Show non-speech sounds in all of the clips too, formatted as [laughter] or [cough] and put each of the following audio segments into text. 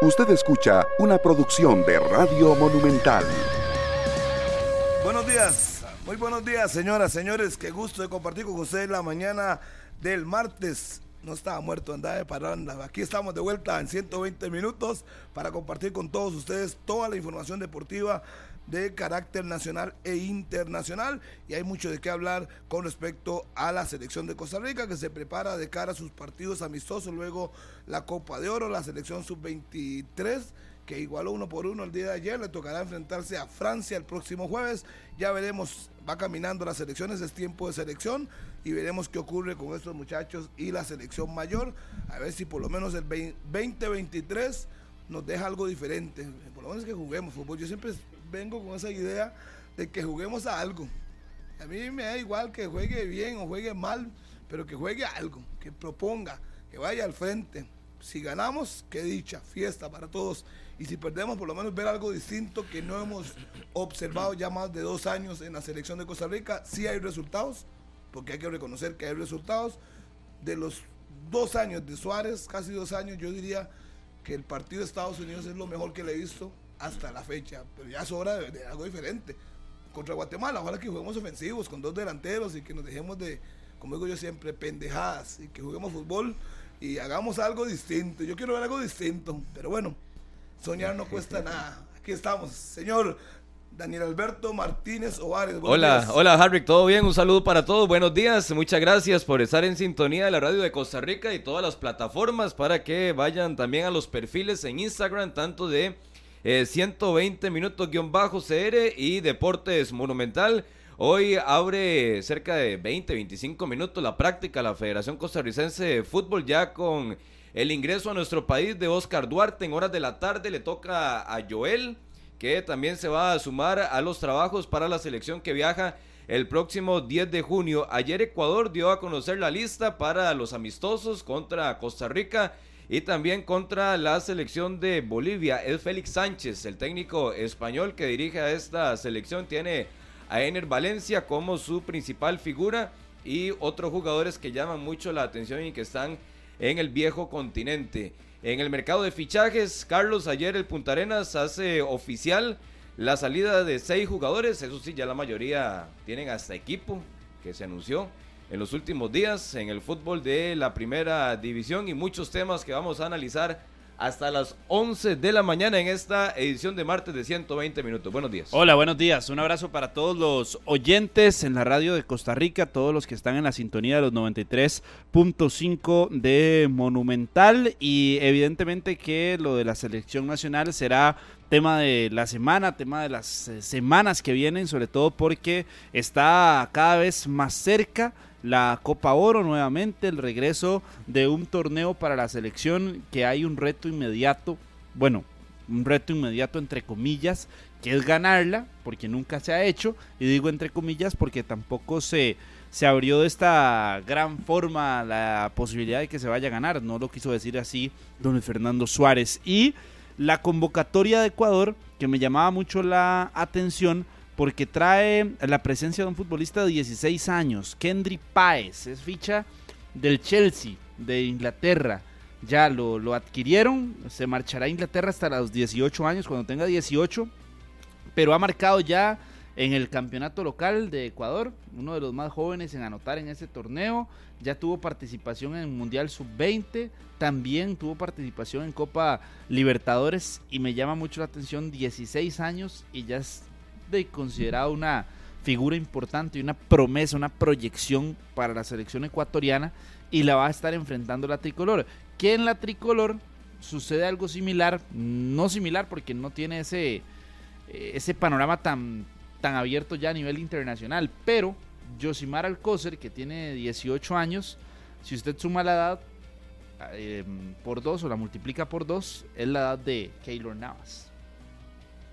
Usted escucha una producción de Radio Monumental. Buenos días, muy buenos días, señoras, señores. Qué gusto de compartir con ustedes la mañana del martes. No estaba muerto, andaba de paranda. Aquí estamos de vuelta en 120 minutos para compartir con todos ustedes toda la información deportiva de carácter nacional e internacional. Y hay mucho de qué hablar con respecto a la selección de Costa Rica que se prepara de cara a sus partidos amistosos, luego la Copa de Oro, la selección sub-23 que igualó uno por uno el día de ayer, le tocará enfrentarse a Francia el próximo jueves, ya veremos, va caminando las selecciones, es tiempo de selección y veremos qué ocurre con estos muchachos y la selección mayor, a ver si por lo menos el 2023 nos deja algo diferente, por lo menos que juguemos fútbol, yo siempre vengo con esa idea de que juguemos a algo. A mí me da igual que juegue bien o juegue mal, pero que juegue algo, que proponga, que vaya al frente. Si ganamos, qué dicha, fiesta para todos. Y si perdemos, por lo menos ver algo distinto que no hemos observado ya más de dos años en la selección de Costa Rica. Sí hay resultados, porque hay que reconocer que hay resultados. De los dos años de Suárez, casi dos años, yo diría que el partido de Estados Unidos es lo mejor que le he visto hasta la fecha. Pero ya es hora de, algo diferente. Contra Guatemala, ojalá que juguemos ofensivos con dos delanteros y que nos dejemos de, como digo yo siempre, pendejadas y que juguemos fútbol y hagamos algo distinto. Yo quiero ver algo distinto, pero bueno, soñar no [laughs] cuesta nada. Aquí estamos, señor. Daniel Alberto Martínez Ovares. Hola, hola Harry, ¿todo bien? Un saludo para todos, buenos días, muchas gracias por estar en sintonía de la radio de Costa Rica y todas las plataformas para que vayan también a los perfiles en Instagram, tanto de 120 eh, minutos guion bajo CR y Deportes Monumental. Hoy abre cerca de 20, 25 minutos la práctica la Federación Costarricense de Fútbol ya con el ingreso a nuestro país de Oscar Duarte en horas de la tarde le toca a Joel que también se va a sumar a los trabajos para la selección que viaja el próximo 10 de junio. Ayer Ecuador dio a conocer la lista para los amistosos contra Costa Rica y también contra la selección de Bolivia. Es Félix Sánchez, el técnico español que dirige a esta selección. Tiene a Ener Valencia como su principal figura y otros jugadores que llaman mucho la atención y que están en el viejo continente. En el mercado de fichajes, Carlos, ayer el Punta Arenas hace oficial la salida de seis jugadores. Eso sí, ya la mayoría tienen hasta equipo que se anunció en los últimos días en el fútbol de la primera división y muchos temas que vamos a analizar hasta las 11 de la mañana en esta edición de martes de 120 minutos. Buenos días. Hola, buenos días. Un abrazo para todos los oyentes en la radio de Costa Rica, todos los que están en la sintonía de los 93.5 de Monumental y evidentemente que lo de la selección nacional será tema de la semana, tema de las eh, semanas que vienen, sobre todo porque está cada vez más cerca la Copa Oro nuevamente, el regreso de un torneo para la selección que hay un reto inmediato, bueno, un reto inmediato entre comillas, que es ganarla, porque nunca se ha hecho, y digo entre comillas porque tampoco se, se abrió de esta gran forma la posibilidad de que se vaya a ganar, no lo quiso decir así don Fernando Suárez. Y la convocatoria de Ecuador, que me llamaba mucho la atención, porque trae la presencia de un futbolista de 16 años, Kendry Páez, es ficha del Chelsea de Inglaterra. Ya lo, lo adquirieron, se marchará a Inglaterra hasta los 18 años, cuando tenga 18, pero ha marcado ya en el campeonato local de Ecuador, uno de los más jóvenes en anotar en ese torneo, ya tuvo participación en el Mundial Sub-20, también tuvo participación en Copa Libertadores y me llama mucho la atención 16 años y ya es de considerado una figura importante y una promesa, una proyección para la selección ecuatoriana y la va a estar enfrentando la tricolor. Que en la tricolor sucede algo similar, no similar porque no tiene ese, eh, ese panorama tan, tan abierto ya a nivel internacional, pero Josimar Alcócer, que tiene 18 años, si usted suma la edad eh, por dos o la multiplica por dos, es la edad de Keylor Navas.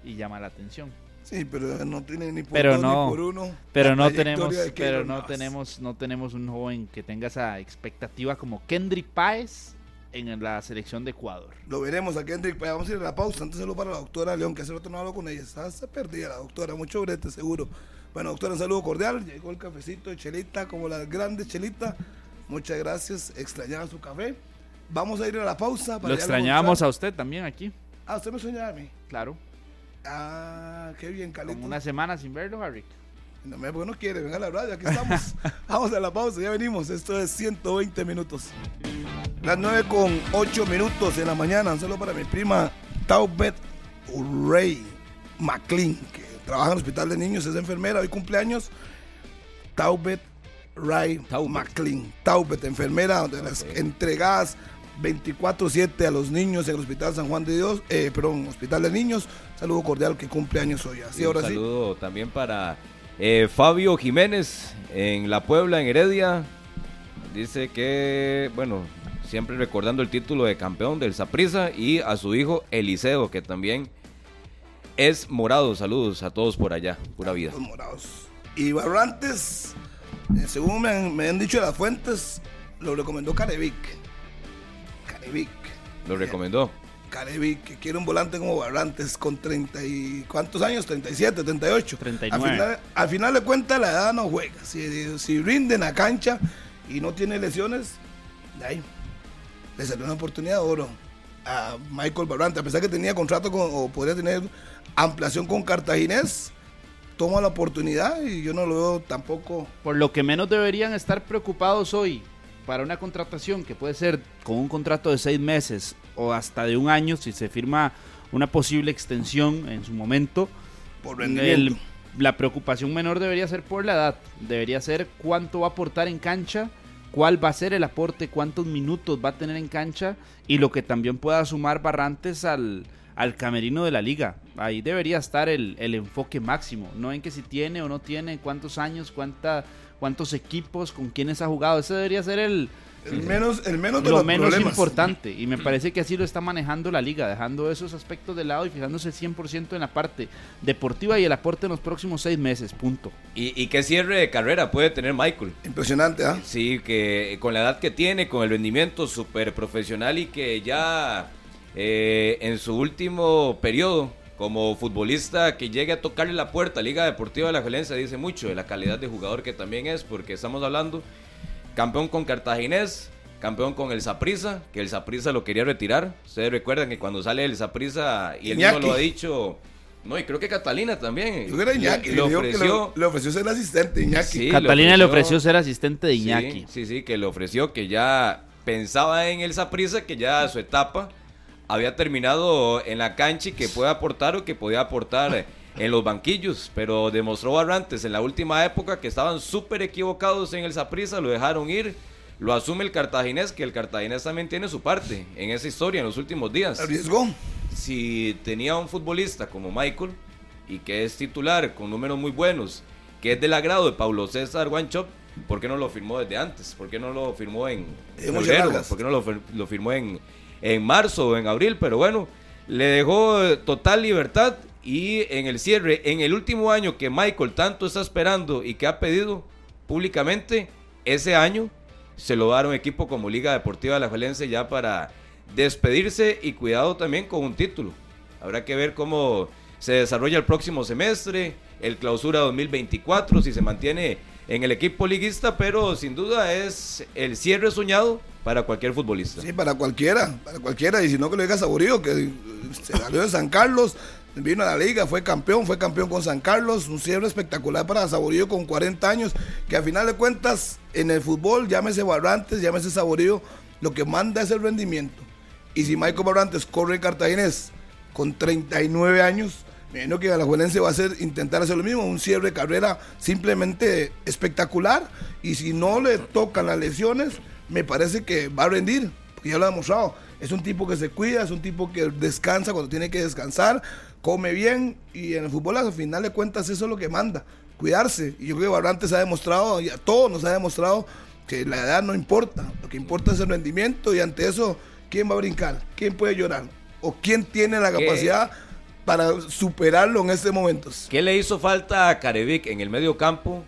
Y llama la atención. Sí, pero no tiene ni por pero no, por uno. Pero no tenemos, pero no tenemos, no tenemos un joven que tenga esa expectativa como Kendry Páez en la selección de Ecuador. Lo veremos a Kendrick Páez. Vamos a ir a la pausa. Antes se lo para la doctora León, que hace rato no hablo con ella. Está perdida la doctora, mucho brete seguro. Bueno, doctora, un saludo cordial. Llegó el cafecito de chelita, como las grandes chelitas. Muchas gracias. Extrañaba su café. Vamos a ir a la pausa. Lo extrañábamos a usted también aquí. Ah, usted me extrañaba a mí. Claro. Ah, qué bien, Calito. Como una semana sin verlo, Harry. No me no quiere, venga la radio, aquí estamos. [laughs] Vamos a la pausa, ya venimos. Esto es 120 minutos. Las 9 con 8 minutos en la mañana, solo para mi prima Taubet Ray McLean, que trabaja en el hospital de niños, es enfermera, hoy cumpleaños. Taubet Ray McLean. Taubet, enfermera, de las entregadas 24-7 a los niños en el Hospital San Juan de Dios, eh, perdón, Hospital de Niños. Saludo cordial que cumple años hoy. Así, ahora un saludo también para eh, Fabio Jiménez en La Puebla, en Heredia. Dice que, bueno, siempre recordando el título de campeón del Saprisa y a su hijo Eliseo, que también es morado. Saludos a todos por allá, pura vida. Los morados. Y Barrantes, eh, según me han, me han dicho las fuentes, lo recomendó Carevic. Carevic. Lo recomendó. Carevic, que quiere un volante como Barrantes con 30 y... ¿Cuántos años? 37, 38. 39. Al final, al final de cuentas la edad no juega. Si, si rinde en la cancha y no tiene lesiones, de ahí. Le salió una oportunidad de oro a Michael Barrantes. A pesar que tenía contrato con, o podría tener ampliación con Cartaginés, toma la oportunidad y yo no lo veo tampoco. Por lo que menos deberían estar preocupados hoy para una contratación que puede ser con un contrato de seis meses o hasta de un año si se firma una posible extensión en su momento. Por. El- la preocupación menor debería ser por la edad, debería ser cuánto va a aportar en cancha, cuál va a ser el aporte, cuántos minutos va a tener en cancha y lo que también pueda sumar Barrantes al, al camerino de la liga. Ahí debería estar el, el enfoque máximo, no en que si tiene o no tiene, cuántos años, cuánta, cuántos equipos, con quiénes ha jugado. Ese debería ser el, El menos, el menos de lo los menos problemas. importante. Y me parece que así lo está manejando la liga, dejando esos aspectos de lado y fijándose 100% en la parte deportiva y el aporte en los próximos seis meses. Punto. ¿Y, y qué cierre de carrera puede tener Michael? Impresionante, ¿ah? Sí, que con la edad que tiene, con el rendimiento súper profesional y que ya eh, en su último periodo como futbolista que llegue a tocarle la puerta a Liga Deportiva de la Valencia dice mucho de la calidad de jugador que también es, porque estamos hablando campeón con Cartaginés, campeón con el Saprissa, que el Saprissa lo quería retirar. Ustedes recuerdan que cuando sale el Saprissa y él mismo Iñaki. lo ha dicho, no, y creo que Catalina también. Yo creo que Iñaki le le, ofreció le, le ofreció ser asistente, Iñaki. Sí, Catalina le ofreció ser asistente de Iñaki. Sí, sí, que le ofreció que ya pensaba en el Saprissa, que ya su etapa había terminado en la cancha y que puede aportar o que podía aportar en los banquillos, pero demostró Barrantes en la última época que estaban súper equivocados en el Saprissa, lo dejaron ir, lo asume el cartaginés, que el cartaginés también tiene su parte en esa historia en los últimos días Arriesgó. si tenía un futbolista como Michael y que es titular con números muy buenos, que es del agrado de Paulo César Guanchop, ¿por qué no lo firmó desde antes? ¿Por qué no lo firmó en febrero? ¿Por qué no lo, lo firmó en, en marzo o en abril? Pero bueno, le dejó eh, total libertad y en el cierre, en el último año que Michael tanto está esperando y que ha pedido públicamente, ese año se lo va a dar un equipo como Liga Deportiva de la Valencia ya para despedirse y cuidado también con un título. Habrá que ver cómo se desarrolla el próximo semestre, el clausura 2024, si se mantiene en el equipo liguista, pero sin duda es el cierre soñado para cualquier futbolista. Sí, para cualquiera, para cualquiera. Y si no, que lo diga Saborío, que se salió de San Carlos, vino a la liga, fue campeón, fue campeón con San Carlos. Un cierre espectacular para Saborío con 40 años, que al final de cuentas, en el fútbol, llámese Barrantes, llámese Saborío, lo que manda es el rendimiento. Y si Michael Barrantes corre en Cartaginés con 39 años, me imagino que Alajuelense va a hacer, intentar hacer lo mismo, un cierre de carrera simplemente espectacular. Y si no le tocan las lesiones, me parece que va a rendir, porque ya lo ha demostrado. Es un tipo que se cuida, es un tipo que descansa cuando tiene que descansar, come bien y en el fútbol al final de cuentas eso es lo que manda, cuidarse. Y yo creo que Barrantes ha demostrado, y a todos nos ha demostrado que la edad no importa, lo que importa es el rendimiento y ante eso, ¿quién va a brincar? ¿Quién puede llorar? ¿O quién tiene la ¿Qué? capacidad para superarlo en este momento? ¿Qué le hizo falta a Carevic en el medio campo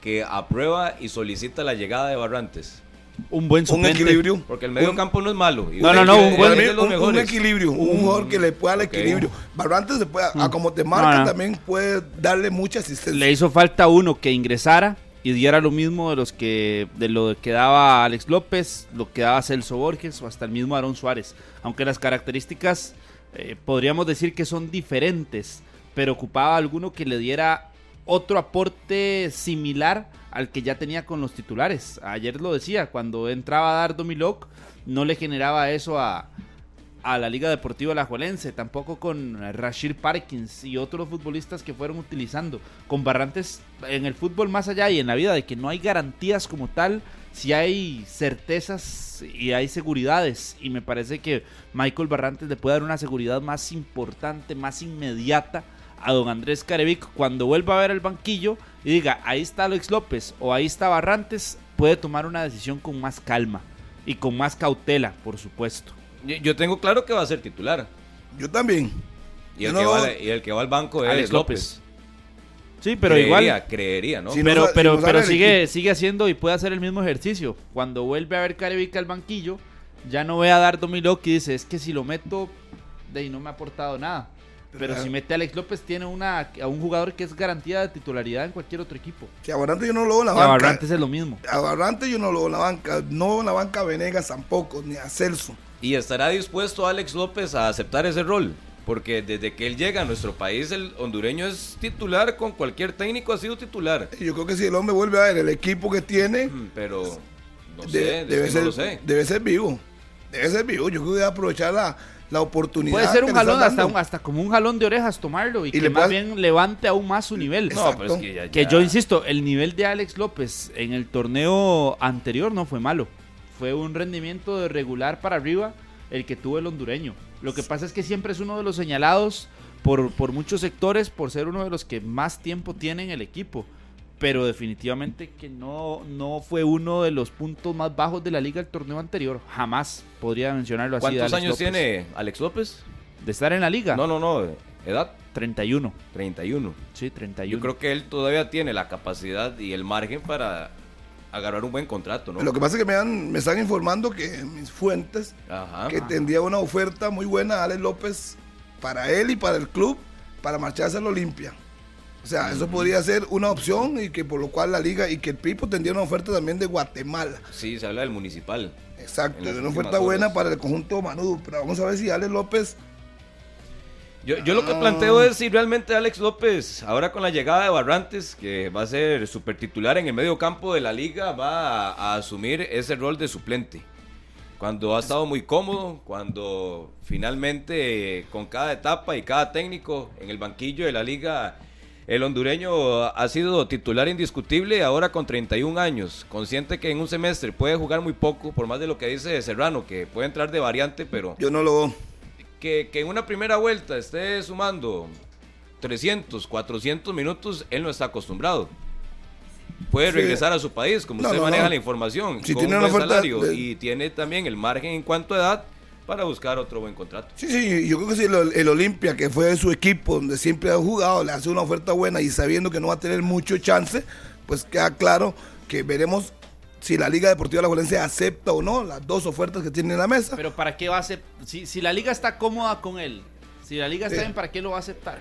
que aprueba y solicita la llegada de Barrantes? Un buen Un suplente. equilibrio. Porque el medio Un- campo no es malo. y No, no, no, un buen- un, un equilibrio, un jugador que le pueda dar Ok. equilibrio. Barrantes se puede, a como te marca, No, no. también puede darle mucha asistencia. Le hizo falta uno que ingresara y diera lo mismo de los que de lo que daba Alex López, lo que daba Celso Borges o hasta el mismo Aaron Suárez. Aunque las características eh, podríamos decir que son diferentes, pero ocupaba alguno que le diera otro aporte similar al que ya tenía con los titulares. Ayer lo decía, cuando entraba a dar Domilok, no le generaba eso a, a la Liga Deportiva Alajuelense, tampoco con Rashid Parkins y otros futbolistas que fueron utilizando. Con Barrantes en el fútbol más allá y en la vida de que no hay garantías como tal, si hay certezas y hay seguridades. Y me parece que Michael Barrantes le puede dar una seguridad más importante, más inmediata a don Andrés Carevic cuando vuelva a ver el banquillo y diga, ahí está Alex López o ahí está Barrantes, puede tomar una decisión con más calma y con más cautela, por supuesto. Yo, tengo claro que va a ser titular. Yo también. Y, el, que va, y el, que va, al banco es Alex López. Sí, pero igual. Creería, ¿no? pero pero, pero sigue, sigue haciendo y puede hacer el mismo ejercicio. Cuando vuelve a ver Carevica al banquillo, ya no ve a dar Domilok y dice, es que si lo meto, de ahí no me ha aportado nada. Pero, si mete a Alex López, tiene una, a un jugador que es garantía de titularidad en cualquier otro equipo. Que a Barrantes yo no lo veo en la banca. A Barrantes es lo mismo. A Barrantes yo no lo veo en la banca. No en la banca Venegas tampoco, ni a Celso. ¿Y estará dispuesto Alex López a aceptar ese rol? Porque desde que él llega a nuestro país, el hondureño es titular con cualquier técnico, ha sido titular. Yo creo que si el hombre vuelve a ver el equipo que tiene. Pero. No sé, debe, ser, debe ser vivo. Debe ser vivo. Yo creo que debe aprovechar la, la oportunidad. Puede ser un jalón, hasta, hasta como un jalón de orejas tomarlo y, que más bien levante aún más su nivel. No, pero es que, que yo insisto, el nivel de Alex López en el torneo anterior no fue malo fue un rendimiento de regular para arriba el que tuvo el hondureño. Lo que pasa es que siempre es uno de los señalados por, por muchos sectores por ser uno de los que más tiempo tiene en el equipo. Pero definitivamente que no, no fue uno de los puntos más bajos de la liga el torneo anterior. Jamás podría mencionarlo así. ¿Cuántos años tiene Alex López? De estar en la liga. No, no, no. ¿Edad? 31. 31. Sí, 31. Yo creo que él todavía tiene la capacidad y el margen para agarrar un buen contrato, ¿no? Lo que pasa es que me, han, me están informando que mis fuentes que tendría una oferta muy buena a Alex López para él y para el club para marcharse a la Olimpia. O sea, eso podría ser una opción y que por lo cual la liga y que el Pipo tendría una oferta también de Guatemala. Sí, se habla del municipal. Exacto, una oferta buena para el conjunto Manudo. Pero vamos a ver si Alex López yo, yo, lo que planteo es si realmente Alex López, ahora con la llegada de Barrantes, que va a ser super titular en el medio campo de la liga, va a, asumir ese rol de suplente. Cuando ha estado muy cómodo, cuando finalmente con cada etapa y cada técnico en el banquillo de la liga, el hondureño ha sido titular indiscutible ahora con 31 años, consciente que en un semestre puede jugar muy poco, por más de lo que dice Serrano, que puede entrar de variante, pero... Yo no lo que, en una primera vuelta esté sumando 300, 400 minutos, él no está acostumbrado. Puede regresar a su país, como usted maneja la información, con tiene un buen salario y tiene también el margen en cuanto a edad para buscar otro buen contrato. Sí, sí, yo creo que si el, el Olimpia, que fue su equipo donde siempre ha jugado, le hace una oferta buena y sabiendo que no va a tener mucho chance, pues queda claro que veremos si la Liga Deportiva La Valencia acepta o no las dos ofertas que tiene en la mesa. Pero ¿para qué va a aceptar? Si, la Liga está cómoda con él, si la Liga está bien, ¿para qué lo va a aceptar?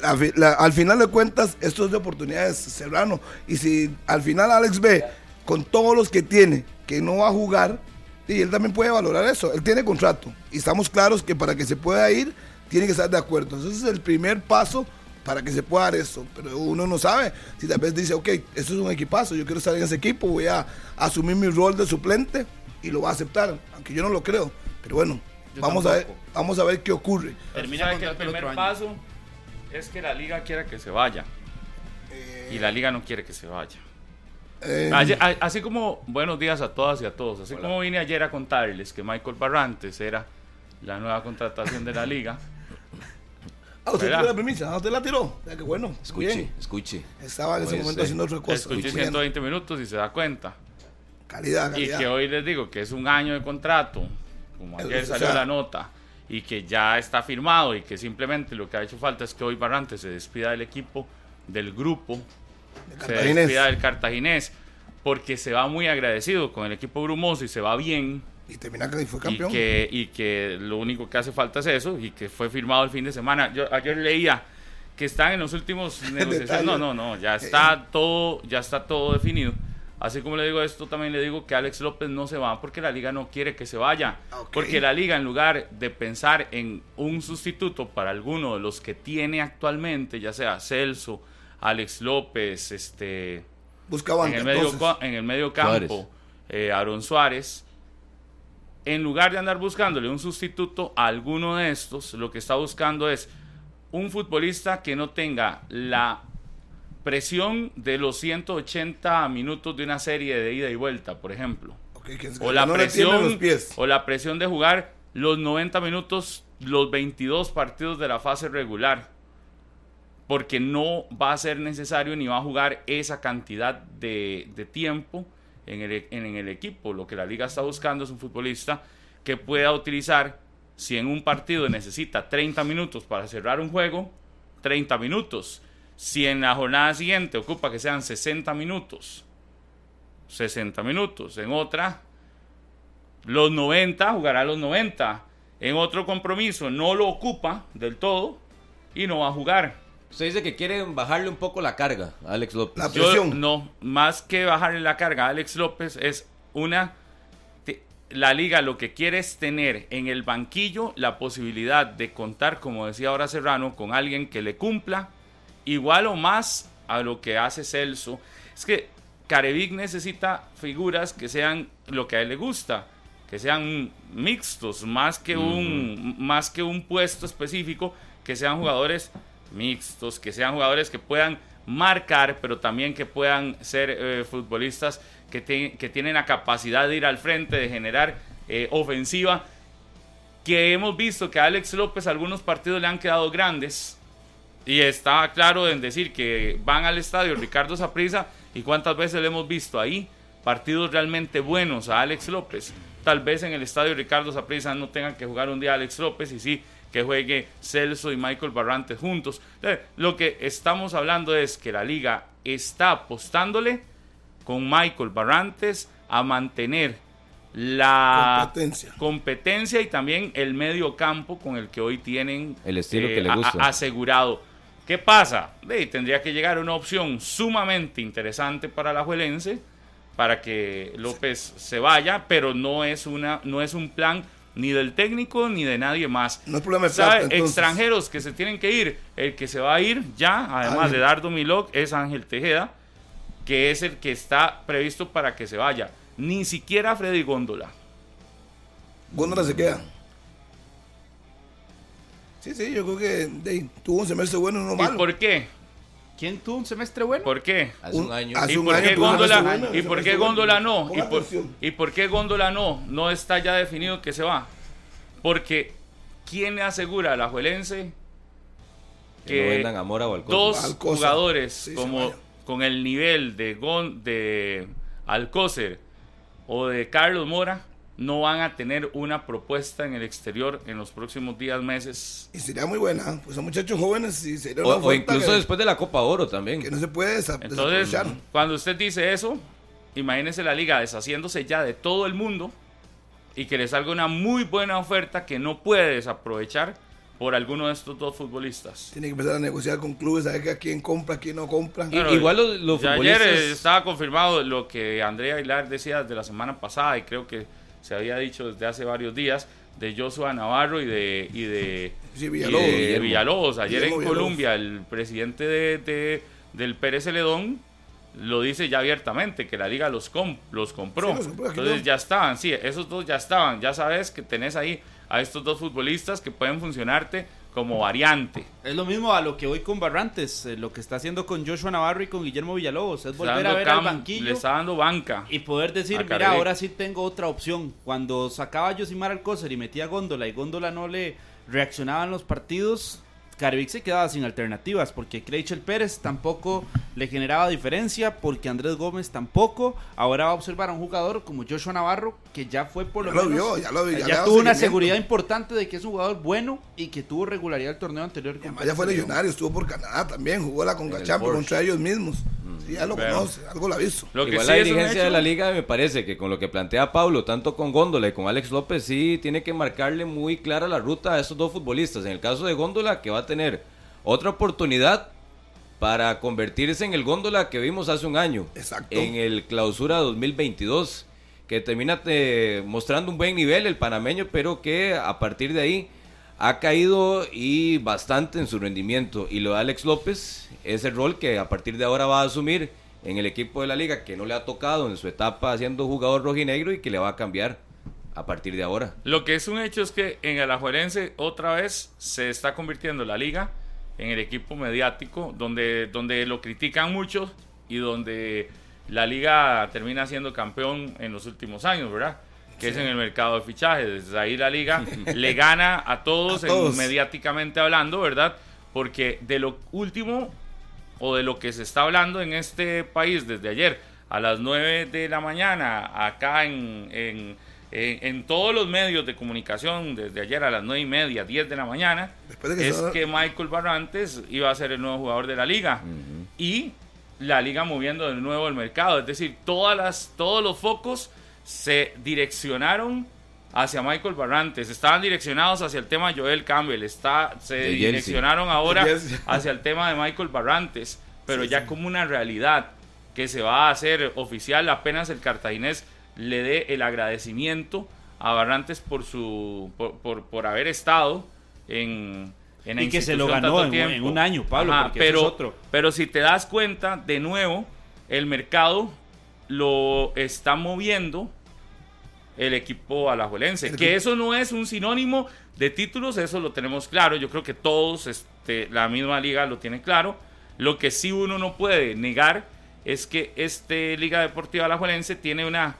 al final de cuentas, esto es de oportunidades, Serrano. Y si al final Alex ve con todos los que tiene que no va a jugar, y él también puede valorar eso. Él tiene contrato. Y estamos claros que para que se pueda ir, tiene que estar de acuerdo. Entonces es el primer paso para que se pueda dar eso. Pero uno no sabe. Si tal vez dice, ok, esto es un equipazo, yo quiero estar en ese equipo, voy a asumir mi rol de suplente y lo va a aceptar, aunque yo no lo creo. Pero bueno, vamos a, ver, vamos a ver qué ocurre. Termina que el primer paso es que la liga quiera que se vaya. y la liga no quiere que se vaya. Eh, así, como, buenos días a todas y a todos, así como vine ayer a contarles que Michael Barrantes era la nueva contratación de la liga. Ah, usted tiró la premisa, ah, usted la tiró. Ya que bueno. Escuche, escuche. Estaba en ese momento haciendo otra cosa. Escuche 120 minutos y se da cuenta. Calidad, calidad. Y que hoy les digo que es un año de contrato, como ayer salió la nota, y que ya está firmado y que simplemente lo que ha hecho falta es que hoy Barrante se despida del equipo, del grupo, se despida del cartaginés, porque se va muy agradecido con el equipo brumoso y se va bien y termina que fue campeón. Y que, y que lo único que hace falta es eso y que fue firmado el fin de semana. Yo ayer leía que están en los últimos [laughs] negociaciones. No, no, no, ya está todo, ya está todo definido. Así como le digo esto, también le digo que Alex López no se va porque la liga no quiere que se vaya. Ah, ok. Porque la liga, en lugar de pensar en un sustituto para alguno de los que tiene actualmente, ya sea Celso, Alex López, este, Busca banca, en el medio, en el medio campo, eh, Aaron Suárez, en lugar de andar buscándole un sustituto a alguno de estos, lo que está buscando es un futbolista que no tenga la presión de los 180 minutos de una serie de ida y vuelta, por ejemplo. Ok, que es- O la no presión los pies. o la presión de jugar los 90 minutos, los 22 partidos de la fase regular. Porque no va a ser necesario ni va a jugar esa cantidad de, tiempo en el equipo. Lo que la liga está buscando es un futbolista que pueda utilizar, si en un partido necesita 30 minutos para cerrar un juego, 30 minutos. Si en la jornada siguiente ocupa que sean 60 minutos, 60 minutos. En otra, los 90, jugará los 90. En otro compromiso no lo ocupa del todo y no va a jugar. Usted dice que quieren bajarle un poco la carga a Alex López. La- Yo Presión. no, más que bajarle la carga a Alex López es una te- la liga lo que quiere es tener en el banquillo la posibilidad de contar, como decía ahora Serrano, con alguien que le cumpla igual o más a lo que hace Celso. Es que Carevic necesita figuras que sean lo que a él le gusta, que sean mixtos, más que un más que un puesto específico, que sean jugadores mixtos, que sean jugadores que puedan marcar, pero también que puedan ser eh, futbolistas que, tienen la capacidad de ir al frente, de generar eh, ofensiva, que hemos visto que a Alex López algunos partidos le han quedado grandes, y estaba claro en decir que van al estadio Ricardo Saprissa y cuántas veces le hemos visto ahí partidos realmente buenos a Alex López. Tal vez en el estadio Ricardo Saprissa no tengan que jugar un día Alex López y sí que juegue Celso y Michael Barrantes juntos. Entonces, lo que estamos hablando es que la liga está apostándole con Michael Barrantes a mantener la Competencia. competencia y también el medio campo con el que hoy tienen El estilo eh, que le a- gusta. a- asegurado. ¿Qué pasa? Eh, tendría que llegar una opción sumamente interesante para la Juelense para que López se vaya, pero no es una no es un plan ni del técnico ni de nadie más. No es problema de plata. Extranjeros que se tienen que ir. El que se va a ir ya, además Ángel. de Dardo Milok, es Ángel Tejeda, que es el que está previsto para que se vaya. Ni siquiera Freddy Góndola. Góndola se queda. Sí, sí, yo creo que de tuvo un semestre bueno y uno ¿Y malo. por qué? ¿Quién tuvo un semestre bueno? ¿Por qué? Hace un año. ¿Y por qué Góndola, ¿y por qué. Góndola no? ¿Y por, atención. ¿Y por qué Góndola no? No está ya definido que se va. Porque ¿quién le asegura a la Juelense que no que vendan a Mora o al dos Alcocer. jugadores Sí, como con el nivel de Gon, de Alcócer o de Carlos Mora no van a tener una propuesta en el exterior en los próximos días, meses? Y sería muy buena, pues son muchachos jóvenes y sería O, una o oferta incluso que, después de la Copa Oro también. que no se puede Entonces, cuando usted dice eso, imagínese la liga deshaciéndose ya de todo el mundo y que le salga una muy buena oferta que no puede desaprovechar por alguno de estos dos futbolistas. Tiene que empezar a negociar con clubes, a ver a quién compra, quién no compra. Claro, igual los, los futbolistas. Ayer estaba confirmado lo que Andrea Aguilar decía desde la semana pasada y creo que se había dicho desde hace varios días de Joshua Navarro y de, y de, [laughs] Sí, y Villalobos. de Guillermo. Villalobos. Ayer Guillermo en Villalobos. Colombia el presidente de, de- del Pérez Celedón lo dice ya abiertamente, que la liga los, com- los compró. Sí, los compró, Entonces ya estaban, sí, esos dos ya estaban. Ya sabes que tenés ahí a estos dos futbolistas que pueden funcionarte como variante. Es lo mismo a lo que voy con Barrantes, eh, lo que está haciendo con Joshua Navarro y con Guillermo Villalobos, es volver a ver cam- al banquillo Le está dando banca. y poder decir, mira, ahora sí tengo otra opción. Cuando sacaba a Josimar Alcócer y metía a Góndola y Góndola no le reaccionaba en los partidos, Carevic se quedaba sin alternativas porque Creichel Pérez tampoco le generaba diferencia, porque Andrés Gómez tampoco. Ahora va a observar a un jugador como Joshua Navarro que ya fue por lo Ya lo menos. vio, ya lo vio, ya tuvo una seguridad importante de que es un jugador bueno y que tuvo regularidad el torneo anterior. Además ya fue legionario, estuvo por Canadá también, jugó la Conca contra ellos mismos. Sí, ya lo Pero- conoce, algo la visto. Lo que Igual sí la dirigencia hecho- de la liga me parece que con lo que plantea Pablo, tanto con Góndola y con Alex López, sí tiene que marcarle muy clara la ruta a estos dos futbolistas. En el caso de Góndola, que va a tener otra oportunidad para convertirse en el góndola que vimos hace un año. Exacto. En el clausura 2022, que termina eh, mostrando un buen nivel el panameño, pero que a partir de ahí ha caído y bastante en su rendimiento. Y lo de Alex López es el rol que a partir de ahora va a asumir en el equipo de la liga, que no le ha tocado en su etapa siendo jugador rojinegro y que le va a cambiar a partir de ahora. Lo que es un hecho es que en el Alajuelense otra vez se está convirtiendo la liga en el equipo mediático, donde, donde lo critican mucho y donde la liga termina siendo campeón en los últimos años, ¿verdad? Que es en el mercado de fichajes. Desde ahí la liga [laughs] le gana a todos, A todos. mediáticamente hablando, ¿verdad? Porque de lo último o de lo que se está hablando en este país desde ayer a las 9 de la mañana, acá en, en, en- en todos los medios de comunicación, desde ayer a las 9 y media, 10 de la mañana, de que es que Michael Barrantes iba a ser el nuevo jugador de la liga. Y la liga moviendo de nuevo el mercado. Es decir, todas las, todos los focos se direccionaron hacia Michael Barrantes. Estaban direccionados hacia el tema Joel Campbell. Está, se De direccionaron ahora De [laughs] hacia el tema de Michael Barrantes. Pero ya como una realidad que se va a hacer oficial apenas el cartaginés le dé el agradecimiento a Barrantes por su por, por, por haber estado en, en la Y que se lo ganó en- un año, Pablo, porque eso pero, es otro. pero si te das cuenta, de nuevo, el mercado lo está moviendo el equipo alajuelense. El Que eso no es un sinónimo de títulos, eso lo tenemos claro. Yo creo que todos, este, la misma liga lo tiene claro. Lo que sí uno no puede negar es que este Liga Deportiva Alajuelense tiene una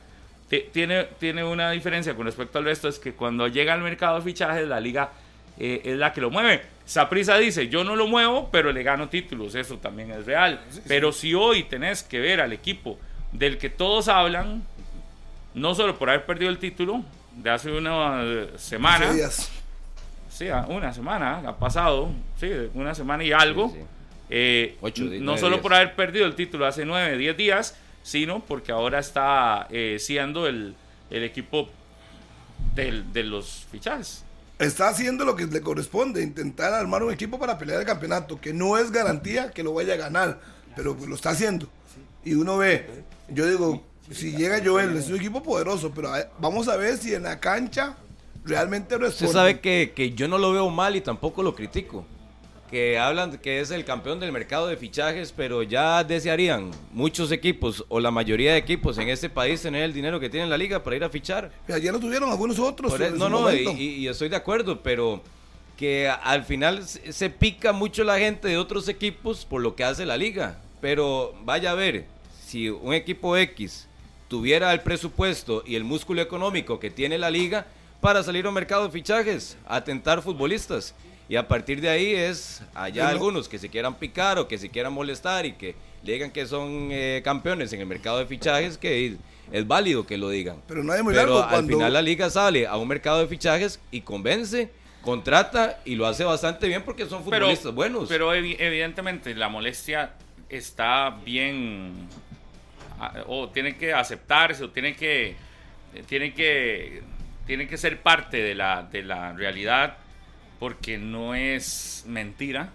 tiene, tiene una diferencia con respecto al resto, es que cuando llega al mercado de fichajes, la liga eh, es la que lo mueve. Saprisa dice, yo no lo muevo, pero le gano títulos, eso también es real. Pero si hoy tenés que ver al equipo del que todos hablan, no solo por haber perdido el título de hace una eh, semana, días. sí, a- una semana, ha pasado, sí, una semana y algo. Sí, sí. Eh, Ocho, no nueve solo días. por haber perdido el título hace 9, 10 días, sino porque ahora está eh, siendo el, el equipo del- de los fichajes. Está haciendo lo que le corresponde, intentar armar un equipo para pelear el campeonato, que no es garantía que lo vaya a ganar, pero lo está haciendo. Y uno ve, yo digo, si llega Joel, es un equipo poderoso, pero a- vamos a ver si en la cancha realmente responde. Usted sabe que, que yo no lo veo mal y tampoco lo critico. Que hablan que es el campeón del mercado de fichajes, pero ya desearían muchos equipos o la mayoría de equipos en este país tener el dinero que tiene la liga para ir a fichar. Mira, ya lo tuvieron algunos otros. Por eso- su no, no, y, y- y estoy de acuerdo, pero que a- al final se, se pica mucho la gente de otros equipos por lo que hace la liga. Pero vaya a ver, si un equipo X tuviera el presupuesto y el músculo económico que tiene la liga para salir a un mercado de fichajes, a tentar futbolistas. Y a partir de ahí es allá algunos que se quieran picar o que se quieran molestar y que le digan que son eh, campeones en el mercado de fichajes, que es válido que lo digan. Pero no es muy Pero largo al cuando- final la liga sale a un mercado de fichajes y convence, contrata y lo hace bastante bien porque son Pero, futbolistas buenos. pero evi- evidentemente la molestia está bien o tiene que aceptarse o tiene que tiene que tiene que ser parte de la, de la realidad porque no es mentira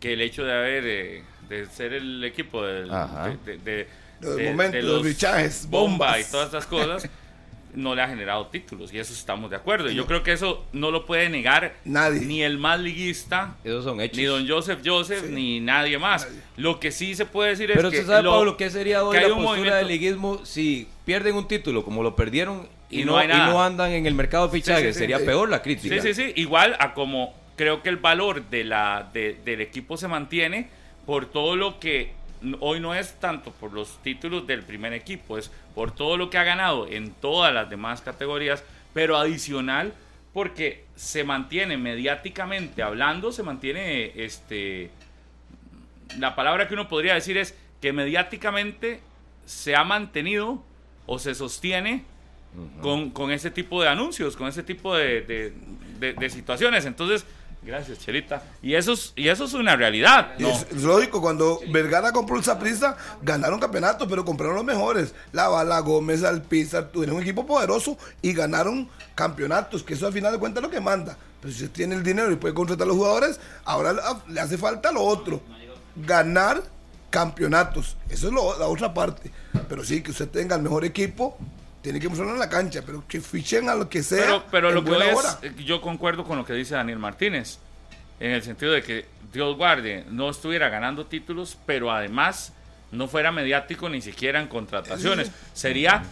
que el hecho de haber eh, de ser el equipo del- de, de- de- Del de- momento, de los fichajes, bomba bombas. y todas estas cosas [laughs] no le ha generado títulos y eso estamos de acuerdo. Y yo creo que eso no lo puede negar Nadie. ni el más liguista, Esos son hechos. ni don Joseph Joseph, Sí. ni nadie más. Nadie. Lo que sí se puede decir Pero es que usted sabe, lo- Pablo, ¿qué sería hoy que hay la un postura movimiento- del liguismo si pierden un título como lo perdieron y, Y no, no hay y no andan en el mercado de fichajes? sí, sí, sería sí. peor la crítica. Sí, sí, sí. Igual a como creo que el valor de la, de- del equipo se mantiene por todo lo que hoy no es tanto por los títulos del primer equipo, es por todo lo que ha ganado en todas las demás categorías, pero adicional porque se mantiene mediáticamente hablando, se mantiene este la palabra que uno podría decir es que mediáticamente se ha mantenido o se sostiene con, con ese tipo de anuncios, con ese tipo de, de- de- de situaciones. Entonces, Gracias, Chelita. Y eso es, y eso es una realidad. Es, es lógico, cuando Vergara compró el Saprissa, ganaron campeonatos, pero compraron los mejores. La Bala, Gómez, Alpizar, tuvieron un equipo poderoso y ganaron campeonatos, que eso al final de cuentas es lo que manda. Pero si usted tiene el dinero y puede contratar a los jugadores, ahora le- le hace falta lo otro. Ganar campeonatos. Eso es lo- la otra parte. Pero sí, que usted tenga el mejor equipo, tiene que en la cancha, pero que fichen a lo que sea. Pero, pero en lo que buena es, hora. eh, yo concuerdo con lo que dice Daniel Martínez, en el sentido de que Dios guarde, no estuviera ganando títulos, pero además no fuera mediático ni siquiera en contrataciones. Sería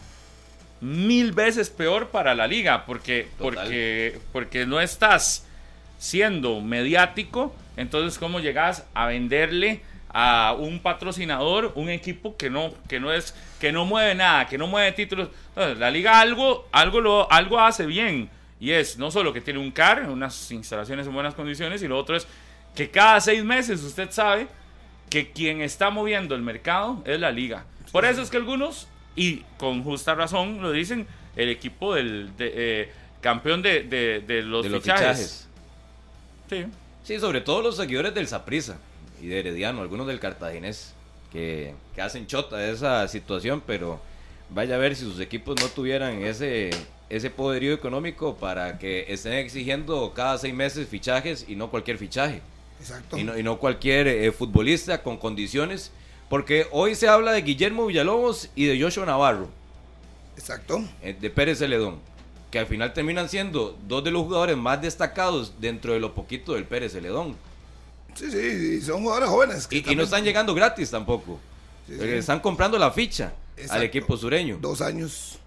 mil veces peor para la liga, porque, Total. porque, porque no estás siendo mediático, entonces cómo llegas a venderle a un patrocinador un equipo que no que no es que no mueve nada, que no mueve títulos. Entonces, la liga algo algo lo algo hace bien y es no solo que tiene un CAR, unas instalaciones en buenas condiciones y lo otro es que cada seis meses usted sabe que quien está moviendo el mercado es la liga. Por eso es que algunos, y con justa razón lo dicen, el equipo del de, eh, campeón de, de- de los, de los fichajes. fichajes. Sí. Sí, sobre todo los seguidores del Saprissa y de Herediano, algunos del Cartaginés, que, que hacen chota de esa situación, pero vaya a ver si sus equipos no tuvieran ese, ese poderío económico para que estén exigiendo cada seis meses fichajes y no cualquier fichaje. Exacto. Y no, y no cualquier eh, futbolista con condiciones, porque hoy se habla de Guillermo Villalobos y de Joshua Navarro, Exacto. eh, de Pérez Celedón, que al final terminan siendo dos de los jugadores más destacados dentro de lo poquito del Pérez Celedón. Sí, sí, y son jugadores jóvenes. que Y, y no están llegando gratis tampoco. Sí, sí. Porque Están comprando la ficha Exacto. al equipo sureño. Dos años.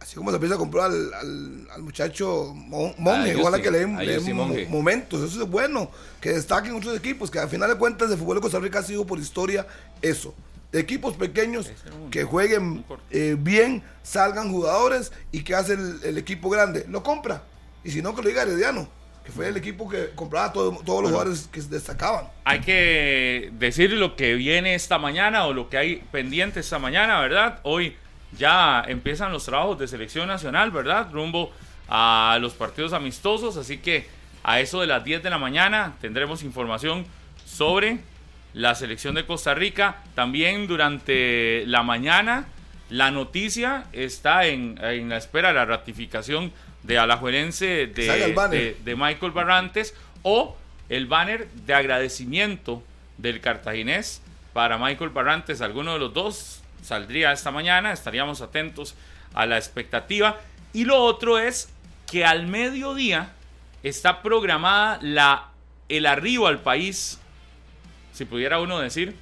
Así como se empieza a comprar al, al, al muchacho Mon- Monge, A ojalá Justin, que le den, a le momentos, eso es bueno, que destaquen otros equipos, que al final de cuentas de fútbol de Costa Rica ha sido por historia eso, de equipos pequeños que jueguen eh, bien, salgan jugadores y que hace el, el equipo grande, lo compra, y si no que lo diga Herediano, que fue el equipo que compraba todo- todos los jugadores que destacaban. Hay que decir lo que viene esta mañana o lo que hay pendiente esta mañana, ¿verdad? Hoy ya empiezan los trabajos de selección nacional, ¿verdad? Rumbo a los partidos amistosos, así que a eso de las 10 de la mañana tendremos información sobre la selección de Costa Rica. También durante la mañana la noticia está en, en la espera de la ratificación de Alajuelense de- de Michael Barrantes o el banner de agradecimiento del cartaginés para Michael Barrantes. Alguno de los dos saldría esta mañana, estaríamos atentos a la expectativa. Y lo otro es que al mediodía está programada la, el arribo al país, si pudiera uno decir,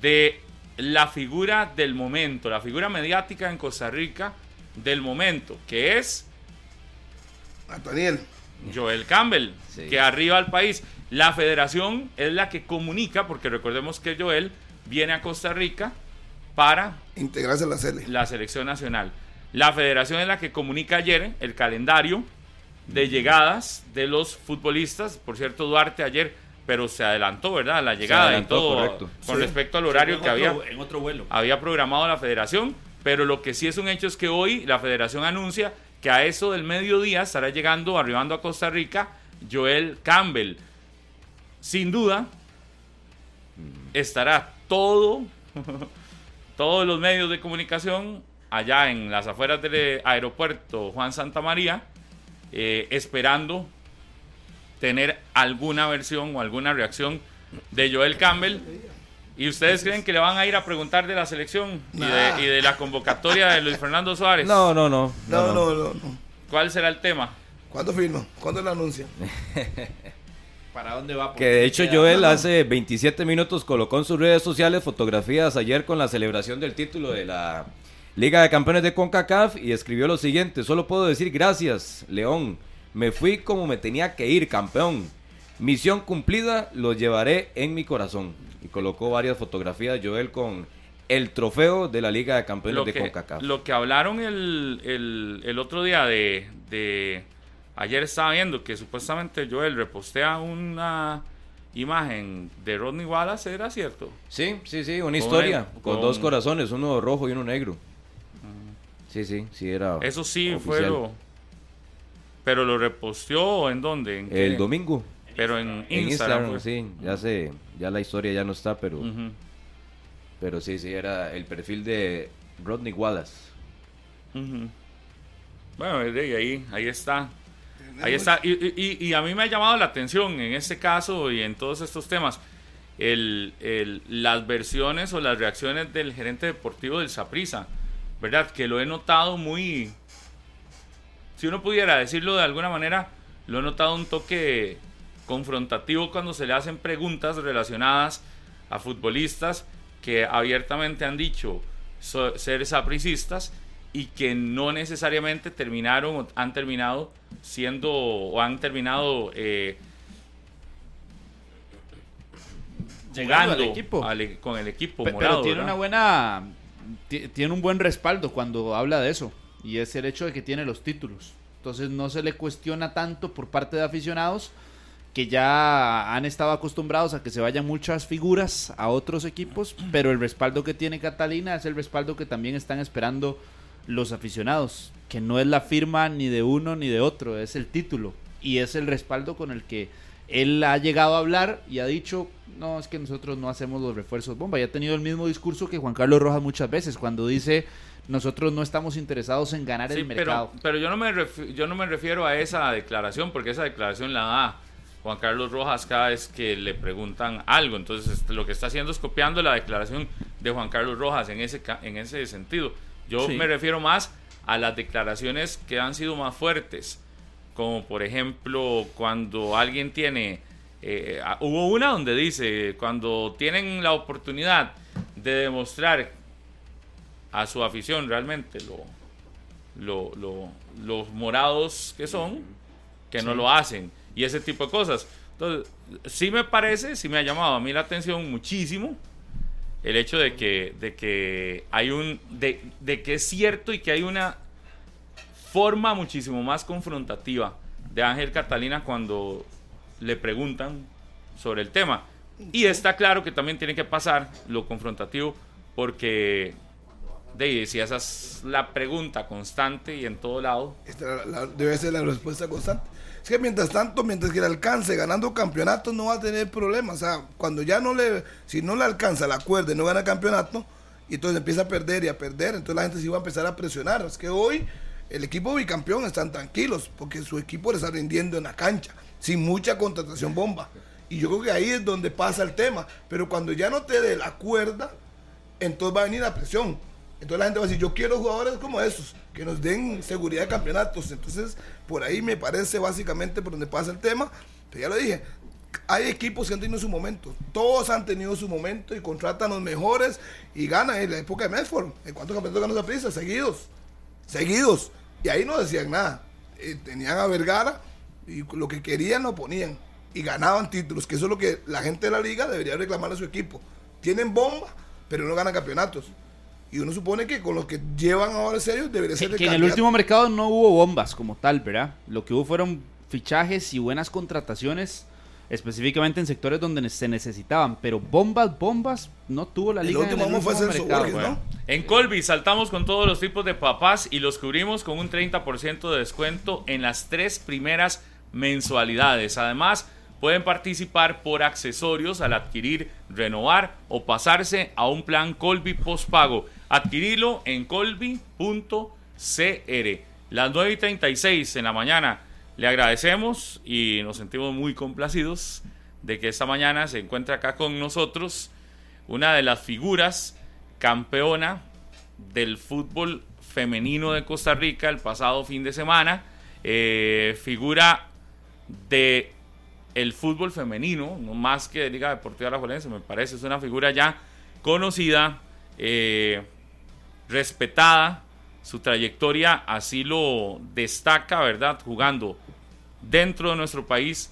de la figura del momento, la figura mediática en Costa Rica del momento, que es Antoniel, Joel Campbell, Sí. que arriba al país. La federación es la que comunica, porque recordemos que Joel viene a Costa Rica para integrarse a la selección nacional. La federación es la que comunica ayer el calendario de llegadas de los futbolistas. Por cierto, Duarte ayer, pero se adelantó, ¿verdad? La llegada adelantó, y todo correcto. con Sí. respecto al horario que había En otro vuelo. había programado la federación, pero lo que sí es un hecho es que hoy la federación anuncia que a eso del mediodía estará llegando, arribando a Costa Rica, Joel Campbell. Sin duda, estará todo, [laughs] todos los medios de comunicación allá en las afueras del aeropuerto Juan Santa María, eh, esperando tener alguna versión o alguna reacción de Joel Campbell. ¿Y ustedes creen que le van a ir a preguntar de la selección y de, y de la convocatoria de Luis Fernando Suárez? No, no, no. No, no, no, no. ¿Cuál será el tema? ¿Cuándo firma? ¿Cuándo lo anuncia? [laughs] ¿Para dónde va? Que de hecho Joel hace 27 minutos colocó en sus redes sociales fotografías ayer con la celebración del título de la Liga de Campeones de CONCACAF y escribió lo siguiente, solo puedo decir gracias, León, me fui como me tenía que ir, campeón. Misión cumplida, lo llevaré en mi corazón. Y colocó varias fotografías Joel con el trofeo de la Liga de Campeones Lo de que, CONCACAF. lo que hablaron el, el- el otro día de, de- Ayer estaba viendo que supuestamente Joel repostea una imagen de Rodney Wallace, ¿era cierto? Sí, sí, sí, una Con historia el- con, con- dos corazones, uno rojo y uno negro. Sí, sí, sí era. Eso sí fue lo... Pero lo reposteó en dónde? ¿En qué? El domingo. Pero en En Instagram. Instagram, sí. Ya sé, ya la historia ya no está, pero, pero sí, sí, era el perfil de Rodney Wallace. ujú. Bueno, de ahí, ahí está. Ahí está. Y, y- y a mí me ha llamado la atención en este caso y en todos estos temas el, el- las versiones o las reacciones del gerente deportivo del Saprisa, ¿verdad? Que lo he notado muy. Si uno pudiera decirlo de alguna manera, lo he notado un toque confrontativo cuando se le hacen preguntas relacionadas a futbolistas que abiertamente han dicho ser sapricistas y que no necesariamente terminaron o han terminado siendo o han terminado eh, Llegando jugando al equipo. al e- con el equipo Pe- morado. pero tiene ¿verdad? una buena ti- tiene un buen respaldo cuando habla de eso y es el hecho de que tiene los títulos entonces no se le cuestiona tanto por parte de aficionados que ya han estado acostumbrados a que se vayan muchas figuras a otros equipos pero el respaldo que tiene Catalina es el respaldo que también están esperando los aficionados que no es la firma ni de uno ni de otro es el título y es el respaldo con el que él ha llegado a hablar y ha dicho, no, es que nosotros no hacemos los refuerzos bomba. Y ha tenido el mismo discurso que Juan Carlos Rojas muchas veces, cuando dice, nosotros no estamos interesados en ganar Sí, el mercado. pero, pero yo, no me yo no me refiero a esa declaración, porque esa declaración la da Juan Carlos Rojas cada vez que le preguntan algo. Entonces, este, lo que está haciendo es copiando la declaración de Juan Carlos Rojas en ese, en ese sentido. Yo Sí. me refiero más a las declaraciones que han sido más fuertes, como por ejemplo cuando alguien tiene... eh, hubo una donde dice, cuando tienen la oportunidad de demostrar a su afición realmente lo, lo, lo- los morados que son, que no lo hacen y ese tipo de cosas. Entonces, sí me parece, sí me ha llamado a mí la atención muchísimo el hecho de que, de que hay un, de, de que es cierto y que hay una forma muchísimo más confrontativa de Ángel Catalina cuando le preguntan sobre el tema. Y está claro que también tiene que pasar lo confrontativo porque de, si esa es la pregunta constante y en todo lado, Esta la- la- debe ser la respuesta constante. Es que mientras tanto, mientras que le alcance ganando campeonatos, no va a tener problemas. O sea, cuando ya no le, si no le alcanza la cuerda y no gana campeonato, y entonces empieza a perder y a perder, entonces la gente sí va a empezar a presionar. Es que hoy el equipo bicampeón están tranquilos porque su equipo le está rindiendo en la cancha, sin mucha contratación bomba. Y yo creo que ahí es donde pasa el tema. Pero cuando ya no te dé la cuerda, entonces va a venir la presión. Entonces la gente va a decir, yo quiero jugadores como esos, que nos den seguridad de campeonatos. Entonces, por ahí me parece básicamente por donde pasa el tema. Pero ya lo dije, hay equipos que han tenido su momento. Todos han tenido su momento y contratan los mejores y ganan. En la época de Medford, ¿en cuántos campeonatos ganó esa prisa? Seguidos. Seguidos. Y ahí no decían nada. Eh, tenían a Vergara y lo que querían lo ponían. Y ganaban títulos, que eso es lo que la gente de la liga debería reclamar a su equipo. Tienen bomba, pero no ganan campeonatos. Y uno supone que con lo que llevan ahora serios debería ser Que, de que en el último mercado no hubo bombas como tal, ¿verdad? Lo que hubo fueron fichajes y buenas contrataciones, específicamente en sectores donde se necesitaban, pero bombas, bombas, no tuvo la El liga. en último año fue último Celso mercado. Borges, ¿no? En Colby saltamos con todos los tipos de papás y los cubrimos con un 30% de descuento en las tres primeras mensualidades. Además, pueden participar por accesorios al adquirir, renovar o pasarse a un plan Colby postpago. Adquirirlo en colby.cr. Las 9 y 36 en la mañana. Le agradecemos y nos sentimos muy complacidos de que esta mañana se encuentre acá con nosotros una de las figuras campeona del fútbol femenino de Costa Rica el pasado fin de semana, eh, figura de el fútbol femenino, no más que de Liga Deportiva Alajuelense, me parece, es una figura ya conocida, eh, respetada, su trayectoria así lo destaca, ¿verdad? Jugando dentro de nuestro país,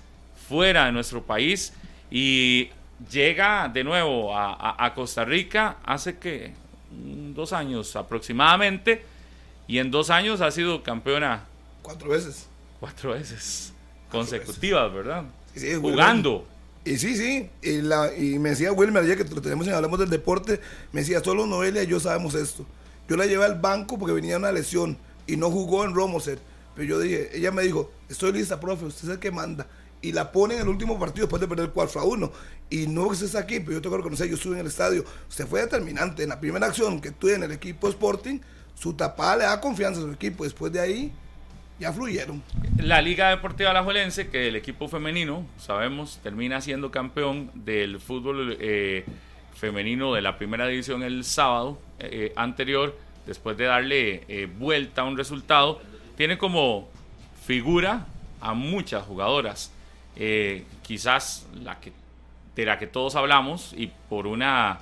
fuera de nuestro país y llega de nuevo a, a- a Costa Rica hace que dos años aproximadamente y en dos años ha sido campeona Cuatro veces. cuatro veces consecutivas, ¿verdad? Sí, sí, Wilmer. Jugando. Y sí, sí. Y, la, y me decía Wilmer, ayer que lo tenemos en Hablamos del Deporte, me decía, solo Noelia y yo sabemos esto. Yo la llevé al banco porque venía una lesión y no jugó en Romoset. Pero yo dije, ella me dijo, estoy lista, profe, usted es el que manda. Y la pone en el último partido después de perder 4 a 1. Y no que está aquí, pero yo tengo que reconocer, yo estuve en el estadio. Usted fue determinante. En la primera acción que tuve en el equipo Sporting, su tapada le da confianza a su equipo. Después de ahí, ya fluyeron. La Liga Deportiva Alajuelense, que el equipo femenino, sabemos, termina siendo campeón del fútbol eh, femenino de la primera división el sábado eh, anterior, después de darle eh, vuelta a un resultado, tiene como figura a muchas jugadoras. quizás la que, de la que todos hablamos y por una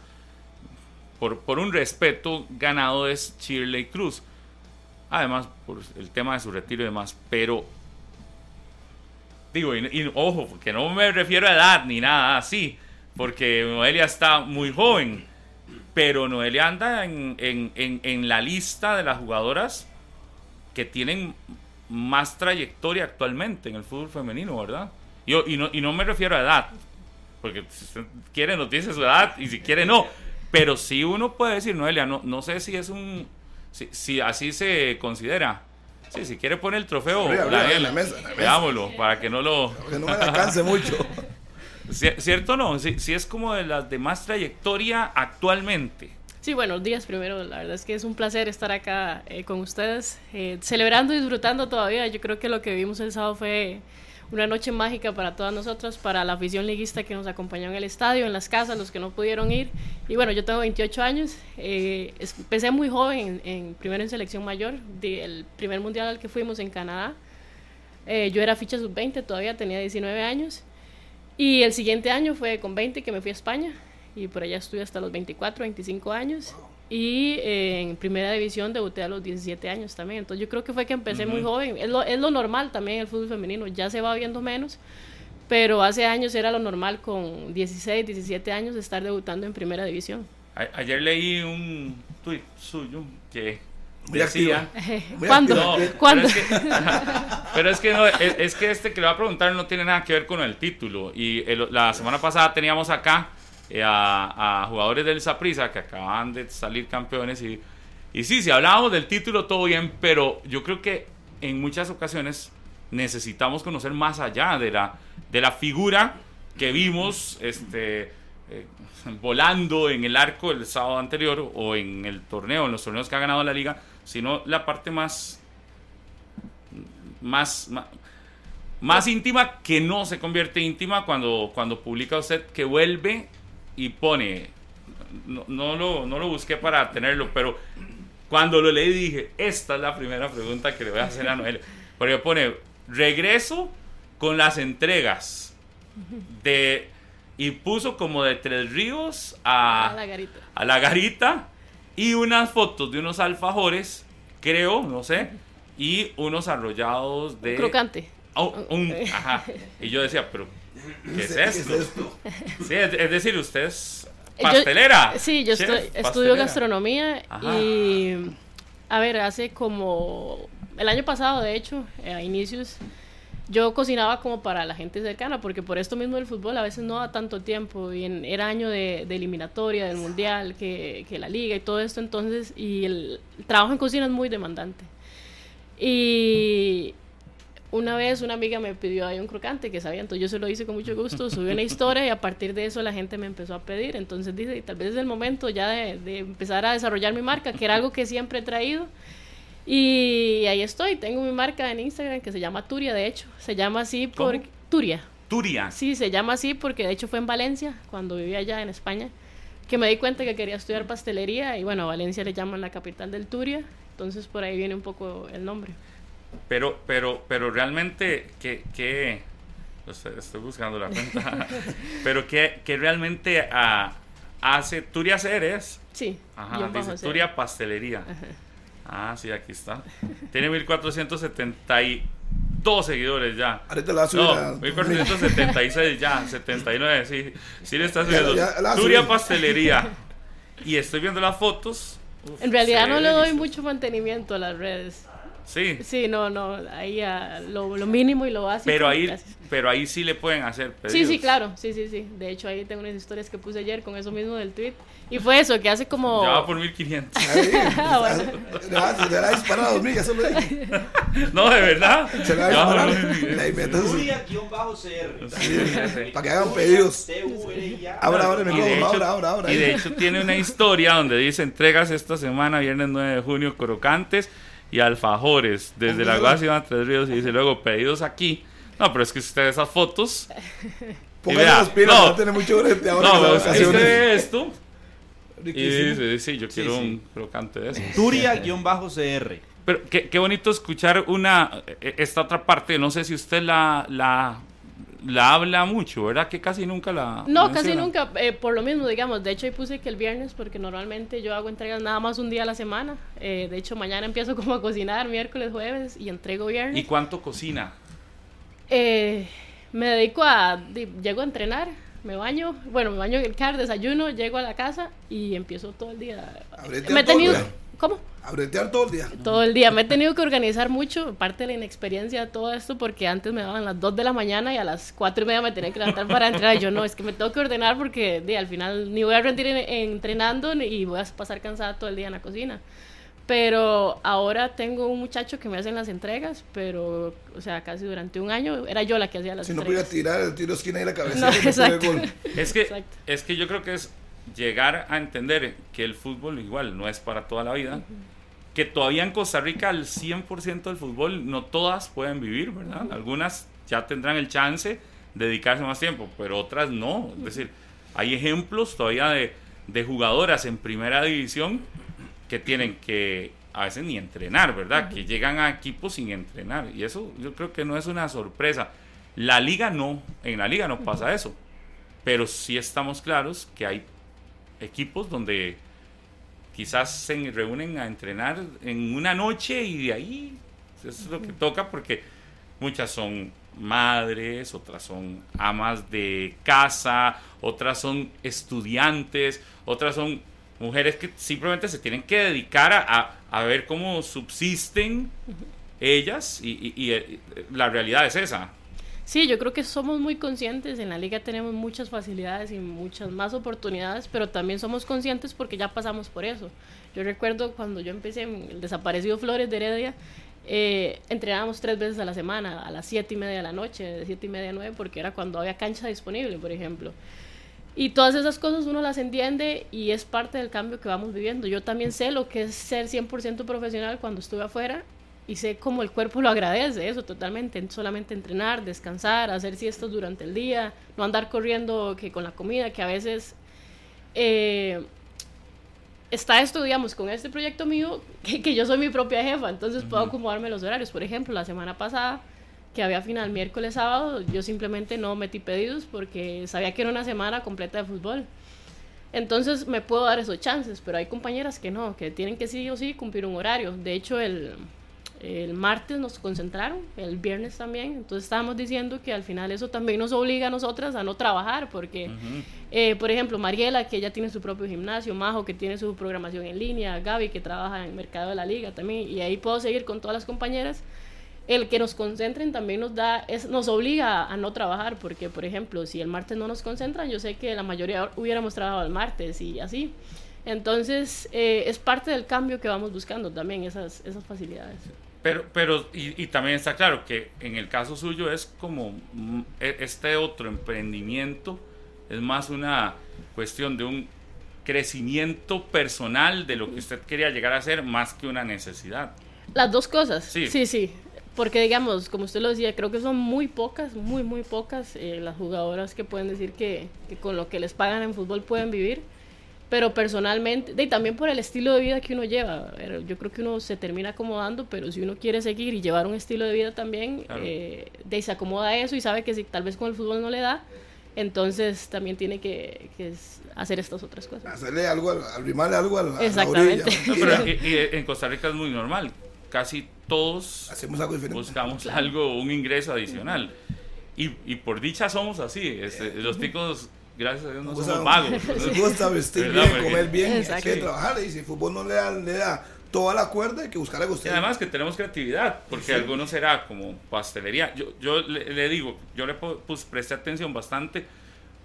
por, por un respeto ganado es Shirley Cruz Además, por el tema de su retiro y demás. Pero, digo, y, ojo, que no me refiero a edad ni nada así, porque Noelia está muy joven. Pero Noelia anda en, en, en, la lista de las jugadoras que tienen más trayectoria actualmente en el fútbol femenino, ¿verdad? Yo, y, no, y no me refiero a edad, porque si usted quiere nos dice su edad y si quiere no. Pero sí uno puede decir, Noelia, no, no sé si es un, si, así se considera. Sí, si quiere poner el trofeo, veámoslo, para que no lo... Que no me alcance mucho. [laughs] ¿Cierto o no? Si, es como de las de más trayectoria actualmente. Sí, buenos días primero. La verdad es que es un placer estar acá eh, con ustedes, eh, celebrando y disfrutando todavía. Yo creo que lo que vimos el sábado fue una noche mágica para todas nosotras, para la afición liguista que nos acompañó en el estadio, en las casas, los que no pudieron ir. Y bueno, yo tengo 28 años, eh, empecé muy joven, en, primero en selección mayor, del primer mundial al que fuimos en Canadá. Eh, yo era ficha sub-20, todavía tenía 19 años. Y el siguiente año fue con 20 que me fui a España y por allá estuve hasta los 24, 25 años. Y eh, en primera división debuté a los 17 años también. Entonces yo creo que fue que empecé muy joven. Es lo, es lo normal también el fútbol femenino. Ya se va viendo menos. Pero hace años era lo normal con 16, 17 años estar debutando en primera división. ayer leí un tuit suyo que decía... [laughs] ¿Cuándo? ¿Cuándo? Pero es que, no, es, que este que le va a preguntar no tiene nada que ver con el título. Y la semana pasada teníamos acá eh, a, jugadores del Saprissa que acaban de salir campeones. Y, y sí, si hablábamos del título, todo bien, pero yo creo que en muchas ocasiones necesitamos conocer más allá de la, de la figura que vimos este, eh, volando en el arco el sábado anterior o en el torneo, en los torneos que ha ganado la liga, sino la parte más, más, más, más íntima que no se convierte íntima cuando, cuando publica usted que vuelve y pone, no, no, lo, no lo busqué para tenerlo, pero cuando lo leí dije, esta es la primera pregunta que le voy a hacer a Noel. Porque pone, regreso con las entregas de... Y puso como de Tres Ríos a, a, la garita. a la garita y unas fotos de unos alfajores, creo, no sé, y unos arrollados de... Un crocante. Oh, ajá. Y yo decía, pero ¿Qué es esto? Sí, es, decir, usted es pastelera. sí, yo estudio gastronomía y, a ver, hace como el año pasado, de hecho, a inicios, yo cocinaba como para la gente cercana, porque por esto mismo el fútbol a veces no da tanto tiempo, y era año de, eliminatoria, del mundial, que, que, la liga y todo esto, entonces, y el trabajo en cocina es muy demandante. Y una vez una amiga me pidió ahí un crocante que sabía, entonces yo se lo hice con mucho gusto, subí una historia y a partir de eso la gente me empezó a pedir. Entonces dice, tal vez es el momento ya de, empezar a desarrollar mi marca, que era algo que siempre he traído. Y ahí estoy, tengo mi marca en Instagram que se llama Turia, de hecho, se llama así por Turia. Turia. Sí, se llama así porque de hecho fue en Valencia, cuando vivía allá en España, que me di cuenta que quería estudiar pastelería y bueno, a Valencia le llaman la capital del Turia, entonces por ahí viene un poco el nombre. Pero, pero, pero realmente, ¿qué, estoy buscando la cuenta, [laughs] pero ¿qué, realmente ah, hace Turia Ceres? Sí. Ajá, dice Turia Pastelería. Ah, sí, aquí está. Tiene 1472 seguidores ya. Ahorita la No, 1476 ya, [laughs] 79, sí. Sí le está subiendo. Turia Pastelería. [laughs] Y estoy viendo las fotos. en realidad no le doy mucho mantenimiento a las redes. Sí. Sí, no, no, ahí lo, lo, mínimo y lo básico. Pero ahí, pero ahí sí le pueden hacer pedidos. Sí, sí, claro, sí, sí, sí. De hecho, ahí tengo unas historias que puse ayer con eso mismo del tweet. Y fue eso, que hace como... Ya va por 1500. Ahí, [laughs] Ah, bueno. va- se le va a disparar a dos mil, ya se lo dije. no, de verdad. Se le va a Ya va disparar. por 1500. La inventó así, Nuria-CR. Para que hagan pedidos. Ahora, ahora, Y de micrófono, hecho- ahora, ahora, ahora. Y de hecho tiene una historia donde dice entregas esta semana, viernes 9 de junio, crocantes y alfajores desde la Guasima a Tres Ríos y dice luego pedidos aquí. No, pero es que usted esas fotos. Póngase vea, las pilas, no. no, tiene mucho brete ahora No, pero usted vacaciones. ve esto y Riquísimo. dice, sí, yo quiero sí. un crocante de eso. Turia-CR. Pero qué, qué bonito escuchar una eh, esta otra parte, no sé si usted la, la, la habla mucho, ¿verdad? Que casi nunca la No, casi menciona. nunca, eh, por lo mismo, digamos. De hecho, ahí puse que el viernes, porque normalmente yo hago entregas nada más un día a la semana. Eh, de hecho, mañana empiezo como a cocinar, miércoles, jueves, y entrego viernes. ¿Y cuánto cocina? Eh, me dedico a. Llego a entrenar, me baño. Bueno, me baño en el car, desayuno, llego a la casa y empiezo todo el día. A bretear Me he todo el tenido. día. ¿Cómo? A bretear todo el día. Todo el día. Me he tenido que organizar mucho, parte de la inexperiencia de todo esto, porque antes me daban las 2 de la mañana y a las 4 y media me tenía que levantar para entrenar. Y yo no, es que me tengo que ordenar porque di, al final ni voy a rendir en- en- entrenando ni voy a pasar cansada todo el día en la cocina. Pero ahora tengo un muchacho que me hace las entregas, pero, o sea, casi durante un año era yo la que hacía las Si no podía entregas. tirar el tiro de esquina y la cabeza. No, exacto. Es que, Exacto. es que yo creo que es llegar a entender que el fútbol igual no es para toda la vida. Que todavía en Costa Rica el 100% del fútbol no todas pueden vivir, ¿verdad? Algunas ya tendrán el chance de dedicarse más tiempo, pero otras no. Es decir, hay ejemplos todavía de, de jugadoras en primera división que tienen que a veces ni entrenar, ¿verdad? Que llegan a equipos sin entrenar. Y eso yo creo que no es una sorpresa. La liga no, en la liga no pasa eso. Pero sí estamos claros que hay equipos donde quizás se reúnen a entrenar en una noche y de ahí eso es lo que toca porque muchas son madres, otras son amas de casa, otras son estudiantes, otras son mujeres que simplemente se tienen que dedicar a, a- ver cómo subsisten ellas y, eh, la realidad es esa. Sí, yo creo que somos muy conscientes, en la liga tenemos muchas facilidades y muchas más oportunidades, pero también somos conscientes porque ya pasamos por eso. Yo recuerdo cuando yo empecé en el desaparecido Flores de Heredia, eh, entrenábamos tres veces a la semana, a las siete y media de la noche, de siete y media a nueve, porque era cuando había cancha disponible, por ejemplo. Y todas esas cosas uno las entiende y es parte del cambio que vamos viviendo. Yo también sé lo que es ser 100% profesional cuando estuve afuera y sé cómo el cuerpo lo agradece, eso totalmente. Solamente entrenar, descansar, hacer siestas durante el día, no andar corriendo que con la comida, que a veces eh, está esto, digamos, con este proyecto mío, [laughs] que, que yo soy mi propia jefa, entonces puedo acomodarme los horarios. Por ejemplo, la semana pasada que había final miércoles, sábado, yo simplemente no metí pedidos porque sabía que era una semana completa de fútbol. Entonces me puedo dar esos chances, pero hay compañeras que no, que tienen que sí o sí cumplir un horario. De hecho, el, el martes nos concentraron, el viernes también, entonces estábamos diciendo que al final eso también nos obliga a nosotras a no trabajar, porque, eh, por ejemplo, Mariela, que ella tiene su propio gimnasio, Majo, que tiene su programación en línea, Gaby, que trabaja en el mercado de la liga también, y ahí puedo seguir con todas las compañeras el que nos concentren también nos da, es, nos obliga a no trabajar, porque por ejemplo, si el martes no nos concentran, yo sé que la mayoría hubiéramos trabajado el martes y así. Entonces, eh, es parte del cambio que vamos buscando también, esas, esas facilidades. Pero, pero y, y también está claro que en el caso suyo es como mm, e- este otro emprendimiento, es más una cuestión de un crecimiento personal de lo que usted quería llegar a hacer más que una necesidad. Las dos cosas. Sí. Sí, sí. Porque digamos, como usted lo decía, creo que son muy pocas, muy, muy pocas eh, las jugadoras que pueden decir que, que con lo que les pagan en fútbol pueden vivir. Pero personalmente, y también por el estilo de vida que uno lleva, yo creo que uno se termina acomodando, pero si uno quiere seguir y llevar un estilo de vida también, Claro. eh, de ahí se acomoda a eso y sabe que si tal vez con el fútbol no le da, entonces también tiene que, que hacer estas otras cosas. Hacerle algo, al- arrimarle algo a la, a la Exactamente. orilla. No, pero [laughs] y- y en Costa Rica es muy normal. Casi todos Hacemos algo diferente. buscamos [laughs] algo, un ingreso adicional. Y, y por dicha somos así. este, los ticos, gracias a Dios, no Nos somos vagos. Nos gusta vestir bien, Porque- [laughs] comer bien, hay que trabajar. Y si el fútbol no le da, le da toda la cuerda y que buscar a Y usted. además que tenemos creatividad, porque Sí. algunos será como pastelería. Yo, yo le, le digo, yo le pu- pues, presté atención bastante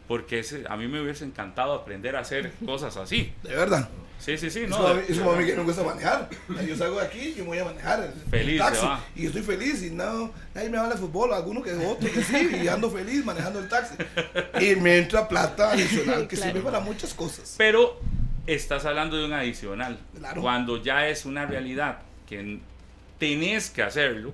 porque ese, a mí me hubiese encantado aprender a hacer cosas así. de verdad. Sí, sí, sí. Es No, como a mí- de- es como a mí que me gusta manejar. Yo salgo de aquí y me voy a manejar. en Feliz, taxi. se va. Y estoy feliz y no, nadie me habla de fútbol, alguno que otro que sí, y ando feliz manejando el taxi. Y me entra plata adicional que Claro. sirve para muchas cosas. Pero estás hablando de un adicional. Claro. Cuando ya es una realidad que tenés que hacerlo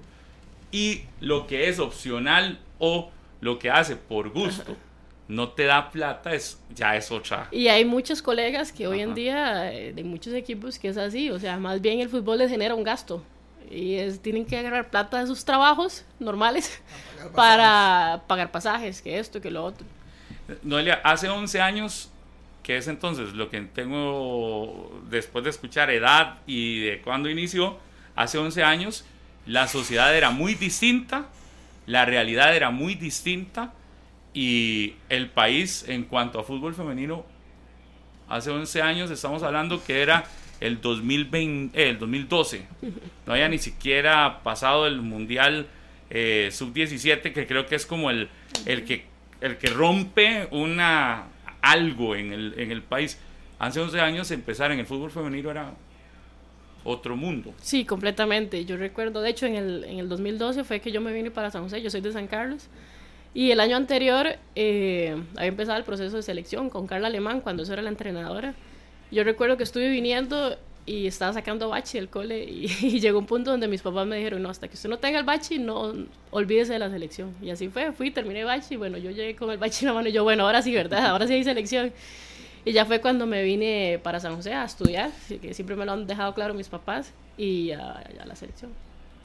y lo que es opcional o lo que hace por gusto [laughs] no te da plata, es, ya es otra. Y hay muchos colegas que hoy en día, eh, de muchos equipos, que es así. O sea, más bien el fútbol les genera un gasto. Y es, tienen que agarrar plata de sus trabajos normales Pagar [laughs] para pagar pasajes, que esto, que lo otro. Noelia, hace 11 años, que es entonces lo que tengo después de escuchar edad y de cuándo inició, hace 11 años la sociedad era muy distinta, la realidad era muy distinta y el país en cuanto a fútbol femenino, hace 11 años estamos hablando que era el, 2020, eh, el 2012, no había ni siquiera pasado el Mundial eh, Sub-17, que creo que es como el, el, que, el que rompe una, algo en el, en el país. Hace 11 años empezar en el fútbol femenino era otro mundo. Sí, completamente. Yo recuerdo, de hecho, en el, en el 2012 fue que yo me vine para San José, yo soy de San Carlos. Y el año anterior eh, había empezado el proceso de selección con Carla Alemán, cuando eso era la entrenadora. Yo recuerdo que estuve viniendo y estaba sacando bachi del cole y, [laughs] y llegó un punto donde mis papás me dijeron, no, hasta que usted no tenga el bachi, no, olvídese de la selección. Y así fue, fui, terminé bachi, y bueno, yo llegué con el bachi en la mano y yo, bueno, ahora sí, ¿verdad? Ahora sí hay selección. Y ya fue cuando me vine para San José a estudiar, que siempre me lo han dejado claro mis papás, y a, a la selección.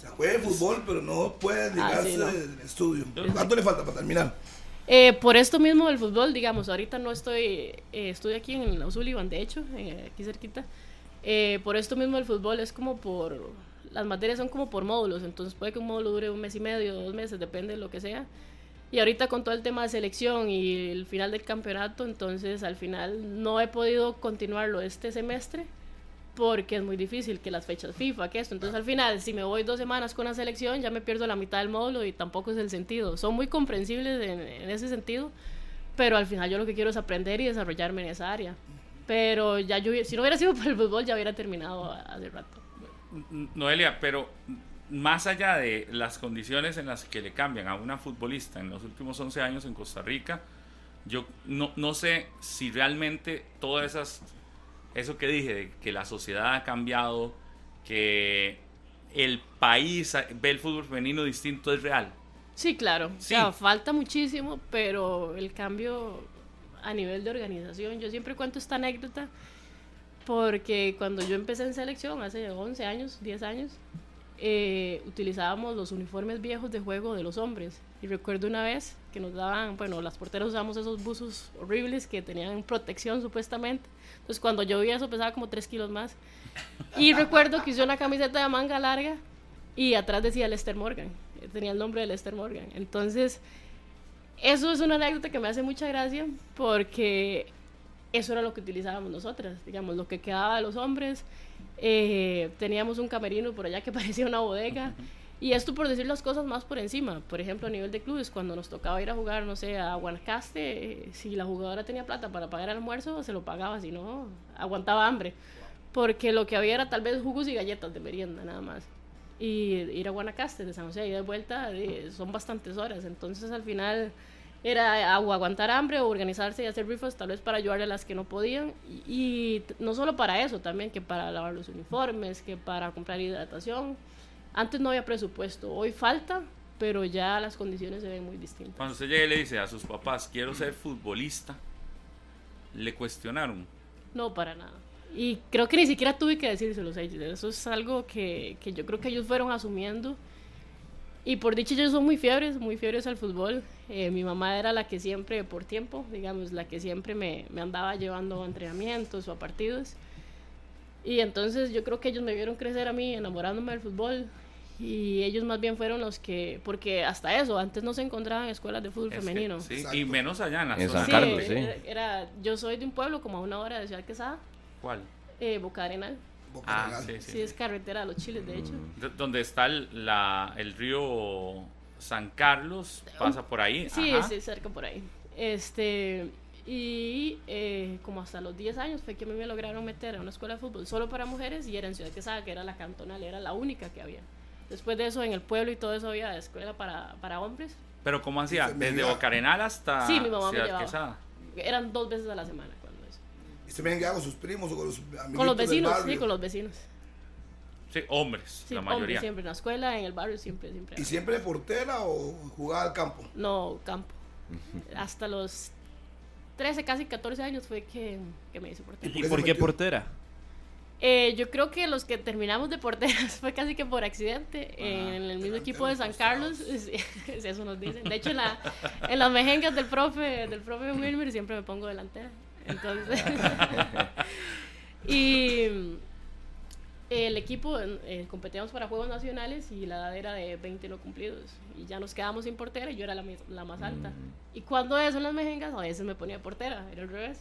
O sea, juegue fútbol, pero no puede Ah, dedicarse sí, no. al estudio. ¿Cuánto le falta para terminar? Eh, por esto mismo del fútbol, digamos, ahorita no estoy, eh, estoy aquí en la Sullivan, de hecho, eh, aquí cerquita. Eh, por esto mismo el fútbol es como por, las materias son como por módulos, entonces puede que un módulo dure un mes y medio, dos meses, depende de lo que sea. Y ahorita con todo el tema de selección y el final del campeonato, entonces al final no he podido continuarlo este semestre porque es muy difícil que las fechas FIFA, que esto. Entonces al final, si me voy dos semanas con la selección, ya me pierdo la mitad del módulo y tampoco es el sentido. Son muy comprensibles en, en ese sentido, pero al final yo lo que quiero es aprender y desarrollarme en esa área. Pero ya yo, si no hubiera sido por el fútbol, ya hubiera terminado hace rato. Noelia, pero más allá de las condiciones en las que le cambian a una futbolista en los últimos 11 años en Costa Rica, yo no, no sé si realmente todas esas, eso que dije, de que la sociedad ha cambiado, que el país ve el fútbol femenino distinto, es real. Sí, claro. Sí. O sea, falta muchísimo, pero el cambio a nivel de organización, yo siempre cuento esta anécdota porque cuando yo empecé en selección hace 11 años, 10 años, eh, utilizábamos los uniformes viejos de juego de los hombres. Y recuerdo una vez que nos daban, bueno, las porteras usamos esos buzos horribles que tenían protección supuestamente. Entonces cuando yo vi eso pesaba como 3 kilos más. Y [laughs] recuerdo que usé una camiseta de manga larga y atrás decía Lester Morgan. Tenía el nombre de Lester Morgan. Entonces, eso es una anécdota que me hace mucha gracia porque eso era lo que utilizábamos nosotras, digamos, lo que quedaba de los hombres. Eh, teníamos un camerino por allá que [laughs] parecía una bodega. Y esto por decir las cosas más por encima. Por ejemplo, a nivel de clubes, cuando nos tocaba ir a jugar, no sé, a Guanacaste, eh, si la jugadora tenía plata para pagar el almuerzo, se lo pagaba, si no, aguantaba hambre. Porque lo que había era tal vez jugos y galletas de merienda, nada más. Y ir a Guanacaste, de San José, y de vuelta, eh, son bastantes horas. Entonces, al final, era o aguantar hambre o organizarse y hacer rifas tal vez para ayudar a las que no podían. Y, y no solo para eso también que para lavar los uniformes que para comprar hidratación. Antes no había presupuesto hoy falta pero ya las condiciones se ven muy distintas. Cuando usted llega y le dice a sus papás, quiero ser futbolista, le cuestionaron. no para nada. Y creo que ni siquiera tuve que decírselos a ellos eso es algo que, que yo creo que ellos fueron asumiendo y por dicho ellos son muy fiebres, muy fiebres al fútbol. Eh, mi mamá era la que siempre, por tiempo, digamos, la que siempre me, me andaba llevando a entrenamientos o a partidos. Y entonces yo creo que ellos me vieron crecer a mí enamorándome del fútbol. Y ellos más bien fueron los que, porque hasta eso, antes no se encontraban escuelas de fútbol Es que- femenino. sí, Exacto. y menos allá en la En. San Sí, Carlos, sí. Era, era- yo soy de un pueblo como a una hora de Ciudad Quesada, ¿Cuál? eh, Boca Arenal. Boca Ah, Real. sí, sí. Sí, es carretera a los chiles, de hecho. D- Donde está el, la, el río San Carlos, pasa por ahí. Sí, ajá. sí, cerca por ahí. Este, y eh, como hasta los 10 años fue que a mí me lograron meter a una escuela de fútbol solo para mujeres y era en Ciudad Quesada, que era la cantonal, era la única que había. Después de eso, en el pueblo y todo eso había escuela para, para hombres. Pero ¿cómo hacía? Desde. Bocarenal hasta Sí, mi mamá me Ciudad llevaba. Quesada. Eran dos veces a la semana. ¿Y se ven con sus primos o con los amiguitos Con los vecinos, sí, con los vecinos. Sí, hombres, Sí, la hombres mayoría. siempre en la escuela, en el barrio, siempre, siempre. ¿Y siempre portera o jugaba al campo? No, campo. Hasta los 13, casi 14 años fue que, que me hice portera. ¿Y por qué portera? Eh, yo creo que los que terminamos de porteras [laughs] fue casi que por accidente en el mismo equipo de San Carlos. [laughs] sí, eso nos dicen. De hecho, en, la, en las mejengas del profe, del profe Wilmer siempre me pongo delantera. Entonces, [laughs] y el equipo eh, competíamos para Juegos Nacionales y la edad era de 20 no cumplidos. Y ya nos quedamos sin portera y yo era la, la más alta. Y cuando eso en las mejengas, a veces me ponía portera, era al revés.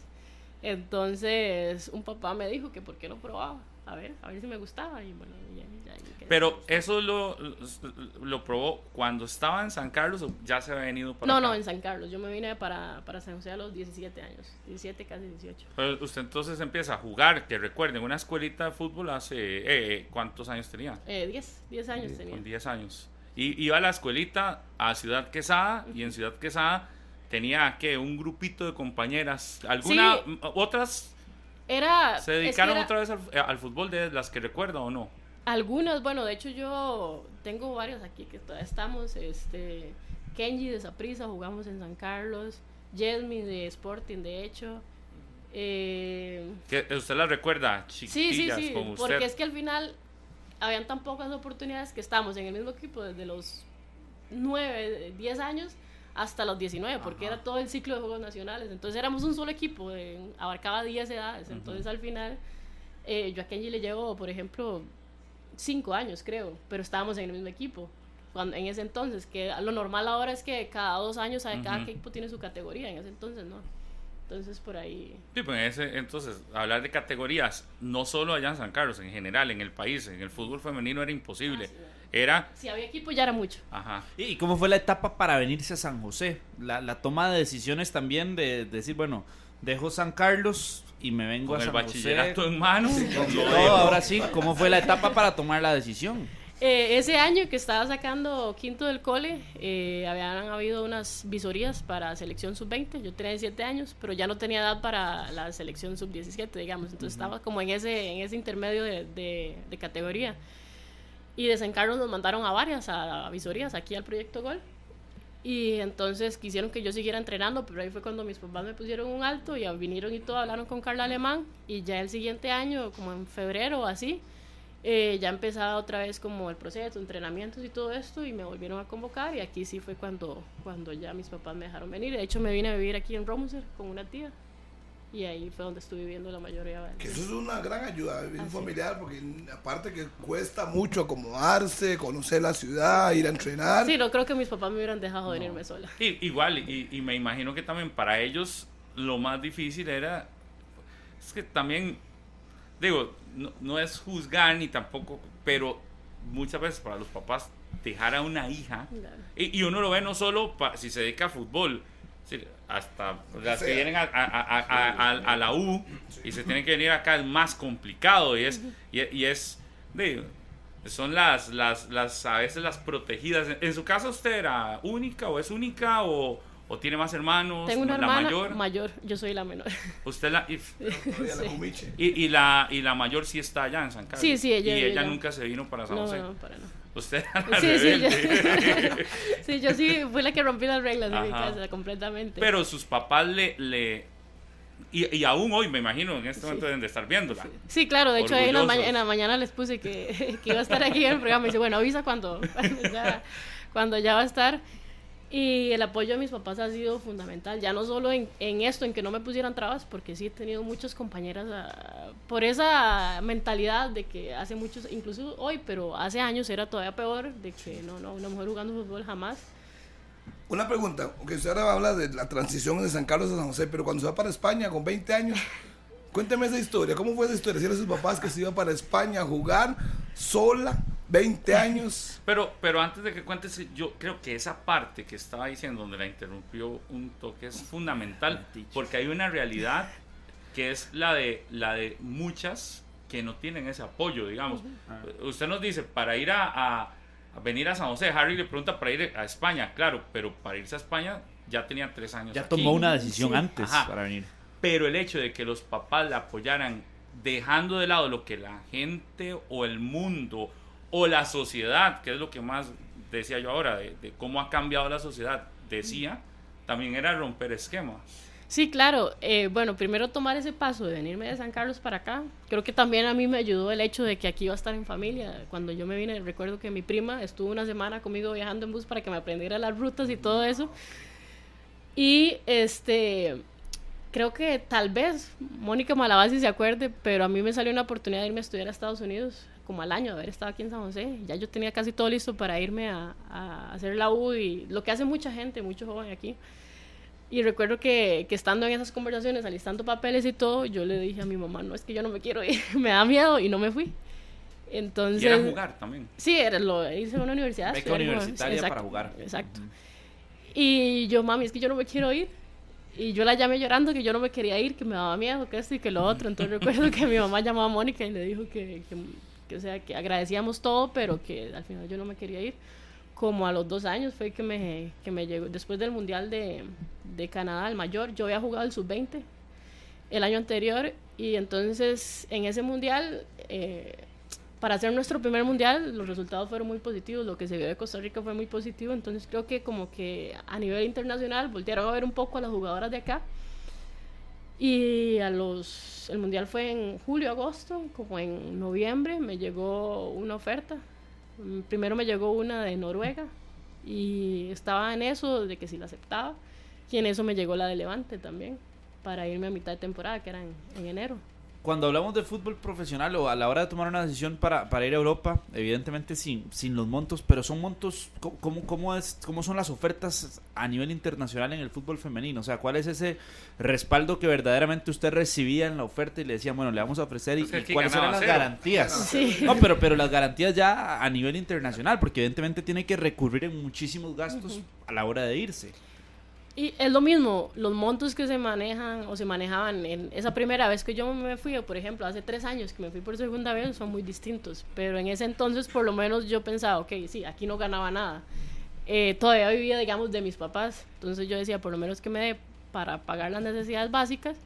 Entonces, un papá me dijo que por qué no probaba. A ver, a ver si me gustaba. Y bueno, ya, ya, ya. Pero eso lo, lo probó cuando estaba en San Carlos o ya se había venido para No, acá? no, en San Carlos. Yo me vine para, para San José a los 17 años. 17, casi 18. Pero usted entonces empieza a jugar, que recuerden, una escuelita de fútbol hace, eh, ¿cuántos años tenía? Eh, 10, 10 años tenía. Con 10 años. Y iba a la escuelita a Ciudad Quesada y en Ciudad Quesada tenía que un grupito de compañeras, algunas Sí. otras Era, se es que dedicaron era- otra vez al, al fútbol de las que recuerda o no. Algunas, bueno, de hecho yo tengo varios aquí que todavía estamos. Este, Kenji de Saprissa, jugamos en San Carlos. Jesmy de Sporting, de hecho. Eh, Que usted la recuerda, sí, sí, sí, usted. porque es que al final habían tan pocas oportunidades que estamos en el mismo equipo desde los 9, 10 años hasta los 19, porque era todo el ciclo de Juegos Nacionales. Entonces éramos un solo equipo, eh, abarcaba 10 edades. Entonces al final, eh, yo a Kenji le llevo, por ejemplo, 5 años creo, pero estábamos en el mismo equipo. Cuando, en ese entonces, que lo normal ahora es que cada dos años cada equipo tiene su categoría, en ese entonces no. Entonces por ahí... Sí, pues en ese, entonces, hablar de categorías, no solo allá en San Carlos, en general, en el país, en el fútbol femenino era imposible. Era, Si había equipo ya era mucho. ajá, ¿Y cómo fue la etapa para venirse a San José? La, la toma de decisiones también de, decir, bueno, dejo San Carlos y me vengo con a el San bachillerato José. en mano. Con lo todo, dejo. ahora sí, ¿cómo fue la etapa para tomar la decisión? Eh, ese año que estaba sacando quinto del cole, eh, habían habido unas visorías para selección sub-20. Yo tenía 17 años, pero ya no tenía edad para la selección sub-17, digamos. Entonces estaba como en ese, en ese intermedio de, de- de categoría. Y de San Carlos nos mandaron a varias, a, a visorías, aquí al Proyecto Gol. Y entonces quisieron que yo siguiera entrenando, pero ahí fue cuando mis papás me pusieron un alto y vinieron y todo, hablaron con Carla Alemán. Y ya el siguiente año, como en febrero o así, eh, ya empezaba otra vez como el proceso, entrenamientos y todo esto y me volvieron a convocar y aquí sí fue cuando, cuando ya mis papás me dejaron venir. De hecho me vine a vivir aquí en Romuser con una tía y ahí fue donde estuve viviendo la mayoría de Que eso es una gran ayuda, vivir Así. familiar, porque aparte que cuesta mucho acomodarse, conocer la ciudad, ir a entrenar. Sí, no creo que mis papás me hubieran dejado venirme sola. Y- igual, y, y me imagino que también para ellos lo más difícil era, es que también, digo, no, no es juzgar ni tampoco, pero muchas veces para los papás dejar a una hija, Claro. y, y uno lo ve no solo pa- si se dedica a fútbol, es decir, hasta las que sea. vienen a, a- a- a- a- a la U y se tienen que venir acá es más complicado y es, y, y es, digo, son las, las, las, a veces las protegidas. En, en su caso, ¿usted era única o es única o, o tiene más hermanos? Tengo una la hermana mayor. yo soy la menor. Usted la, y, [laughs] Sí. y, y la, y la mayor sí está allá en San Carlos. Sí, sí, ella Y ella nunca se vino para San No, José. no, para no. Usted era la Sí, sí, yo, [laughs] sí, yo sí fui la que rompí las reglas en mi casa completamente. Pero sus papás le... le y, y aún hoy, me imagino, en este momento deben de estar viéndola. Sí, claro, de hecho en la, en la mañana les puse que, [laughs] que iba a estar aquí en el programa. Y dice, bueno, avisa cuando, [laughs] cuando, ya, cuando ya va a estar. Y el apoyo de mis papás ha sido fundamental, ya no solo en, en esto, en que no me pusieran trabas, porque sí he tenido muchas compañeras ah, por esa mentalidad de que hace muchos, incluso hoy, pero hace años era todavía peor, de que no, no, una mujer jugando fútbol jamás. Una pregunta, aunque usted ahora habla de la transición de San Carlos a San José, pero cuando se va para España con 20 años, Cuénteme esa historia. ¿Cómo fue esa historia? Si eran sus papás que se iban para España a jugar sola, 20 años. Pero, pero antes de que cuentes, yo creo que esa parte que estaba diciendo, donde la interrumpió un toque, es fundamental, porque hay una realidad que es la de, la de muchas que no tienen ese apoyo, digamos. Usted nos dice, para ir a, a, a venir a San José, Harry le pregunta para ir a España, claro, pero para irse a España ya tenía tres años. Ya aquí. tomó una decisión antes Ajá. para venir. Pero el hecho de que los papás la apoyaran dejando de lado lo que la gente o el mundo o la sociedad, que es lo que más decía yo ahora, de, cómo ha cambiado la sociedad, decía, también era romper esquemas. Sí, claro. Eh, bueno, primero tomar ese paso de venirme de San Carlos para acá. Creo que también a mí me ayudó el hecho de que aquí iba a estar en familia. Cuando yo me vine, recuerdo que mi prima estuvo una semana conmigo viajando en bus para que me aprendiera las rutas y todo eso. Y este, creo que tal vez Mónica Malabasi se acuerde, pero a mí me salió una oportunidad de irme a estudiar a Estados Unidos como al año de haber estado aquí en San José. Ya yo tenía casi todo listo para irme a, a hacer la U y lo que hace mucha gente, mucho joven aquí. Y recuerdo que, que estando en esas conversaciones, alistando papeles y todo, yo le dije a mi mamá, no, es que yo no me quiero ir, [laughs] me da miedo y no me fui. Entonces, Y era jugar también. Sí, era lo hice en una universidad. Beca exacto, para jugar. Exacto. Y yo, mami, es que yo no me quiero ir. Y yo la llamé llorando que yo no me quería ir, que me daba miedo, que esto y que lo otro. Entonces recuerdo que mi mamá llamó a Mónica y le dijo que, que, que, o sea, que agradecíamos todo, pero que al final yo no me quería ir. Como a los dos años fue que me, que me llegó, después del Mundial de, de Canadá, el mayor, yo había jugado el sub-20 el año anterior y entonces en ese Mundial... Eh, para hacer nuestro primer mundial, los resultados fueron muy positivos, lo que se vio de Costa Rica fue muy positivo, entonces creo que como que a nivel internacional voltearon a ver un poco a las jugadoras de acá y a los el mundial fue en julio, agosto, como en noviembre me llegó una oferta. Primero me llegó una de Noruega y estaba en eso de que si la aceptaba y en eso me llegó la de Levante también para irme a mitad de temporada, que era en enero. Cuando hablamos de fútbol profesional o a la hora de tomar una decisión para, para ir a Europa, evidentemente sin, sin los montos, pero son montos, ¿cómo, cómo, es, ¿cómo son las ofertas a nivel internacional en el fútbol femenino? O sea, ¿cuál es ese respaldo que verdaderamente usted recibía en la oferta y le decían, bueno, le vamos a ofrecer y, cuáles eran las cero. garantías? Sí. No, pero, pero las garantías ya a nivel internacional, porque evidentemente tiene que recurrir en muchísimos gastos a la hora de irse. Y es lo mismo, los montos que se manejan o se manejaban en esa primera vez que yo me fui, o por ejemplo, hace tres años que me fui por segunda vez, son muy distintos. Pero en ese entonces, por lo menos, yo pensaba, ok, sí, aquí no ganaba nada. Eh, todavía vivía, digamos, de mis papás. Entonces yo decía, por lo menos que me dé para pagar las necesidades básicas,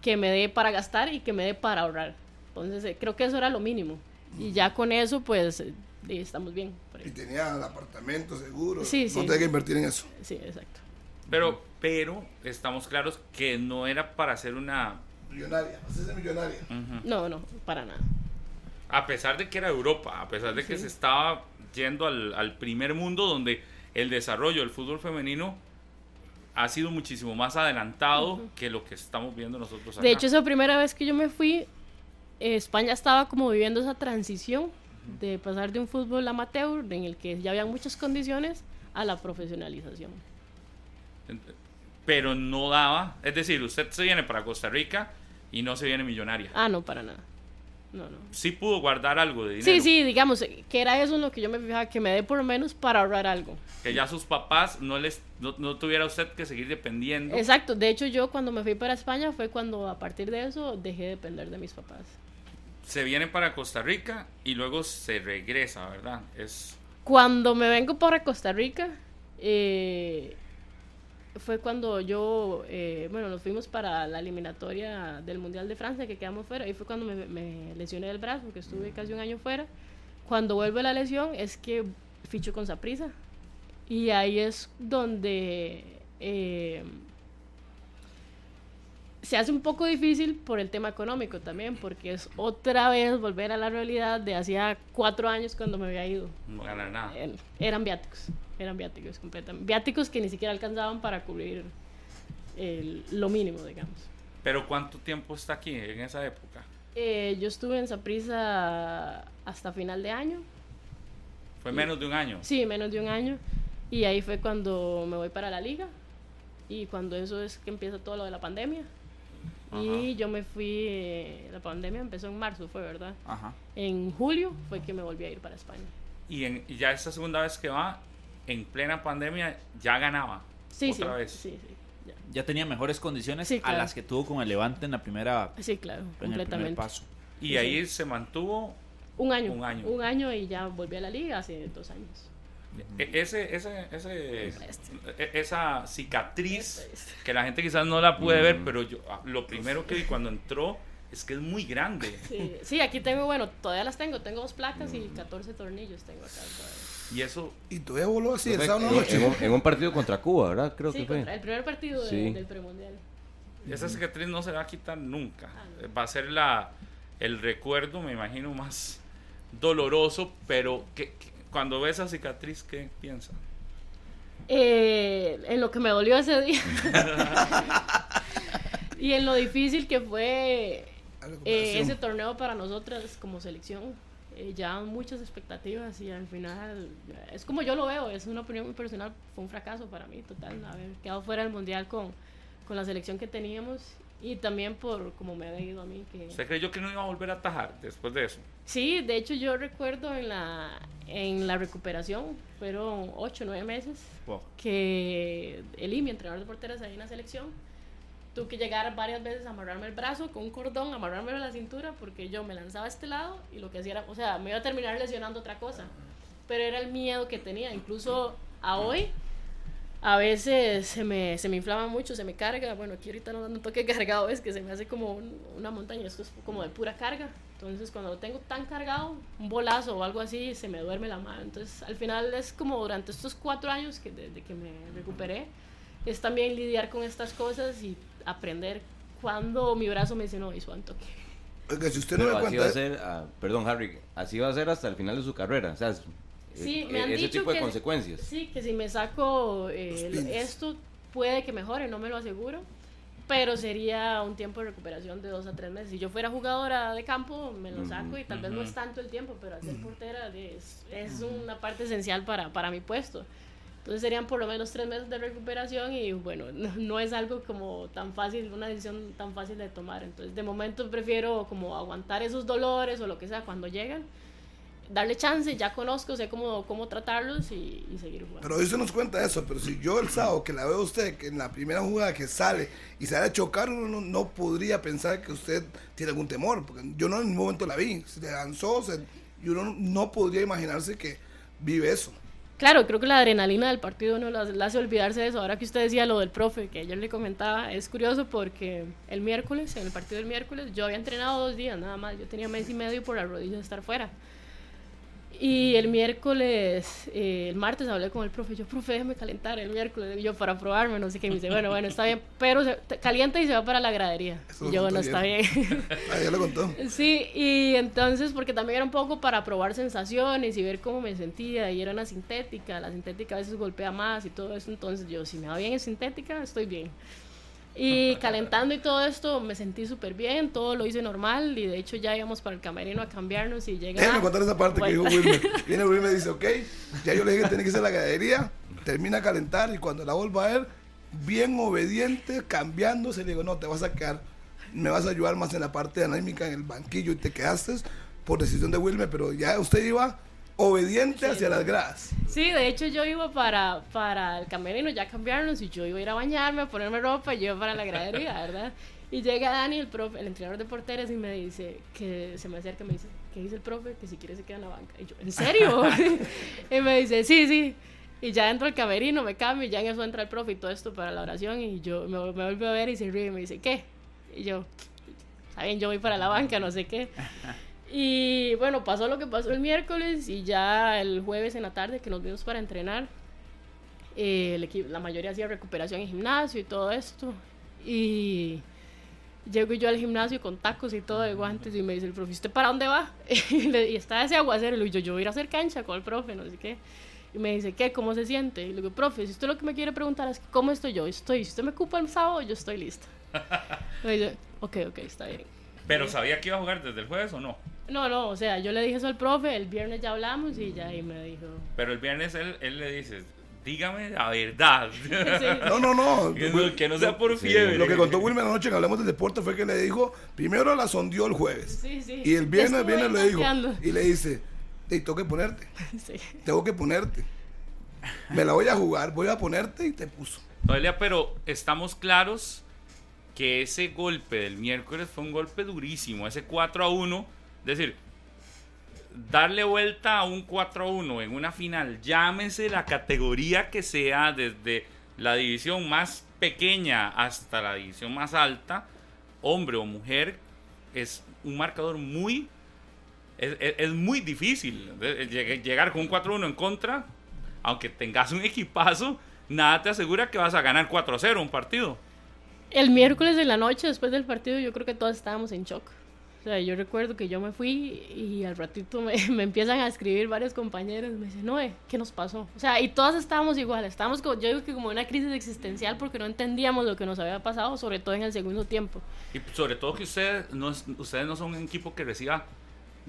que me dé para gastar y que me dé para ahorrar. Entonces eh, creo que eso era lo mínimo. Y ya con eso, pues, eh, estamos bien. Y tenía el apartamento seguro. Sí, no sí. tenía que invertir en eso. Sí, exacto. Pero, pero estamos claros que no era para hacer una... Millonaria, hacerse millonaria. No, no, para nada. A pesar de que era Europa, a pesar de que se estaba yendo al, al primer mundo donde el desarrollo del fútbol femenino ha sido muchísimo más adelantado que lo que estamos viendo nosotros acá. De hecho, esa primera vez que yo me fui, eh, España estaba como viviendo esa transición de pasar de un fútbol amateur, en el que ya había muchas condiciones, a la profesionalización. Pero no daba, es decir, usted se viene para Costa Rica y no se viene millonaria. Ah, no, para nada. No, no. Sí pudo guardar algo de dinero. Sí, sí, digamos, que era eso en lo que yo me fijaba, que me dé por lo menos para ahorrar algo. Que ya sus papás no les no, no tuviera usted que seguir dependiendo. Exacto, de hecho yo cuando me fui para España fue cuando a partir de eso dejé de depender de mis papás. Se viene para Costa Rica y luego se regresa, ¿verdad? Es Cuando me vengo para Costa Rica, eh, fue cuando yo, eh, bueno, nos fuimos para la eliminatoria del Mundial de Francia, que quedamos fuera, y fue cuando me, me lesioné del brazo, que estuve casi un año fuera. Cuando vuelve la lesión es que ficho con Saprisa. Y ahí es donde eh, se hace un poco difícil por el tema económico también, porque es otra vez volver a la realidad de hacía cuatro años cuando me había ido. no ganar nada. En- eran viáticos, eran viáticos completamente. Viáticos que ni siquiera alcanzaban para cubrir el- lo mínimo, digamos. Pero ¿cuánto tiempo está aquí en esa época? Eh, yo estuve en Saprisa hasta final de año, Fue menos de un año. sí, menos de un año, y ahí fue cuando me voy para la liga, y cuando eso es que empieza todo lo de la pandemia, Y yo me fui, eh, la pandemia empezó en marzo, fue verdad. Ajá. En julio fue que me volví a ir para España. Y, en, y ya esta segunda vez que va, en plena pandemia, ya ganaba. Sí, otra sí, vez. sí, sí, ya. Ya tenía mejores condiciones Sí, a las que tuvo con el Levante en la primera Sí, claro, en el primer completamente. paso. Y Sí, ahí se mantuvo Un año. Un año. Un año y ya volví a la liga hace dos años. E- Ese, ese, ese, e- esa cicatriz que la gente quizás no la puede ver, pero yo ah, lo primero que vi cuando entró es que es muy grande. [laughs] Sí, sí, aquí tengo, bueno, todavía las tengo. Tengo dos placas y 14 tornillos tengo acá. todavía. Y eso, Y todavía voló así el sábado en, noche. en un, en un partido contra Cuba, ¿verdad? Creo Sí, que fue. el primer partido de- del premundial. esa cicatriz no se va a quitar nunca. Ah, no. Va a ser la, el recuerdo, me imagino, más doloroso, pero que, que- cuando ve esa cicatriz, ¿qué piensa? Eh, en lo que me dolió ese día. [laughs] y en lo difícil que fue eh, ese torneo para nosotras como selección. Eh, ya muchas expectativas y al final, eh, es como yo lo veo, es una opinión muy personal, fue un fracaso para mí total, haber quedado fuera del mundial con, con la selección que teníamos y también por como me había ido a mí. Que... ¿Usted creyó que no iba a volver a atajar después de eso? Sí, de hecho yo recuerdo en la, en la recuperación, fueron 8 o 9 meses, Wow. que el mi entrenador de porteras ahí en la selección, tuve que llegar varias veces a amarrarme el brazo con un cordón, amarrarme la cintura, porque yo me lanzaba a este lado y lo que hacía era, o sea, me iba a terminar lesionando otra cosa. Pero era el miedo que tenía, incluso a hoy, a veces se me, se me inflama mucho, se me carga, bueno, aquí ahorita no dando un toque cargado, es que se me hace como un- una montaña, esto es como de pura carga. Entonces, cuando lo tengo tan cargado, un bolazo o algo así, se me duerme la mano. Entonces, al final es como durante estos cuatro años que desde que me recuperé, es también lidiar con estas cosas y aprender cuando mi brazo me dice, no, hizo un toque. Oiga, si usted no Pero me así va a ser, ah, perdón Harry, así va a ser hasta el final de su carrera. O sea, Sí, eh, me han ese dicho tipo de que- consecuencias. Sí, que si me saco eh, esto, puede que mejore, no me lo aseguro. Pero sería un tiempo de recuperación de dos a tres meses. Si yo fuera jugadora de campo, me lo saco y tal vez no es tanto el tiempo, pero ser portera es, es una parte esencial para, para mi puesto. Entonces serían por lo menos tres meses de recuperación y bueno, [laughs] no, no es algo como tan fácil, una decisión tan fácil de tomar. Entonces de momento prefiero como aguantar esos dolores o lo que sea cuando llegan, darle chance, ya conozco, sé cómo, cómo tratarlos y, y seguir jugando. Pero hoy se nos cuenta eso, pero si yo el sábado que la veo a usted, que en la primera jugada que sale y sale a chocar, uno no, no podría pensar que usted tiene algún temor, porque yo no en ningún momento la vi, se lanzó se- y uno no, no podría imaginarse que vive eso. Claro, creo que la adrenalina del partido no la, la hace olvidarse de eso. Ahora que usted decía lo del profe, que ayer le comentaba, es curioso porque el miércoles, en el partido del miércoles, yo había entrenado dos días nada más. Yo tenía mes y medio por la rodilla de estar fuera. Y el miércoles, eh, el martes hablé con el profe, yo, profe, déjeme calentar el miércoles, y yo para probarme, no sé qué, me dice, bueno, bueno, está bien, pero se, calienta y se va para la gradería. Eso Y yo, bueno, está bien. [laughs] Ah, ya lo contó. Sí, y entonces, porque también era un poco para probar sensaciones y ver cómo me sentía, y era una sintética, la sintética a veces golpea más y todo eso, entonces yo, si me va bien en sintética, estoy bien. Y calentando y todo esto, me sentí súper bien, todo lo hice normal, y de hecho ya íbamos para el camerino a cambiarnos y llega... Déjeme contar esa parte que dijo. Wilmer. [laughs] Viene Wilmer y dice, ok, ya yo le dije que tiene que ser la ganadería, termina a calentar y cuando la vuelva a ver, bien obediente, cambiándose, le digo, no, te vas a quedar, me vas a ayudar más en la parte anímica en el banquillo y te quedaste por decisión de Wilmer, pero ya usted iba obediente hacia las gradas. Sí, de hecho yo iba para, para el camerino ya cambiarnos y yo iba a ir a bañarme, a ponerme ropa y yo iba para la gradería, ¿verdad? Y llega Dani, el, profe, el entrenador de porteros, y me dice, que se me acerca y me dice, ¿qué dice el profe? Que si quiere se queda en la banca. Y yo, ¿en serio? [laughs] [laughs] y me dice, sí, sí. Y ya entro al camerino, me cambio, y ya en eso entra el profe y todo esto para la oración. Y yo me, me vuelve a ver y se ríe y me dice, ¿qué? Y yo, está bien, yo voy para la banca, no sé qué. [laughs] Y bueno, pasó lo que pasó el miércoles y ya el jueves en la tarde que nos vimos para entrenar, eh, el equipo, la mayoría hacía recuperación en gimnasio y todo esto. Y llego yo al gimnasio con tacos y todo de guantes y me dice el profe, ¿usted para dónde va? [laughs] y, le- y está ese aguacero y yo, yo voy a ir a hacer cancha con el profe, no sé qué. Y me dice, ¿qué? ¿Cómo se siente? Y le digo, profe, si usted lo que me quiere preguntar es cómo estoy yo, estoy. Si usted me ocupa el sábado, yo estoy lista. [laughs] me dice, ok, ok, está bien. Pero sabía que iba a jugar desde el jueves o no. No, no, o sea, yo le dije eso al profe, el viernes ya hablamos y ya ahí me dijo, Pero el viernes él, él le dice, dígame la verdad. [laughs] No, no, no. [laughs] que, no que no sea por Sí. fiebre. Lo que contó Wilmer anoche en Hablemos del Deporte fue que le dijo, primero la sondió el jueves. Sí, sí. Y el viernes, viernes le dijo, y le dice, "Ey, tengo que ponerte, [laughs] Sí. tengo que ponerte. Me la voy a jugar, voy a ponerte y te puso. Noelia, pero estamos claros que ese golpe del miércoles fue un golpe durísimo, ese 4 a 1. Es decir, darle vuelta a un 4 a 1 en una final, llámese la categoría que sea, desde la división más pequeña hasta la división más alta, hombre o mujer, es un marcador muy. Es, es- muy difícil lleg- llegar con un 4-1 en contra, aunque tengas un equipazo, nada te asegura que vas a ganar 4-0 un partido. El miércoles de la noche, después del partido, yo creo que todos estábamos en shock. O sea, yo recuerdo que yo me fui y al ratito me, [laughs] me empiezan a escribir varios compañeros. Me dicen, Noé, ¿qué nos pasó? O sea, y todas estábamos igual. Estábamos, como, yo digo que como una crisis existencial porque no entendíamos lo que nos había pasado, sobre todo en el segundo tiempo. Y sobre todo que ustedes no, es- ustedes no son un equipo que reciba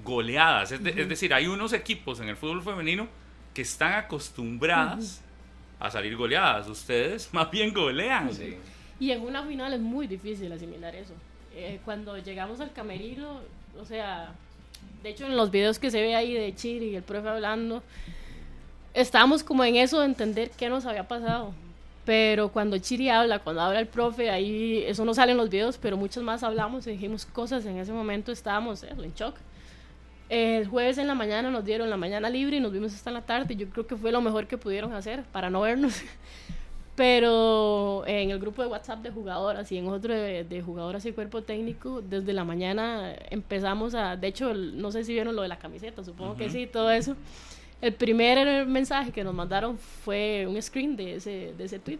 goleadas. Es, de- es decir, hay unos equipos en el fútbol femenino que están acostumbradas a salir goleadas. Ustedes [laughs] más bien golean. Sí. Y en una final es muy difícil asimilar eso. Eh, cuando llegamos al camerino, o sea, de hecho en los videos que se ve ahí de Chiri y el profe hablando, estábamos como en eso de entender qué nos había pasado. Pero cuando Chiri habla, cuando habla el profe, ahí eso no sale en los videos, pero muchos más hablamos y dijimos cosas. En ese momento estábamos eso, en shock. El jueves en la mañana nos dieron la mañana libre y nos vimos hasta en la tarde. Yo creo que fue lo mejor que pudieron hacer para no vernos. [laughs] Pero en el grupo de WhatsApp de jugadoras y en otro de, de jugadoras y cuerpo técnico, desde la mañana empezamos a, de hecho, no sé si vieron lo de la camiseta, supongo que sí, todo eso. El primer mensaje que nos mandaron fue un screen de ese, de ese tweet.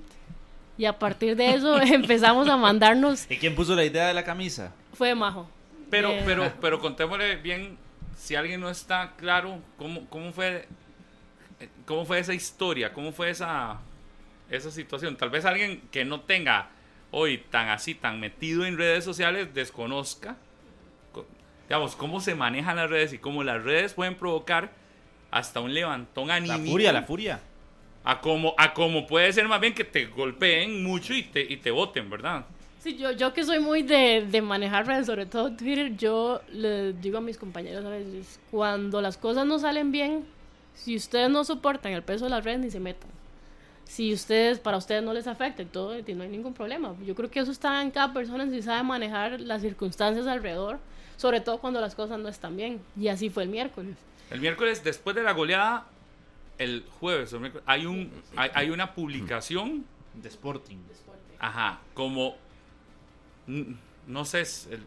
Y a partir de eso [laughs] empezamos a mandarnos, ¿Y quién puso la idea de la camisa? fue majo. Pero, Eh, pero, pero contémosle bien, si alguien no está claro, ¿cómo, cómo fue cómo fue esa historia? ¿Cómo fue esa, esa situación? Tal vez alguien que no tenga hoy tan así, tan metido en redes sociales, desconozca, co- digamos, cómo se manejan las redes y cómo las redes pueden provocar hasta un levantón La anímico. furia, la furia. A como, a como puede ser más bien que te golpeen mucho y te, y te voten, ¿verdad? Sí, yo, yo que soy muy de, de manejar redes, sobre todo Twitter, yo les digo a mis compañeros a veces, cuando las cosas no salen bien, si ustedes no soportan el peso de las redes, ni se metan. Si ustedes, para ustedes no les afecta y todo, y no hay ningún problema. Yo creo que eso está en cada persona si sabe manejar las circunstancias alrededor, sobre todo cuando las cosas no están bien. Y así fue el miércoles. El miércoles, después de la goleada, el jueves, hay, un, hay, hay una publicación, De Sporting. ajá, como, no sé, es, el-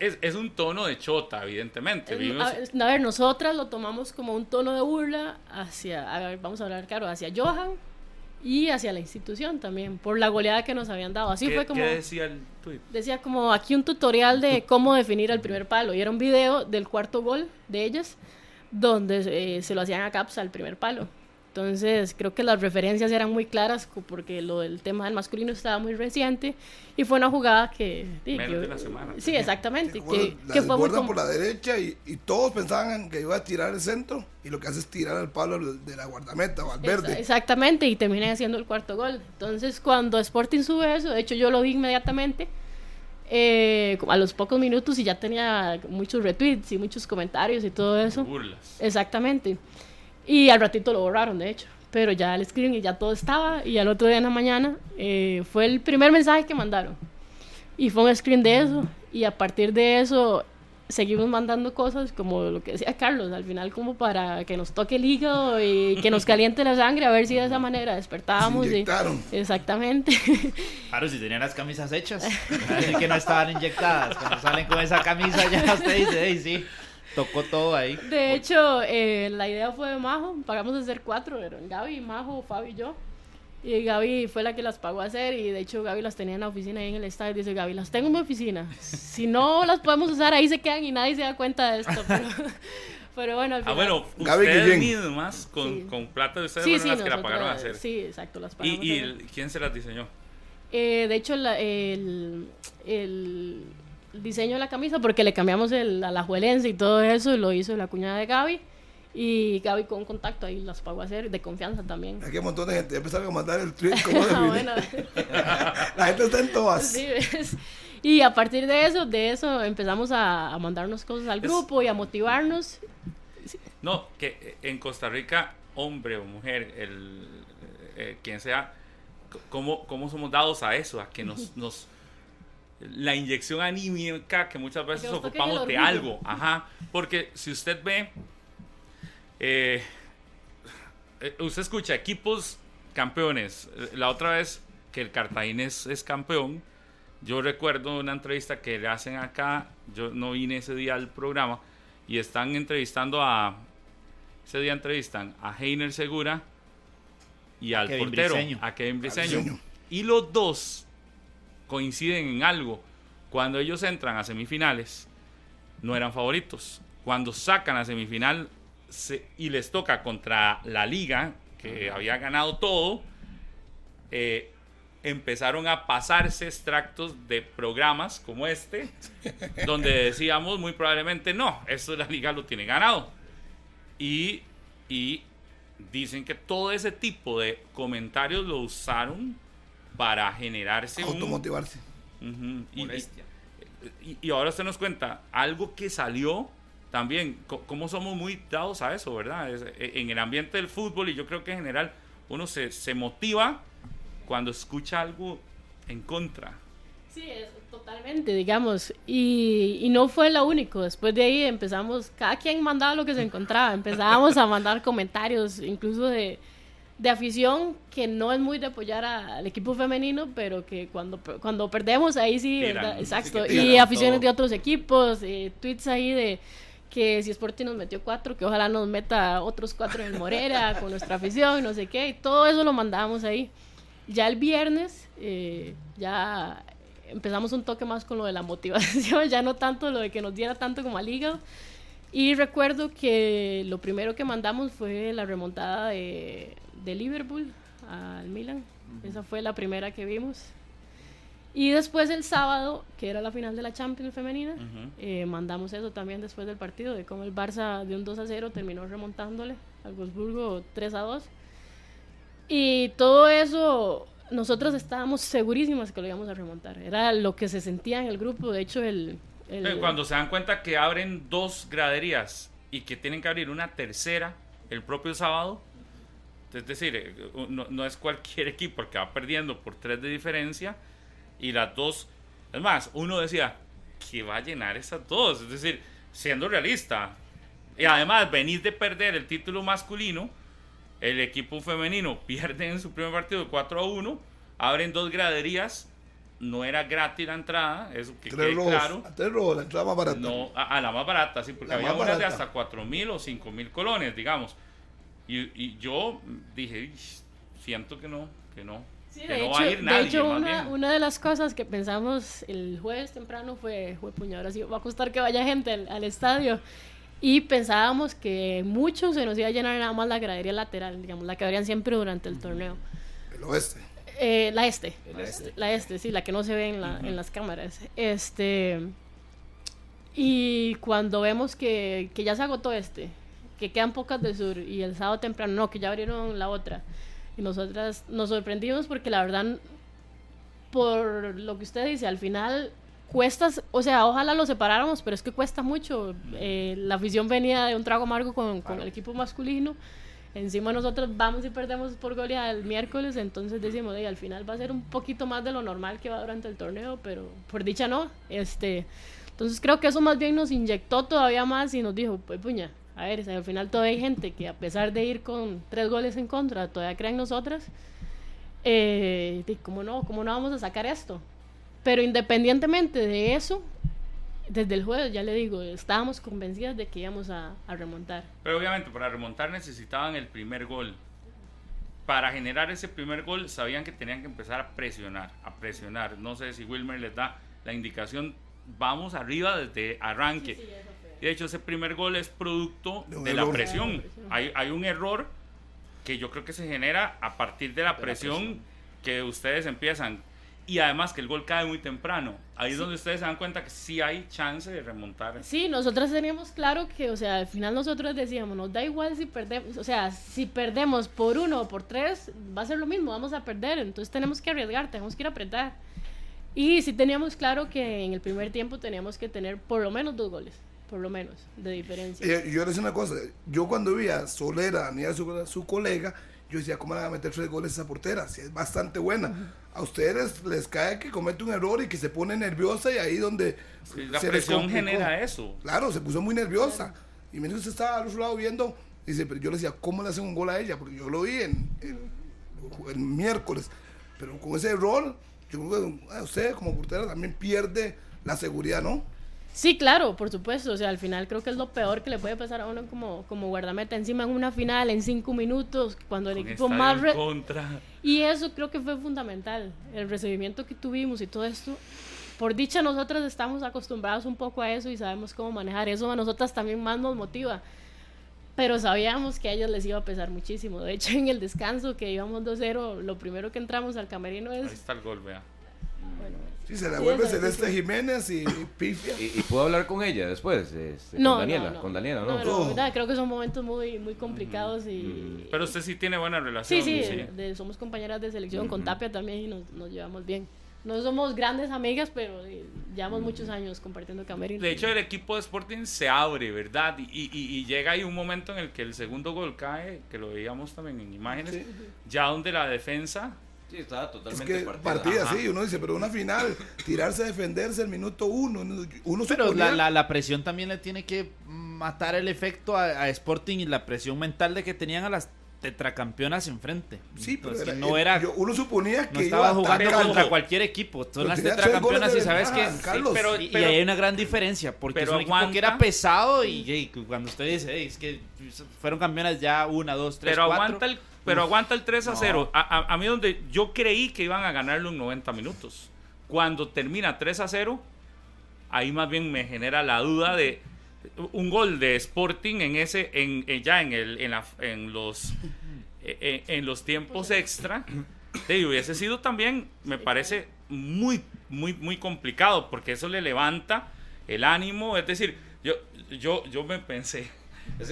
es, es un tono de chota, evidentemente. Es- a, a ver, nosotras lo tomamos como un tono de burla hacia, a ver, vamos a hablar claro, hacia Johan y hacia la institución también, por la goleada que nos habían dado. Así ¿Qué, fue como... qué decía el tuit? Decía como aquí un tutorial de cómo definir el primer palo. Y era un video del cuarto gol de ellas, donde eh, se lo hacían a Caps al primer palo. Entonces creo que las referencias eran muy claras porque lo del tema del masculino estaba muy reciente y fue una jugada que... sí, Menos que- de una semana. Sí, exactamente. Que, la que fue muy... por la derecha y, y todos pensaban que iba a tirar el centro y lo que hace es tirar al palo de la guardameta o al verde. Exactamente, y terminé haciendo el cuarto gol. Entonces, cuando Sporting sube eso, de hecho yo lo vi inmediatamente, eh, como a los pocos minutos y ya tenía muchos retweets y muchos comentarios y todo eso. Burlas. Exactamente. Y al ratito lo borraron, de hecho. Pero ya el screen y ya todo estaba. Y al otro día en la mañana eh, fue el primer mensaje que mandaron. Y fue un screen de eso. Y a partir de eso seguimos mandando cosas como lo que decía Carlos. Al final como para que nos toque el hígado y que nos [laughs] caliente la sangre. A ver si de esa manera despertábamos. Se y- inyectaron. Exactamente. [laughs] Claro, si tenían las camisas hechas. Va a decir que no estaban inyectadas. Cuando salen con esa camisa ya usted dice, hey, sí, tocó todo ahí. De hecho, eh, la idea fue de Majo, pagamos a hacer cuatro, eran Gaby, Majo, Fabi y yo. Y Gaby fue la que las pagó a hacer y de hecho Gaby las tenía en la oficina ahí en el estadio. Dice Gaby, las tengo en mi oficina. Si no las podemos usar, ahí se quedan y nadie se da cuenta de esto. Pero, [laughs] pero bueno, al Ah, final- bueno, Gaby ustedes mismas, con, Sí. con plata de ustedes, sí, fueron sí, las que la pagaron a hacer. Sí, exacto, las ¿Y, pagamos. y hacer. el- quién se las diseñó? Eh, de hecho, la- el, el diseño de la camisa, porque le cambiamos el, a la juelense y todo eso, lo hizo la cuñada de Gaby. Y Gaby con contacto ahí las pago a hacer, de confianza también. Aquí hay un montón de gente. Ya empezaron a mandar el tweet [laughs] como de Ah, bueno. [laughs] La gente está en todas. Sí, ¿ves? Y a partir de eso, de eso empezamos a, a mandarnos cosas al Es- grupo y a motivarnos. No, que eh, en Costa Rica, hombre o mujer, el, eh, quien sea, ¿cómo, ¿cómo somos dados a eso? A que nos, [laughs] nos la inyección anímica que muchas veces ocupamos de algo. Ajá. Porque si usted ve, eh, eh, usted escucha equipos campeones. La otra vez que el Cartaginés es campeón, yo recuerdo una entrevista que le hacen acá, yo no vine ese día al programa, y están entrevistando a, ese día entrevistan a Heiner Segura y al Kevin portero, Briseño. a Kevin Briseño. Briseño. Y los dos coinciden en algo. Cuando ellos entran a semifinales, no eran favoritos. Cuando sacan a semifinal se- y les toca contra la liga, que había ganado todo, eh, empezaron a pasarse extractos de programas como este, [laughs] donde decíamos muy probablemente, no, esto la liga lo tiene ganado. Y, y dicen que todo ese tipo de comentarios lo usaron para generarse un, Automotivarse. Ujú. Y- Molestia. Y, y ahora usted nos cuenta algo que salió también, cómo somos muy dados a eso, ¿verdad? Es- e- en el ambiente del fútbol y yo creo que en general uno se, se motiva cuando escucha algo en contra. Sí, es, totalmente, digamos. Y, y no fue lo único. Después de ahí empezamos, cada quien mandaba lo que se encontraba. Empezábamos a mandar comentarios, incluso de, de afición, que no es muy de apoyar a- al equipo femenino, pero que cuando, cuando perdemos, ahí sí, Tiran, ¿verdad? sí Exacto. que y aficiones todo. de otros equipos, eh, tweets ahí de que si Sporting nos metió cuatro, que ojalá nos meta otros cuatro en el Morera [laughs] con nuestra afición, no sé qué. Y todo eso lo mandábamos ahí. Ya el viernes, eh, ya empezamos un toque más con lo de la motivación, [laughs] ya no tanto lo de que nos diera tanto como al hígado. Y recuerdo que lo primero que mandamos fue la remontada de, de Liverpool al Milan. Esa fue la primera que vimos. Y después el sábado, que era la final de la Champions femenina, Ujú. eh, mandamos eso también después del partido, de cómo el Barça de un 2 a 0 terminó remontándole al Wolfsburgo 3 a 2. Y todo eso, nosotros estábamos segurísimas que lo íbamos a remontar. Era lo que se sentía en el grupo. De hecho, el. el- Cuando se dan cuenta que abren dos graderías y que tienen que abrir una tercera el propio sábado, es decir, eh, no, no es cualquier [laughs] equipo el que va perdiendo por tres de diferencia y las dos, es más, uno decía que va a llenar esas dos, es decir, siendo realista. Y además, venís de perder el título masculino, el equipo femenino [laughs] pierde en su primer partido 4 a 1, abren dos graderías, no era gratis la entrada, eso que Tres quede claro. A tres robos, la entrada más barata. No, a, a la más barata, sí, porque La había unas de hasta 4 mil o 5 mil colones, digamos. Y, y yo dije, "Ish, siento que no, que no, Sí, que de no hecho, va a ir de nadie. hecho, más una, bien". una de las cosas que pensamos el jueves temprano fue, fue puño, ahora sí va a costar que vaya gente al, al estadio. Y pensábamos que mucho se nos iba a llenar nada más la gradería lateral, digamos, la que abrían siempre durante el torneo. El oeste. Eh, la este. La este, sí, la que no se ve en, la- en las cámaras. Este. Y cuando vemos que, que ya se agotó este, que quedan pocas de sur, y el sábado temprano, no, que ya abrieron la otra. Y nosotras nos sorprendimos porque la verdad, por lo que usted dice, al final cuesta, o sea, ojalá lo separáramos, pero es que cuesta mucho. Eh, la afición venía de un trago amargo con, con el equipo masculino. Encima nosotros vamos y perdemos por goleada el miércoles, entonces decimos, "Ey, al final va a ser un poquito más de lo normal que va durante el torneo, pero por dicha no. Este, entonces creo que eso más bien nos inyectó todavía más y nos dijo, pues puña, a ver, si al final todavía hay gente que a pesar de ir con tres goles en contra, todavía creen nosotras. Eh, de ¿cómo no? ¿Cómo no vamos a sacar esto? Pero independientemente de eso, desde el jueves, ya le digo, estábamos convencidas de que íbamos a, a remontar. Pero obviamente para remontar necesitaban el primer gol. Para generar ese primer gol sabían que tenían que empezar a presionar, a presionar. No sé si Wilmer les da la indicación, vamos arriba desde arranque. Y de hecho ese primer gol es producto De la error. presión. Hay, hay un error que yo creo que se genera a partir de la presión que ustedes empiezan. y además que el gol cae muy temprano. Ahí es donde ustedes se dan cuenta que sí hay chance de remontar. Sí, nosotros teníamos claro que, o sea, al final nosotros decíamos, nos da igual si perdemos, o sea, si perdemos por uno o por tres, va a ser lo mismo, vamos a perder, entonces tenemos que arriesgar, tenemos que ir a apretar. Y sí teníamos claro que en el primer tiempo teníamos que tener por lo menos dos goles, por lo menos, de diferencia. Y yo le decía una cosa, yo cuando vi a Solera, ni a su, su colega, yo decía, ¿cómo le van a meter tres goles a esa portera? Si es bastante buena. A ustedes les cae que comete un error y que se pone nerviosa y ahí donde Sí, la se presión genera eso. Claro, se puso muy nerviosa. Y dijo, usted estaba al otro lado viendo. Dice, pero yo le decía, ¿cómo le hacen un gol a ella? Porque yo lo vi en, en- el miércoles. Pero con ese error, yo creo que ah, usted como portera también pierde la seguridad, ¿no? Sí, claro, por supuesto. O sea, al final creo que es lo peor que le puede pasar a uno como, como guardameta. Encima en una final, en cinco minutos, cuando el Con equipo más... en re- contra. Y eso creo que fue fundamental, el recibimiento que tuvimos y todo esto. Por dicha, nosotras estamos acostumbrados un poco a eso y sabemos cómo manejar. Eso a nosotras también más nos motiva. Pero sabíamos que a ellos les iba a pesar muchísimo. De hecho, en el descanso, que íbamos 2-0, lo primero que entramos al camerino Ahí es... está el gol, vea. Sí, se Sí, vuelve sí, Celeste sí. Jiménez y, y [laughs] Pifia. ¿Y, y pudo hablar con ella después? este, no, con Daniela, no, no. con Daniela, ¿no? No, no, verdad, creo que son momentos muy, muy complicados y... Pero usted sí tiene buena relación. Sí, sí, de- somos compañeras de selección, con Tapia también y nos, nos llevamos bien. No somos grandes amigas, pero eh, llevamos muchos años compartiendo camerino. De hecho, el equipo de Sporting se abre, ¿verdad? Y, y- y llega ahí un momento en el que el segundo gol cae, que lo veíamos también en imágenes, Sí. ya donde la defensa Sí, estaba Es totalmente que partida. partida, sí, uno dice, pero una final, tirarse a defenderse el minuto uno, uno, Pero suponía- la, la, la presión también le tiene que matar el efecto a, a Sporting y la presión mental de que tenían a las tetracampeonas enfrente. Sí, pero Entonces, era- no era... yo- uno suponía que no iba estaba jugando contra cualquier equipo. Son Pero las tetracampeonas y sabes que... Carlos. pero- y, y ahí hay una gran diferencia, porque pero es un equipo aguanta. que era pesado y, y cuando usted dice, "Ey, es que fueron campeonas ya una, dos, tres, pero cuatro". aguanta el pero aguanta el 3 a No. 0. A, a- a mí donde yo creí que iban a ganarlo en 90 minutos. Cuando termina 3 a 0, ahí más bien me genera la duda de un gol de Sporting en ese en, en- ya en el en, la- en los en, en los tiempos extra. De, hubiese sido también me parece muy muy muy complicado porque eso le levanta el ánimo, es decir, yo yo yo me pensé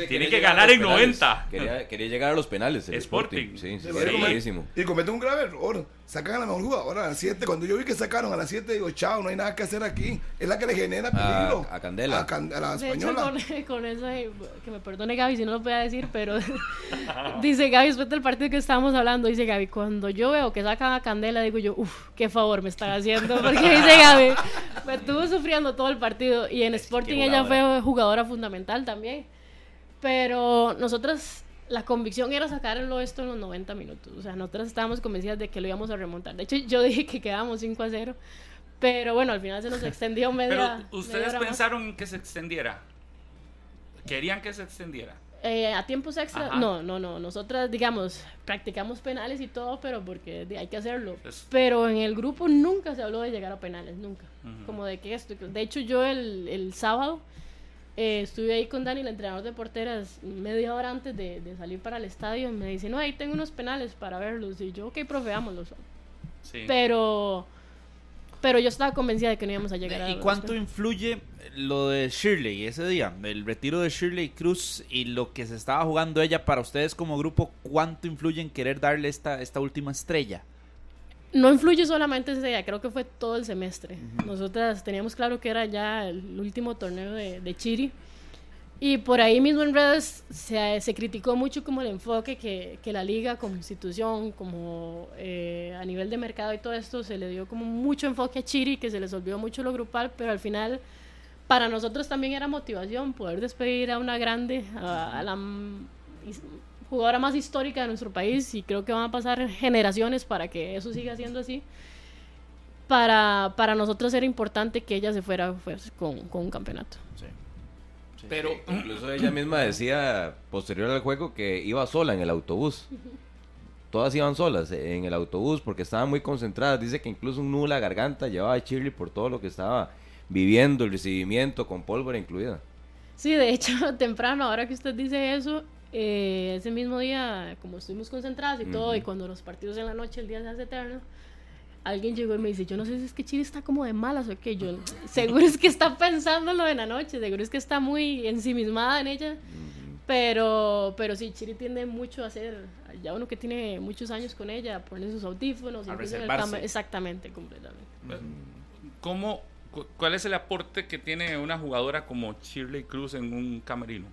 Tiene que ganar en penales. 90. Quería, quería llegar a los penales. el Sporting. Sí, sí, Sí, sí, y cometen- buenísimo. Y cometen un grave error. Sacan a la mejor jugadora a las 7. Cuando yo vi que sacaron a las 7, digo, chao, no hay nada que hacer aquí. Es la que le genera peligro. a Candela. A, Can- a la De hecho, española. con, [laughs] con eso, que me perdone Gaby si no lo voy a decir, pero [laughs] dice Gaby, después del partido que estábamos hablando, dice Gaby, cuando yo veo que sacan a Candela, digo yo, uff, qué favor me están haciendo, [laughs] porque dice Gaby, me estuvo sufriendo todo el partido y en Sporting ella fue jugadora fundamental también, pero nosotras, la convicción era sacarlo esto en los 90 minutos, o sea, nosotras estábamos convencidas de que lo íbamos a remontar, de hecho yo [laughs] dije que quedábamos 5 a 0. Pero bueno, al final se nos [laughs] extendió media. Pero media ustedes más. pensaron en que se extendiera. Querían que se extendiera. Eh, a tiempos extra, Ajá. no, no, no. Nosotras, digamos, practicamos penales y todo, pero porque hay que hacerlo. Es- Pero en el grupo nunca se habló de llegar a penales, nunca. Como de que esto. De hecho, yo el, el sábado eh, estuve ahí con Dani, el entrenador de porteras, media hora antes de, de salir para el estadio. Y me dice, no, ahí tengo unos penales para verlos. Y yo, ok, profe, vámonos. Sí. Pero, pero yo estaba convencida de que no íbamos a llegar a ¿Y cuánto penales. influye lo de Shirley ese día? El retiro de Shirley Cruz y lo que se estaba jugando ella para ustedes como grupo, ¿cuánto influye en querer darle esta, esta última estrella? No influye solamente ese día, creo que fue todo el semestre. Nosotras teníamos claro que era ya el último torneo de, de Chiri. Y por ahí mismo en redes se, se criticó mucho como el enfoque que, que la liga como institución, como eh, a nivel de mercado y todo esto, se le dio como mucho enfoque a Chiri, que se les olvidó mucho lo grupal, pero al final para nosotros también era motivación poder despedir a una grande, a, la jugadora más histórica de nuestro país y creo que van a pasar generaciones para que eso siga siendo así. Para, para nosotros era importante que ella se fuera pues, con, con un campeonato. Pero Incluso ella misma decía, posterior al juego, que iba sola en el autobús. Todas iban solas en el autobús porque estaban muy concentradas. Dice que incluso un nudo en la garganta llevaba a Shirley por todo lo que estaba viviendo, el recibimiento con pólvora incluida. Sí, de hecho, [laughs] temprano, ahora que usted dice eso, eh, ese mismo día, como estuvimos concentradas y todo, y cuando los partidos en la noche, el día se hace eterno, alguien llegó y me dice, yo no sé si es que Chiri está como de malas o qué, yo [laughs] seguro es que está pensándolo en la noche, seguro es que está muy ensimismada en ella, pero, pero sí, Chiri tiende mucho a hacer, ya uno que tiene muchos años con ella, poner sus audífonos, A el exactamente, completamente. ¿Cómo, cu- ¿Cuál es el aporte que tiene una jugadora como Shirley Cruz en un camerino?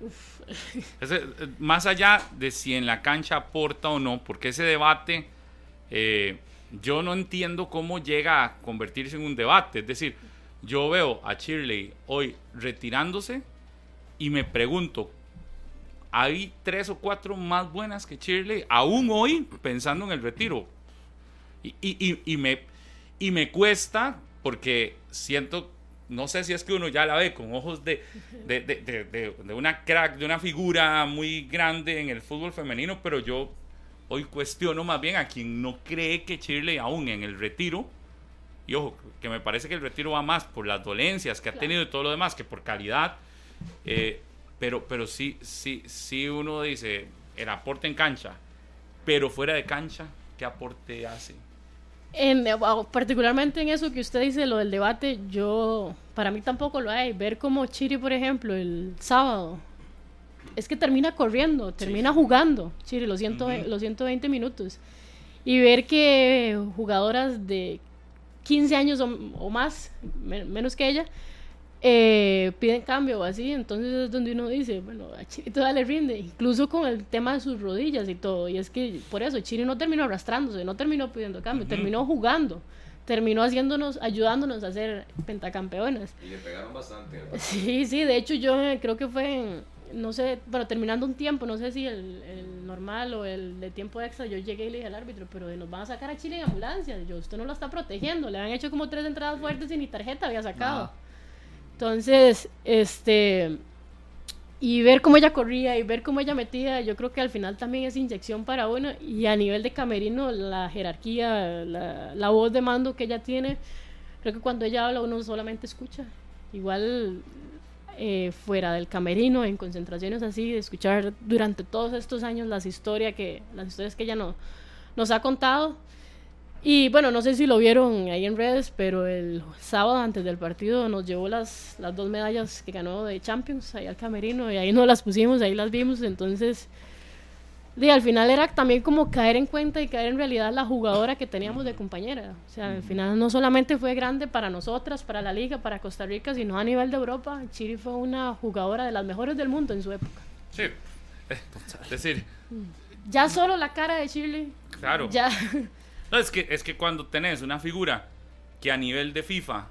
[laughs] Ese, eh, más allá de si en la cancha aporta o no, porque ese debate eh, yo no entiendo cómo llega a convertirse en un debate. Es decir, yo veo a Shirley hoy retirándose y me pregunto, ¿hay tres o cuatro más buenas que Shirley aún hoy pensando en el retiro? Y- y me, y me cuesta porque siento, no sé si es que uno ya la ve con ojos de, de, de- de- una crack, de una figura muy grande en el fútbol femenino, pero yo hoy cuestiono más bien a quien no cree que Shirley aún en el retiro, y ojo, que me parece que el retiro va más por las dolencias que ha tenido y todo lo demás que por calidad, eh, pero, pero sí, sí, sí uno dice el aporte en cancha, pero fuera de cancha, ¿qué aporte hace? En, eh, particularmente en eso que usted dice, lo del debate, yo, para mí tampoco lo hay. Ver como Chiri, por ejemplo, el sábado, es que termina corriendo, termina jugando, Chiri, los, ciento, los 120 minutos. Y ver que jugadoras de 15 años o, o más, me- menos que ella, eh, piden cambio o así, entonces es donde uno dice, bueno, a Chiri todavía le rinde, incluso con el tema de sus rodillas y todo, y es que por eso Chiri no terminó arrastrándose, no terminó pidiendo cambio, terminó jugando, terminó haciéndonos, ayudándonos a ser pentacampeonas. Y le pegaron bastante. Sí, sí, de hecho yo eh, creo que fue, en, no sé, bueno, terminando un tiempo, no sé si el, el normal o el de tiempo extra, yo llegué y le dije al árbitro, pero nos van a sacar a Chile en ambulancia, yo, usted no lo está protegiendo, le han hecho como tres entradas fuertes y ni tarjeta había sacado. Entonces, este, y ver cómo ella corría y ver cómo ella metía, yo creo que al final también es inyección para uno y a nivel de camerino, la jerarquía, la, voz de mando que ella tiene, creo que cuando ella habla uno solamente escucha. Igual eh, fuera del camerino, en concentraciones así, escuchar durante todos estos años las historias que, las historias que ella no, nos ha contado. Y bueno, no sé si lo vieron ahí en redes, pero el sábado antes del partido nos llevó las, las dos medallas que ganó de Champions ahí al camerino y ahí nos las pusimos, ahí las vimos. Entonces, y al final era también como caer en cuenta y caer en realidad la jugadora que teníamos de compañera. O sea, al final no solamente fue grande para nosotras, para la liga, para Costa Rica, sino a nivel de Europa. Chiri fue una jugadora de las mejores del mundo en su época. Sí. Es decir, Ya solo la cara de Shirley. Claro. Ya. No, es, que, es que cuando tenés una figura que a nivel de FIFA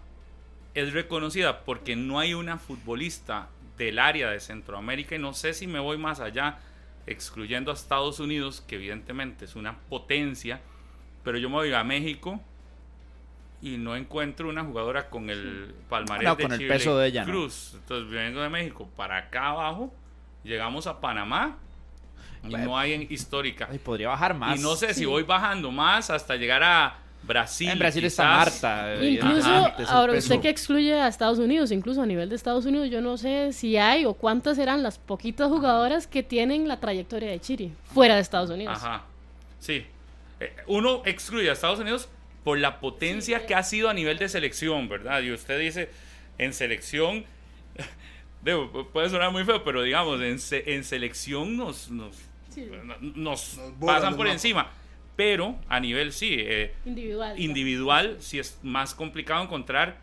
es reconocida porque no hay una futbolista del área de Centroamérica y no sé si me voy más allá, excluyendo a Estados Unidos, que evidentemente es una potencia, pero yo me voy a México y no encuentro una jugadora con el palmarés No, de con el peso de ella, ¿no? Cruz. Entonces vengo de México para acá abajo, llegamos a Panamá y Bueno. no hay en histórica. Ay, podría bajar más. Y no sé si voy bajando más hasta llegar a Brasil. En Brasil está. Marta. Incluso, es el ahora usted que excluye a Estados Unidos, incluso a nivel de Estados Unidos, yo no sé si hay o cuántas eran las poquitas jugadoras que tienen la trayectoria de Chiri fuera de Estados Unidos. Ajá. Sí. Eh, Uno excluye a Estados Unidos por la potencia que ha sido a nivel de selección, ¿verdad? Y usted dice, en selección, pu- puede sonar muy feo, pero digamos, en, se- en selección nos, nos, Sí. nos, Nos pasan por encima. Pero a nivel, sí, eh, Individual. individual, sí es más complicado encontrar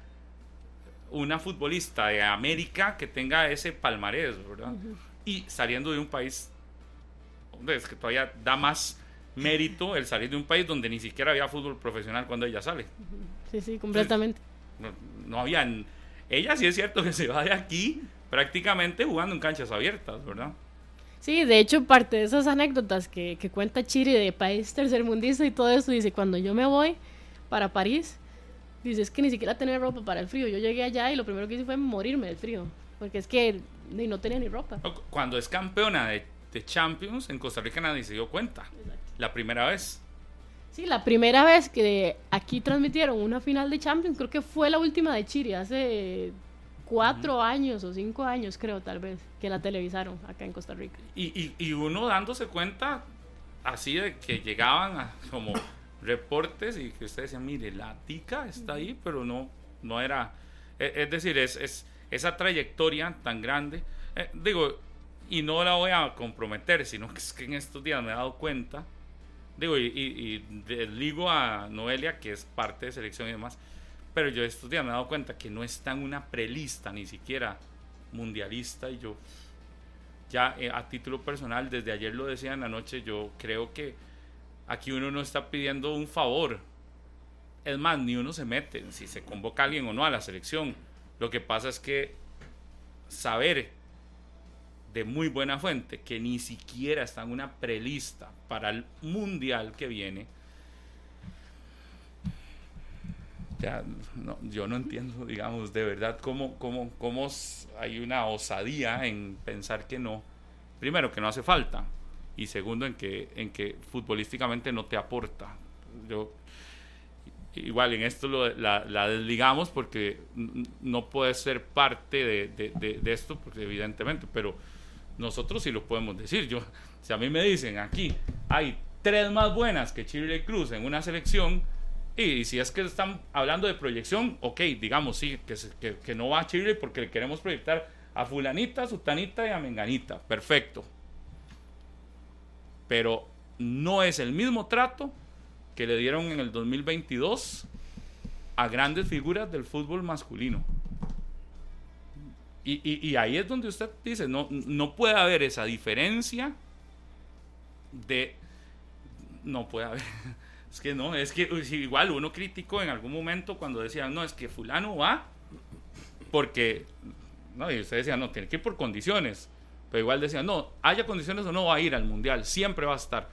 una futbolista de América que tenga ese palmarés, ¿verdad? Y saliendo de un país, hombre, es que todavía da más mérito el salir de un país donde ni siquiera había fútbol profesional cuando ella sale. Sí, sí, completamente. No, no habían. Ella sí es cierto que se va de aquí prácticamente jugando en canchas abiertas, ¿verdad? Sí, de hecho, parte de esas anécdotas que, que cuenta Chiri de país tercermundista y todo eso, dice, cuando yo me voy para París, dice, es que ni siquiera tenía ropa para el frío. Yo llegué allá y lo primero que hice fue morirme del frío, porque es que ni- no tenía ni ropa. Cuando es campeona de, de Champions, en Costa Rica nadie se dio cuenta. La primera vez. Sí, la primera vez que aquí transmitieron una final de Champions, creo que fue la última de Chiri, hace cuatro años o cinco años, creo, tal vez, que la televisaron acá en Costa Rica. Y, y, y uno dándose cuenta así de que llegaban a- como reportes y que usted decía, mire, la tica está ahí, pero no, no era, e, es, decir, es, es, esa trayectoria tan grande, eh, digo, y no la voy a comprometer, sino que es que en estos días me he dado cuenta, digo, y, y, digo a Noelia, que es parte de selección y demás, pero yo estos días me he dado cuenta que no está en una prelista, ni siquiera mundialista, y yo ya eh, a título personal, desde ayer lo decía en la noche, yo creo que aquí uno no está pidiendo un favor. Es más, ni uno se mete si se convoca alguien o no a la selección. Lo que pasa es que saber de muy buena fuente que ni siquiera está en una prelista para el mundial que viene, ya, yo no entiendo, digamos, de verdad cómo, cómo, cómo hay una osadía en pensar que no. Primero, que no hace falta. Y segundo, en que, en que futbolísticamente no te aporta. Yo, igual en esto lo, la, la, desligamos porque no puede ser parte de, de, de, esto, porque evidentemente, pero nosotros sí lo podemos decir. Yo, si a mí me dicen aquí hay tres más buenas que Chile Cruz en una selección, y, si es que están hablando de proyección, ok, digamos, sí, que, que, no va a Chile porque le queremos proyectar a fulanita, a sutanita y a menganita. Perfecto. Pero no es el mismo trato que le dieron en el 2022 a grandes figuras del fútbol masculino. Y, y, ahí es donde usted dice, no, no puede haber esa diferencia de... No puede haber es que no, es que igual uno criticó en algún momento cuando decían, no, es que fulano va porque, no, y usted decía, no, tiene que ir por condiciones. Pero igual decían, no, haya condiciones o no va a ir al mundial, siempre va a estar.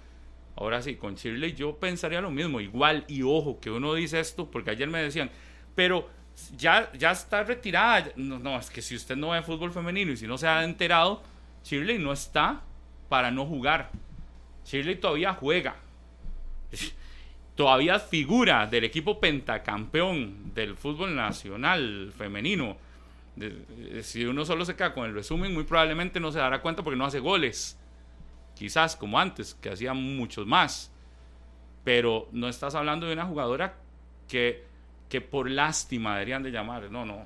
Ahora sí, con Shirley yo pensaría lo mismo, igual, y ojo, que uno dice esto, porque ayer me decían, pero ya, ya está retirada. No, no, es que si usted no ve fútbol femenino y si no se ha enterado, Shirley no está para no jugar. Shirley todavía juega todavía figura del equipo pentacampeón del fútbol nacional femenino. Si uno solo se queda con el resumen, muy probablemente no se dará cuenta porque no hace goles. Quizás como antes, que hacía muchos más. Pero no estás hablando de una jugadora que, que por lástima deberían de llamar. No, no.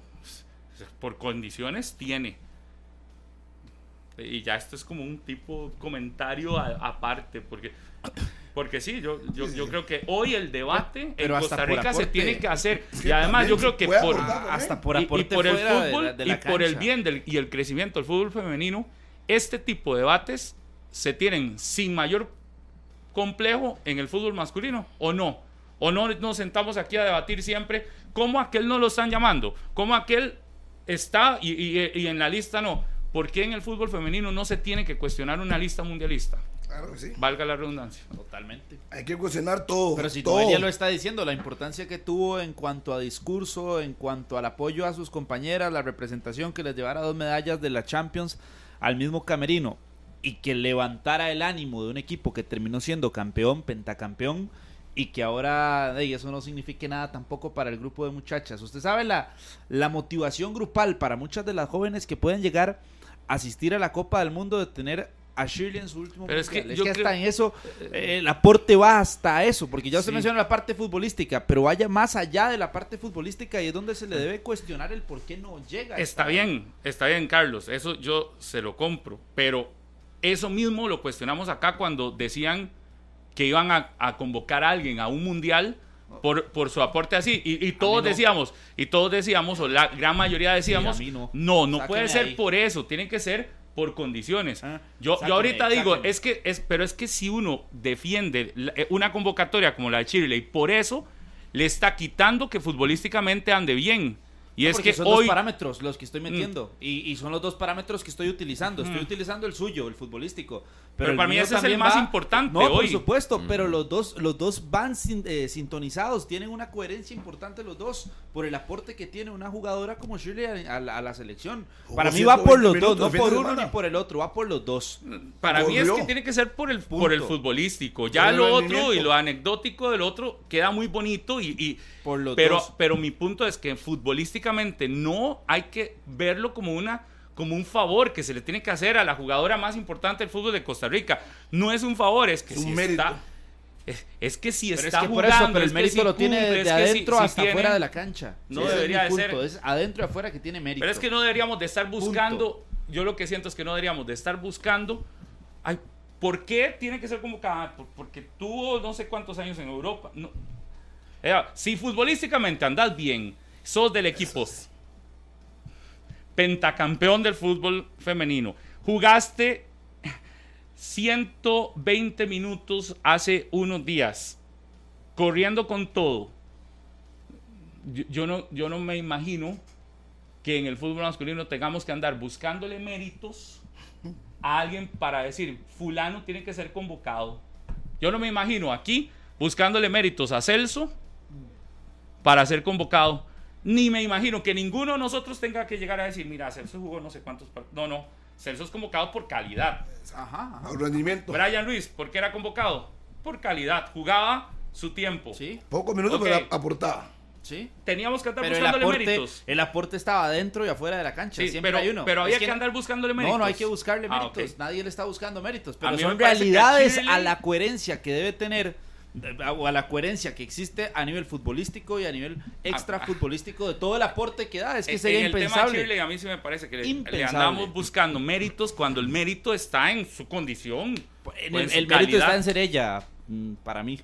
Por condiciones tiene. Y ya esto es como un tipo comentario aparte, porque porque sí, yo, yo, yo creo que hoy el debate en Costa Rica se tiene que hacer. y además yo creo que por, hasta por y, por el fútbol y por el bien del, y el crecimiento del fútbol femenino, este tipo de debates se tienen sin mayor complejo en el fútbol masculino o no. O no nos sentamos aquí a debatir siempre cómo aquel no lo están llamando, cómo aquel está y, y, y en la lista no. ¿Por qué en el fútbol femenino no se tiene que cuestionar una lista mundialista? Valga la redundancia. Totalmente. Hay que cuestionar todo. Pero si todo. ella lo está diciendo, la importancia que tuvo en cuanto a discurso, en cuanto al apoyo a sus compañeras, la representación que les llevara dos medallas de la Champions al mismo camerino y que levantara el ánimo de un equipo que terminó siendo campeón, pentacampeón, y que ahora eso no signifique nada tampoco para el grupo de muchachas. Usted sabe la, la motivación grupal para muchas de las jóvenes que pueden llegar a asistir a la Copa del Mundo de tener a Shirley en su último Pero es que, es yo que creo... hasta en eso eh, el aporte va hasta eso, porque ya se Sí. menciona la parte futbolística, pero vaya más allá de la parte futbolística y es donde se le debe cuestionar el por qué no llega. Está bien, está bien, Carlos. Eso yo se lo compro. Pero eso mismo lo cuestionamos acá cuando decían que iban a, a convocar a alguien a un mundial por, por su aporte así. Y, y todos no. decíamos, y todos decíamos, o la gran mayoría decíamos, Sí, no. no, no Sáquenme puede ser ahí. por eso, tiene que ser por condiciones. Ah, yo, sáquenme, yo ahorita digo, es que, es, pero es que si uno defiende eh, una convocatoria como la de Chile y por eso le está quitando que futbolísticamente ande bien. Y No, es que son hoy... dos parámetros los que estoy metiendo y, y son los dos parámetros que estoy utilizando. Estoy utilizando el suyo, el futbolístico. Pero el para mí ese es el más va- importante No, hoy. por supuesto, pero los dos, los dos van sin- eh, sintonizados, tienen una coherencia importante los dos por el aporte que tiene una jugadora como Shirley a, a la, a la selección. Jugó Para mí va por 120 los dos, no por uno ni por el otro, va por los dos. Para mí es Volvió. que tiene que ser por el, por el futbolístico. Ya el lo otro y lo anecdótico del otro queda muy bonito y... y- Por los pero, dos. pero mi punto es que futbolísticamente no hay que verlo como una como un favor que se le tiene que hacer a la jugadora más importante del fútbol de Costa Rica. No es un favor, es que Es un si mérito. está Es, es que si Pero está es que por jugando, eso, pero es el que mérito si lo tiene cumple, desde es que si- adentro si hasta tiene- afuera de la cancha. No mi debería de punto, ser. Es adentro y afuera que tiene mérito. Pero es que no deberíamos de estar buscando, yo lo que siento es que no deberíamos de estar buscando, ay, ¿por qué tiene que ser convocada? Por- Porque tuvo no sé cuántos años en Europa. No. Eh, si futbolísticamente andas bien, sos del equipo pentacampeón del fútbol femenino, jugaste 120 minutos hace unos días, corriendo con todo. Yo, no, yo no me imagino que en el fútbol masculino tengamos que andar buscándole méritos a alguien para decir, fulano tiene que ser convocado. Yo no me imagino aquí buscándole méritos a Celso para ser convocado. Ni me imagino que ninguno de nosotros tenga que llegar a decir, mira, Celso jugó no sé cuántos partidos. No, no. Celso es convocado por calidad. Ajá, ajá. Rendimiento. Brian Luis, ¿por qué era convocado? Por calidad. Jugaba su tiempo. Sí, Pocos minutos, Ok. pero aportaba. sí. Teníamos que andar Pero el buscándole aporte, méritos. el aporte estaba adentro y afuera de la cancha. Sí, Siempre pero, hay uno. pero había Es que, andar buscándole méritos. No, no hay que buscarle Ah, méritos. ok. Nadie le está buscando méritos. A Pero son que realidades Chile- a la coherencia que debe tener o a la coherencia que existe a nivel futbolístico y a nivel extra Ah, ah. futbolístico de todo el aporte que da. Es que En- sería en el tema impensable. Chile, a mí sí me parece que le, le andamos buscando méritos cuando el mérito está en su condición. En o el, su el mérito está en ser ella, mm, para mí.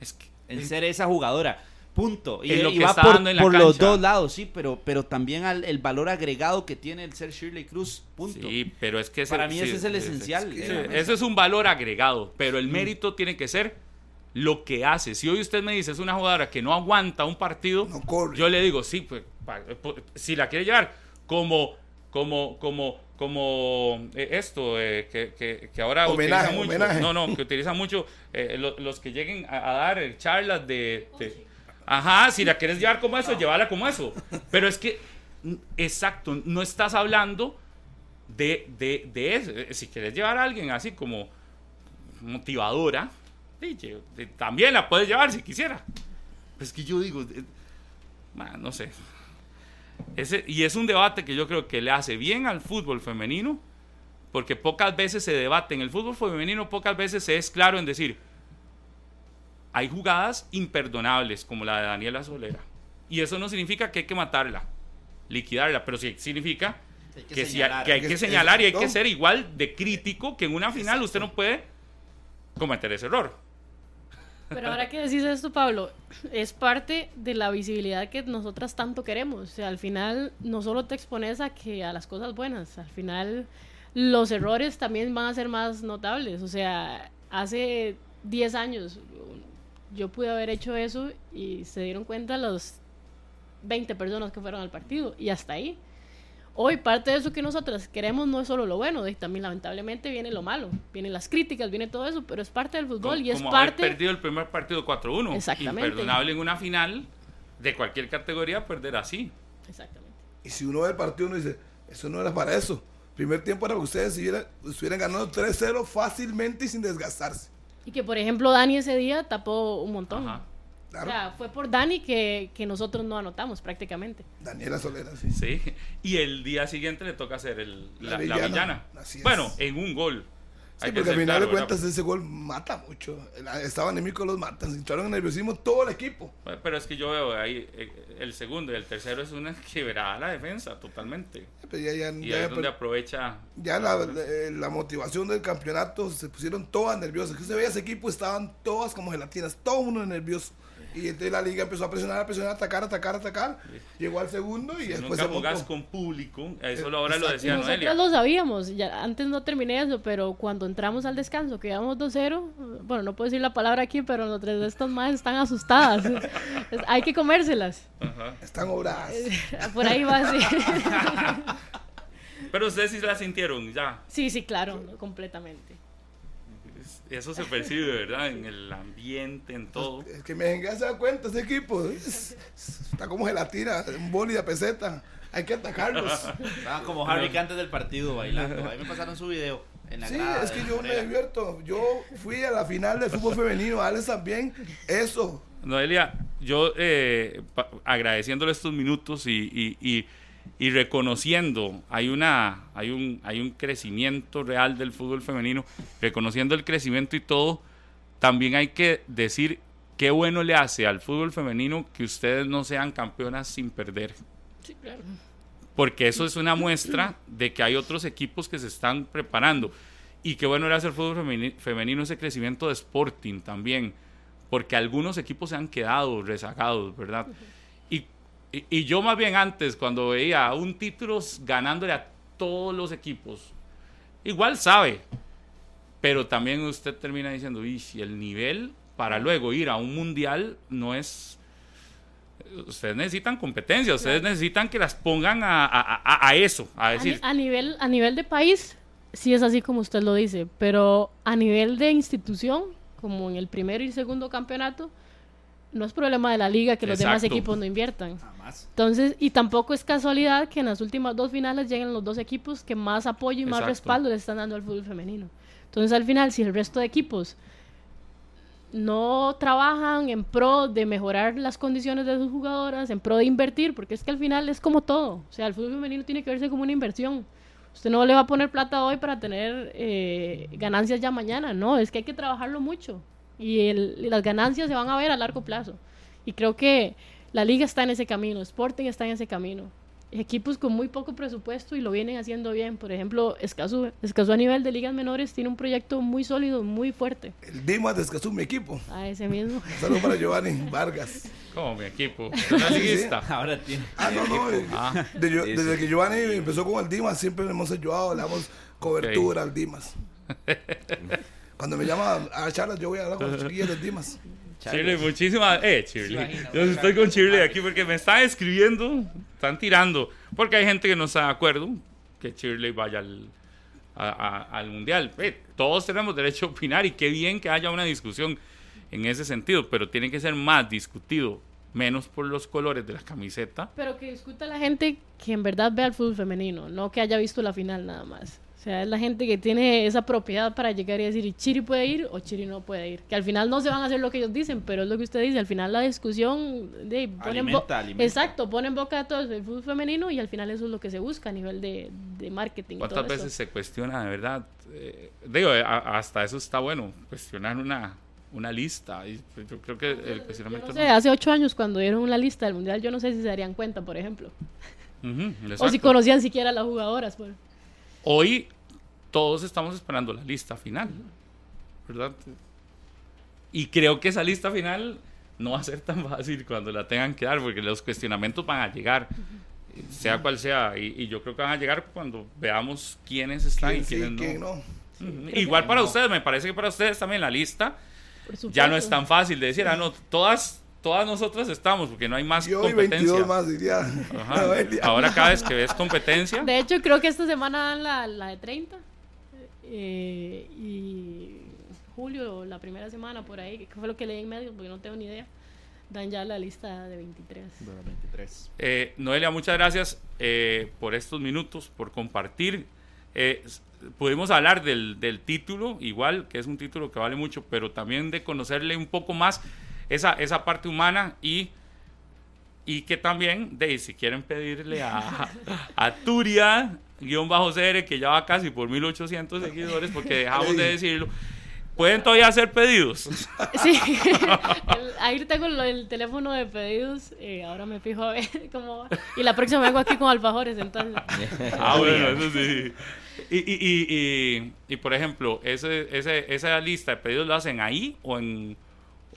Es que- En ser esa jugadora. Punto. Y, En lo y que va por, en por los dos lados, sí, pero, pero también al, el valor agregado que tiene el ser Shirley Cruz. Punto. Sí, pero es que ese- Para mí sí, ese es el esencial. Eh, Eso es un valor agregado, pero el mérito tiene que ser lo que hace. Si hoy usted me dice es una jugadora que no aguanta un partido, No corre. yo le digo, sí, pues, si la quiere llevar como, como, como, como eh, esto, eh, que, que- que ahora Homenaje, utilizan mucho, homenaje. no, no, que utilizan mucho eh, lo- los que lleguen a, a dar charlas de, de- Ajá, si la quieres llevar como eso, llévala como eso. Pero es que, exacto, no estás hablando de, de, de eso. Si quieres llevar a alguien así como motivadora, también la puedes llevar si quisiera. Pues que yo digo, eh, no sé. Ese, y es un debate que yo creo que le hace bien al fútbol femenino, porque pocas veces se debate en el fútbol femenino, pocas veces se es claro en decir, hay jugadas imperdonables como la de Daniela Solera. Y eso no significa que hay que matarla, liquidarla, pero sí significa Hay que que, sí- señalar. que hay que señalar y hay que ser igual de crítico que en una final usted no puede cometer ese error. Pero ahora que decís esto, Pablo, es parte de la visibilidad que nosotras tanto queremos. O sea, al final no solo te expones a que a las cosas buenas, al final los errores también van a ser más notables. O sea, hace 10 años yo pude haber hecho eso y se dieron cuenta los 20 personas que fueron al partido y hasta ahí. Hoy parte de eso que nosotras queremos no es solo lo bueno, de- también lamentablemente viene lo malo, vienen las críticas, viene todo eso, pero es parte del fútbol y es como parte haber perdido el primer partido 4-1. Exactamente. Imperdonable en una final de cualquier categoría perder así. Exactamente. Y si uno ve el partido, uno dice, eso no era para eso. Primer tiempo era que ustedes estuvieran, estuvieran ganando 3-0 fácilmente y sin desgastarse. Y que, por ejemplo, Dani ese día tapó un montón. Ajá. Claro. O sea, fue por Dani que, que nosotros no anotamos prácticamente. Daniela Solera, sí. Sí. Y el día siguiente le toca hacer el, La la, la villana. villana. Así es. Bueno, en un gol. Sí, Hay porque al final de cuentas ¿verdad? ese gol mata mucho. El- Estaba enemigo los matan. Se entraron en nerviosismo todo el equipo. Pero es que yo veo ahí eh, el segundo y el tercero es una quebrada la defensa totalmente. Pero ya, ya, Y ya- ahí es donde aprovecha. ya la, la- la motivación del campeonato se pusieron todas nerviosas. Que se veía ese equipo, estaban todas como gelatinas, todo mundo nervioso. Y entonces la liga empezó a presionar, a presionar, a atacar, atacar, atacar. Llegó al segundo y Si después nunca se jugás con público, eso ahora lo decía Nosotros Noelia. lo sabíamos, ya, antes no terminé eso, pero cuando entramos al descanso, que íbamos 2-0, bueno, no puedo decir la palabra aquí, pero los tres de estas más están asustadas. [laughs] Hay que comérselas. Ajá. Están obradas. [laughs] Por ahí va así. [laughs] Pero ustedes sí la sintieron ya. Sí, sí, claro, completamente. Eso se percibe, ¿verdad? En el ambiente, en todo. Es que me se da cuenta ese equipo. es- está como gelatina, un boli de peseta. Hay que atacarlos. Estaban como Harry que antes del partido bailando. Ahí me pasaron su video. En la Sí, grada es que yo me divierto. Yo fui a la final del fútbol femenino, Alex también. Eso. Noelia, yo eh, agradeciéndole estos minutos y, y- y- y reconociendo, hay, una, hay, un, hay un crecimiento real del fútbol femenino, reconociendo el crecimiento y todo, también hay que decir qué bueno le hace al fútbol femenino que ustedes no sean campeonas sin perder. Sí, claro. Porque eso es una muestra de que hay otros equipos que se están preparando. Y qué bueno le hace al fútbol femeni- femenino ese crecimiento de Sporting también. Porque algunos equipos se han quedado rezagados, ¿verdad? Y- y yo más bien antes, cuando veía un título ganándole a todos los equipos, igual sabe, pero también usted termina diciendo, y si el nivel para luego ir a un mundial no es... Ustedes necesitan competencia, ustedes necesitan que las pongan a, a- a- a eso, a A, decir, a nivel, a nivel de país, sí es así como usted lo dice, pero a nivel de institución, como en el primer y segundo campeonato, no es problema de la liga que los demás equipos no inviertan. Entonces, y tampoco es casualidad que en las últimas dos finales lleguen los dos equipos que más apoyo y más Exacto. respaldo le están dando al fútbol femenino. Entonces, al final, si el resto de equipos no trabajan en pro de mejorar las condiciones de sus jugadoras, en pro de invertir, porque es que al final es como todo. O sea, el fútbol femenino tiene que verse como una inversión. Usted no le va a poner plata hoy para tener eh, ganancias ya mañana, no, es que hay que trabajarlo mucho. Y, el- y las ganancias se van a ver a largo plazo. Y creo que la liga está en ese camino, Sporting está en ese camino. Equipos con muy poco presupuesto y lo vienen haciendo bien. Por ejemplo, Escazú, Escazú a nivel de ligas menores tiene un proyecto muy sólido, muy fuerte. El Dimas de Escazú, mi equipo. A ese mismo. Saludos para Giovanni Vargas. como mi equipo, ¿es una liguista? Ahora tiene. Ah, no, no. eh, Ah. de- Sí, desde que Giovanni empezó con el Dimas, siempre le hemos ayudado, le damos cobertura al Dimas. [laughs] Cuando me llama a charlas, yo voy a hablar con los chiquillos del Dimas. Shirley, muchísimas. Eh, Shirley. Yo estoy con Shirley aquí porque me están escribiendo, están tirando. Porque hay gente que no está de acuerdo que Shirley vaya al, a- a- al mundial. Eh, todos tenemos derecho a opinar y qué bien que haya una discusión en ese sentido, pero tiene que ser más discutido, menos por los colores de la camiseta. Pero que discuta la gente que en verdad vea el fútbol femenino, no que haya visto la final nada más. O sea, es la gente que tiene esa propiedad para llegar y decir, ¿y Chiri puede ir o Chiri no puede ir? Que al final no se van a hacer lo que ellos dicen, pero es lo que usted dice. Al final la discusión de, pone en bo- Alimenta, alimenta. Exacto, pone en boca de todos el fútbol femenino y al final eso es lo que se busca a nivel de, de marketing. y ¿Cuántas todo eso. veces se cuestiona de verdad? Eh, digo, eh, a- hasta eso está bueno, cuestionar una, una lista. Y pues, yo creo que el Yo cuestionamiento... no sé, hace ocho años cuando dieron la lista del mundial, yo no sé si se darían cuenta, por ejemplo. Ujú, [laughs] O si conocían siquiera a las jugadoras. Pues. Hoy todos estamos esperando la lista final, ¿verdad? Y creo que esa lista final no va a ser tan fácil cuando la tengan que dar, porque los cuestionamientos van a llegar, sea cual sea, y, y yo creo que van a llegar cuando veamos quiénes están y ¿Quién sí, quiénes no. quién no? Igual para ustedes, me parece que para ustedes también la lista ya no es tan fácil de decir, ah, no, todas, todas nosotras estamos, porque no hay más Yo competencia. 22 más, diría. Ajá. [laughs] Ahora cada vez que ves competencia, De hecho, creo que esta semana dan la, la de 30. Eh, y julio, la primera semana por ahí, que fue lo que leí en medios, porque no tengo ni idea, dan ya la lista de 23. Bueno, 23. Eh, Noelia, muchas gracias eh, por estos minutos, por compartir. Eh, pudimos hablar del, del título, igual que es un título que vale mucho, pero también de conocerle un poco más esa, esa parte humana y, y que también, de, si quieren pedirle a, a Turia, guion bajo CR, que ya va casi por 1800 seguidores, porque dejamos de decirlo, pueden todavía hacer pedidos. Sí, El- [laughs] ahí tengo el teléfono de pedidos, eh, ahora me fijo a ver cómo va. Y la próxima vengo aquí con alfajores, entonces. [laughs] Ah, bueno, eso sí. Y, y, y, y, y, por ejemplo, ese, ese, esa lista de pedidos la hacen ahí o en...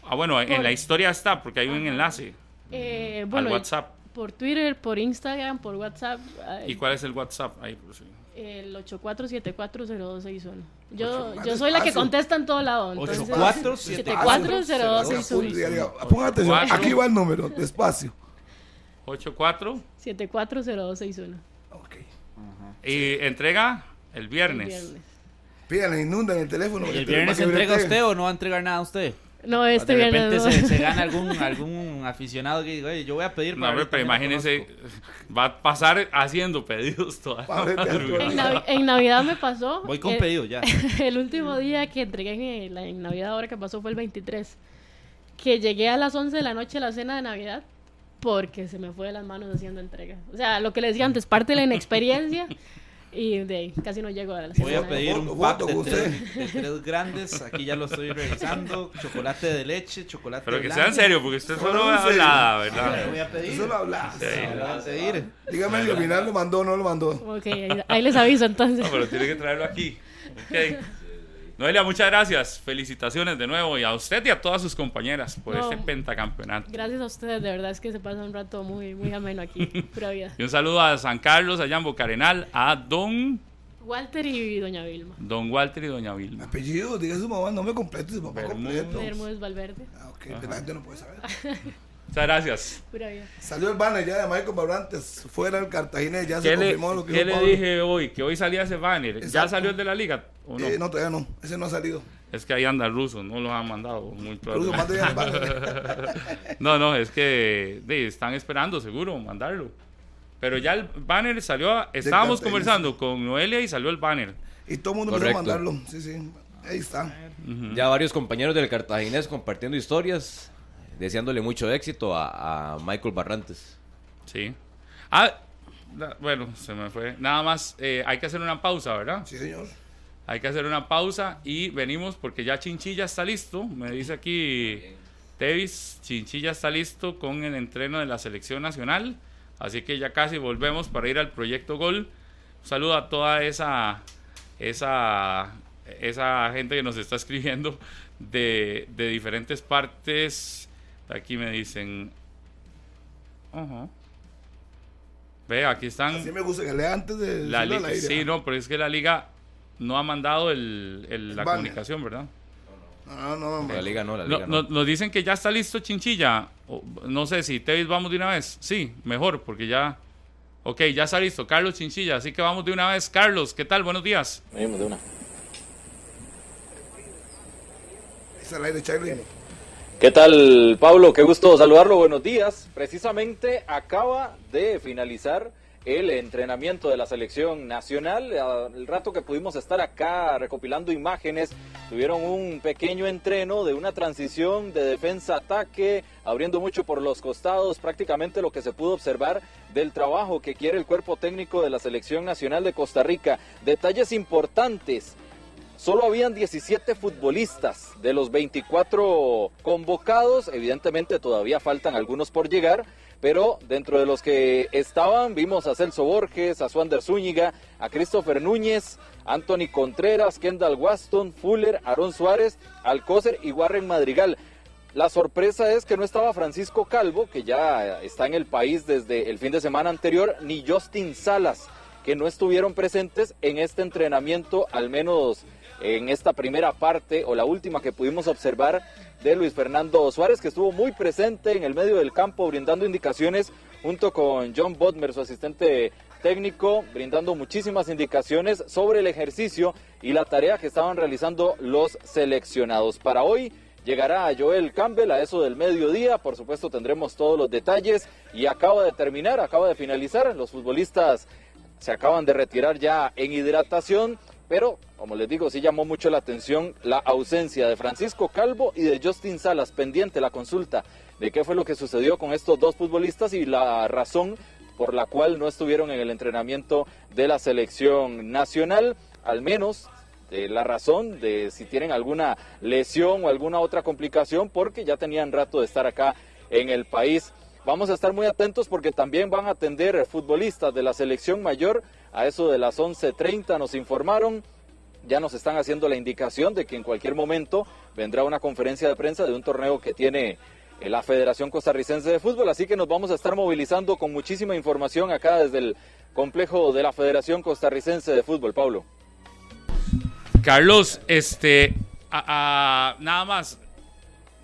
Ah, bueno, en Por- la historia está, porque hay un enlace Eh, al bueno, WhatsApp. por Twitter, por Instagram, por WhatsApp. ¿Y cuál es el WhatsApp? Ahí, pues, sí. El 84740261. Yo, yo soy la que contesta en todo lado. Entonces, 84740261. Diga, diga, Ponga atención. Aquí va el número, despacio. 84 740261. Ok. y entrega el El viernes. viernes. Pídanle, inundan el teléfono. ¿Y para el viernes entrega usted o no va a entregar nada a usted? No, este de repente no. se, se gana algún, [laughs] algún aficionado que diga, oye, yo voy a pedir No, para hombre, ver pero conozco". va a pasar haciendo pedidos toda la. En, Navi- en Navidad me pasó. Voy con eh, pedido ya. [laughs] El último día que entregué en, el- en Navidad, ahora que pasó, fue el 23. Que llegué a las 11 de la noche a la cena de Navidad porque se me fue de las manos haciendo entrega. O sea, lo que le decía antes, parte de la inexperiencia. [laughs] Y de ahí, casi no llego a la Voy a pedir un pack de tres, de tres grandes. Aquí ya lo estoy revisando. Chocolate de leche, chocolate Pero que blanco. sea en serio, porque usted solo Solo hablada, Lo ¿verdad? voy a pedir. Eso lo hablas. Lo voy a pedir. Dígame si al final lo mandó o no lo mandó. Ok, ahí, ahí les aviso entonces. No, pero tiene que traerlo aquí. Ok. Noelia, muchas gracias. Felicitaciones de nuevo y a usted y a todas sus compañeras por No. este pentacampeonato. Gracias a ustedes, de verdad es que se pasa un rato muy, muy ameno aquí. [laughs] Pura vida. Y un saludo a San Carlos, allá en Bocarenal, a don, Walter y doña Vilma. don Walter y doña Vilma. Apellido, diga su mamá, nombre completo, su papá Bermúdez. Valverde. Ah, ok, pero la gente no puede saber. [laughs] Muchas gracias. Salió el banner ya de Michael Barrantes fuera del Cartagena, ya se ¿Qué, le, confirmó lo que qué le Pablo. dije hoy? Que hoy salía ese banner. ¿Ya Exacto. salió el de la liga o no? Eh, no, todavía no, ese no ha salido. Es que ahí anda el ruso, no los han mandado. Muy ya banner. [laughs] No, no, es que de, están esperando seguro mandarlo. Pero ya el banner salió, a- estábamos conversando con Noelia y salió el banner. Y todo el mundo empezó a Correcto. mandarlo. Sí, sí. Ahí está. Ya varios compañeros del Cartaginés compartiendo historias, deseándole mucho éxito a, a Michael Barrantes. Sí. Ah, bueno, se me fue. Nada más, eh, hay que hacer una pausa, ¿verdad? Sí, señor. Hay que hacer una pausa y venimos porque ya Chinchilla está listo. Me dice aquí Tevis, Chinchilla está listo con el entreno de la selección nacional. Así que ya casi volvemos para ir al proyecto Gol. Un saludo a toda esa, esa, esa gente que nos está escribiendo de, de diferentes partes. Aquí me dicen. Ajá. Ve, aquí están Así me gusta que lea antes de la al aire. sí, no, pero es que la liga no ha mandado el, el- la banner. comunicación, ¿verdad? No, no, no. La liga no, la No- liga no- no. nos dicen que ya está listo Chinchilla. No sé si Tevis vamos de una vez. Sí, mejor, porque ya. Ok, ya está listo. Carlos Chinchilla, así que vamos de una vez. Carlos, ¿qué tal? Buenos días. Venimos de una. Es al aire, Charlie. ¿Qué tal, Pablo? Qué gusto saludarlo. Buenos días. Precisamente acaba de finalizar el entrenamiento de la selección nacional. El rato que pudimos estar acá recopilando imágenes, tuvieron un pequeño entreno de una transición de defensa-ataque, abriendo mucho por los costados, prácticamente lo que se pudo observar del trabajo que quiere el cuerpo técnico de la selección nacional de Costa Rica. Detalles importantes. Solo habían 17 futbolistas de los 24 convocados. Evidentemente todavía faltan algunos por llegar, pero dentro de los que estaban vimos a Celso Borges, a Swander Zúñiga, a Christopher Núñez, Anthony Contreras, Kendall Waston, Fuller, Aaron Suárez, Alcócer y Warren Madrigal. La sorpresa es que no estaba Francisco Calvo, que ya está en el país desde el fin de semana anterior, ni Justin Salas, que no estuvieron presentes en este entrenamiento, al menos en esta primera parte o la última que pudimos observar de Luis Fernando Suárez, que estuvo muy presente en el medio del campo brindando indicaciones junto con John Bodmer, su asistente técnico, brindando muchísimas indicaciones sobre el ejercicio y la tarea que estaban realizando los seleccionados. Para hoy llegará Joel Campbell a eso del mediodía, por supuesto tendremos todos los detalles. Y acaba de terminar, acaba de finalizar, los futbolistas se acaban de retirar ya en hidratación, pero como les digo, sí llamó mucho la atención la ausencia de Francisco Calvo y de Justin Salas, pendiente la consulta de qué fue lo que sucedió con estos dos futbolistas y la razón por la cual no estuvieron en el entrenamiento de la selección nacional, al menos eh, la razón de si tienen alguna lesión o alguna otra complicación, porque ya tenían rato de estar acá en el país. Vamos a estar muy atentos porque también van a atender futbolistas de la selección mayor. A eso de las 11.30 nos informaron. Ya nos están haciendo la indicación de que en cualquier momento vendrá una conferencia de prensa de un torneo que tiene eh, la Federación Costarricense de Fútbol. Así que nos vamos a estar movilizando con muchísima información acá desde el complejo de la Federación Costarricense de Fútbol. Pablo. Carlos, este, nada más,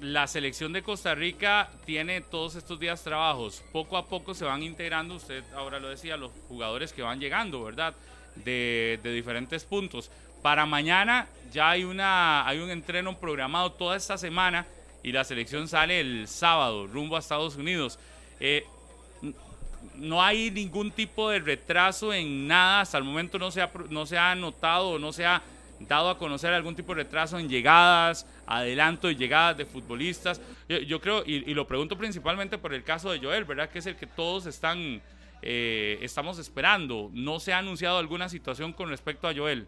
la selección de Costa Rica tiene todos estos días trabajos. Poco a poco se van integrando, usted ahora lo decía, los jugadores que van llegando, ¿verdad? De, diferentes puntos. Para mañana ya hay, una, hay un entreno programado toda esta semana y la selección sale el sábado rumbo a Estados Unidos. Eh, no hay ningún tipo de retraso en nada. Hasta el momento no se ha, no se ha notado o no se ha dado a conocer algún tipo de retraso en llegadas, adelanto y llegadas de futbolistas. Yo, creo, y, y lo pregunto principalmente por el caso de Joel, ¿verdad? Que es el que todos están eh, estamos esperando. No se ha anunciado alguna situación con respecto a Joel.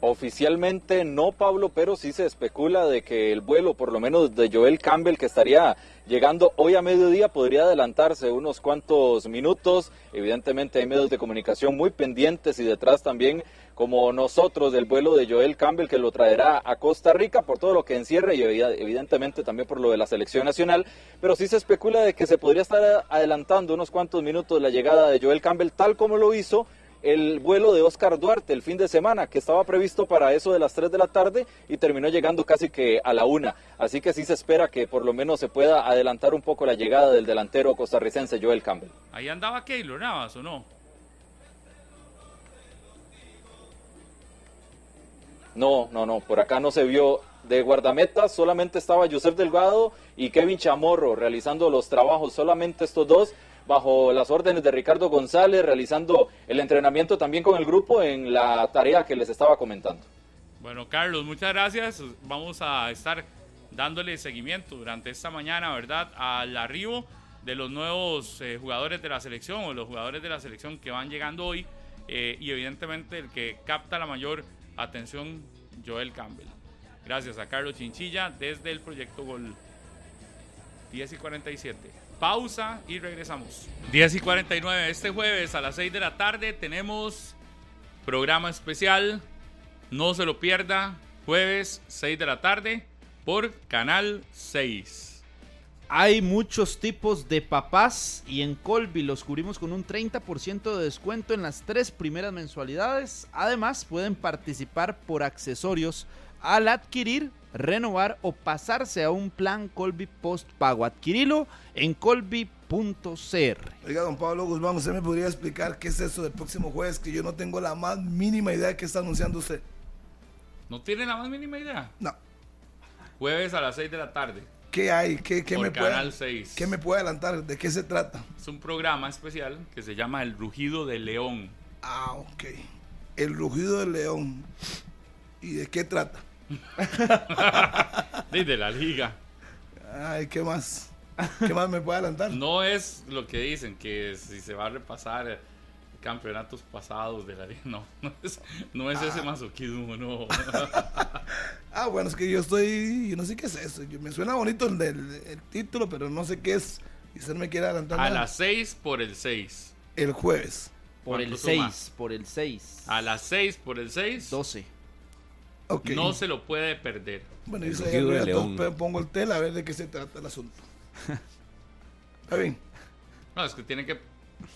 Oficialmente no, Pablo, pero sí se especula de que el vuelo, por lo menos de Joel Campbell, que estaría llegando hoy a mediodía, podría adelantarse unos cuantos minutos. Evidentemente hay medios de comunicación muy pendientes y detrás también, como nosotros, del vuelo de Joel Campbell, que lo traerá a Costa Rica por todo lo que encierra y evidentemente también por lo de la selección nacional. Pero sí se especula de que se podría estar adelantando unos cuantos minutos la llegada de Joel Campbell, tal como lo hizo el vuelo de Oscar Duarte el fin de semana, que estaba previsto para eso de las 3 de la tarde y terminó llegando casi que a la 1. Así que sí se espera que por lo menos se pueda adelantar un poco la llegada del delantero costarricense Joel Campbell. Ahí andaba Keylor Navas, ¿o no? No, no, no, por acá no se vio de guardameta, solamente estaba Joseph Delgado y Kevin Chamorro realizando los trabajos, solamente estos dos bajo las órdenes de Ricardo González, realizando el entrenamiento también con el grupo en la tarea que les estaba comentando. Bueno, Carlos, muchas gracias. Vamos a estar dándole seguimiento durante esta mañana, ¿verdad? Al arribo de los nuevos eh, jugadores de la selección o los jugadores de la selección que van llegando hoy eh, y evidentemente el que capta la mayor atención, Joel Campbell. Gracias a Carlos Chinchilla desde el Proyecto Gol 10 y 47. Pausa y regresamos. 10 y 49. Este jueves a las 6 de la tarde tenemos programa especial. No se lo pierda. Jueves 6 de la tarde por Canal 6. Hay muchos tipos de papás y en Colby los cubrimos con un 30% de descuento en las tres primeras mensualidades. Además pueden participar por accesorios al adquirir renovar o pasarse a un plan Colby Post Pago. Adquirilo en colby.cr. Oiga, don Pablo Guzmán, ¿usted me podría explicar qué es eso del próximo jueves? Que yo no tengo la más mínima idea de qué está anunciando usted. ¿No tiene la más mínima idea? No. Jueves a las 6 de la tarde. ¿Qué hay? ¿Qué, qué me puede, 6. ¿Qué me puede adelantar? ¿De qué se trata? Es un programa especial que se llama El Rugido del León. Ah, ok. El Rugido del León. ¿Y de qué trata? [laughs] Desde la liga. Ay, ¿qué más? ¿Qué más me puede adelantar? No es lo que dicen, que si se va a repasar campeonatos pasados de la liga. No, [laughs] no es, ese ah. masoquismo, no. [laughs] ah, bueno, es que yo estoy. Yo no sé qué es eso. me suena bonito el, el, título, pero no sé qué es. Y usted me quiere adelantar. A las 6 por el 6. El jueves. Por el 6, por el 6. A las 6 por el 6. 12. No se lo puede perder. Bueno, yo pongo el tel a ver de qué se trata el asunto. [laughs] ¿Está bien? No, es que tiene que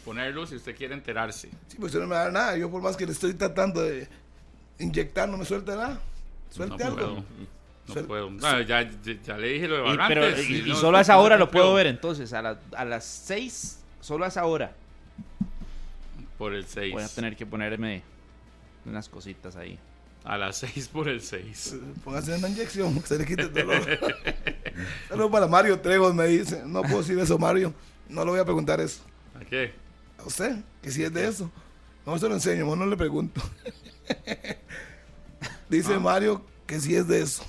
ponerlo si usted quiere enterarse. Sí, pues usted no me da nada. Yo por más que le estoy tratando de inyectar, no me suelta nada. Suelte no Puedo. No puedo. No, ya, ya, le dije lo de Barrantes. Y, solo a esa hora lo puedo ver entonces. A, la, a las 6, solo a esa hora. Por el 6. Voy a tener que ponerme unas cositas ahí. A las 6 por el 6. Póngase una inyección, que se le quite el dolor. [laughs] Saludos para Mario Trejos, me dice. No puedo decir eso, Mario. No le voy a preguntar eso. ¿A qué? A usted, que si es de eso. No se lo enseño, no le pregunto. [laughs] dice ah. Mario que si es de eso.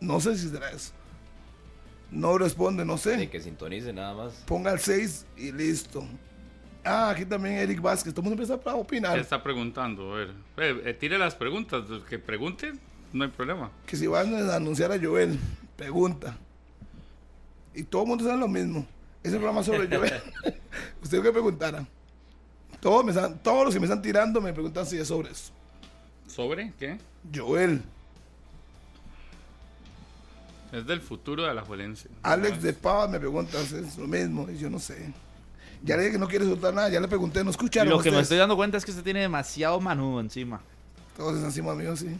No sé si será eso. No responde, no sé. Ni que sintonice nada más. Ponga el 6 y listo. Ah, aquí también Eric Vázquez. Todo el mundo empieza a opinar. ¿Qué está preguntando? A ver, eh, eh, tire las preguntas. Que pregunten, no hay problema. Que si van a anunciar a Joel, pregunta. Y todo el mundo sabe lo mismo. Ese programa sobre Joel. [laughs] Usted que preguntara. Todos, me todos los que me están tirando me preguntan si es sobre eso. ¿Sobre qué? Joel. Es del futuro de la Juelense. Alex de Pava me pregunta, es lo mismo, y yo no sé. Ya le dije que no quiere soltar nada, ya le pregunté, no escucharon. Lo que me estoy dando cuenta es que usted tiene demasiado manudo encima. Todos están encima mío, sí.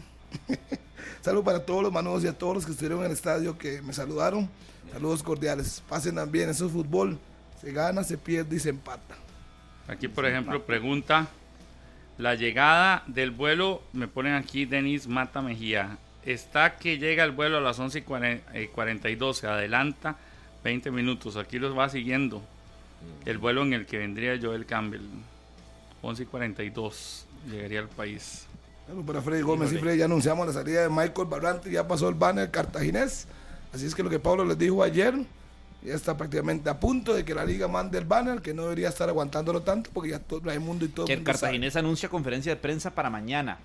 [laughs] Saludos para todos los manudos y a todos los que estuvieron en el estadio que me saludaron. Saludos cordiales. Pasen bien, eso es fútbol. Se gana, se pierde y se empata. Aquí, por ejemplo, pregunta la llegada del vuelo, me ponen aquí Denis Mata Mejía. Está que llega el vuelo a las 11 y 42, se adelanta 20 minutos. Aquí los va siguiendo el vuelo en el que vendría Joel Campbell. 11 y 42 llegaría al país. Bueno, para Freddy Gómez y Freddy ya anunciamos la salida de Michael Barrante, ya pasó el banner cartaginés. Así es que lo que Pablo les dijo ayer Ya está prácticamente a punto de que la liga mande el banner, que no debería estar aguantándolo tanto porque ya todo el mundo y todo Que el mundo sabe. cartaginés anuncia conferencia de prensa para mañana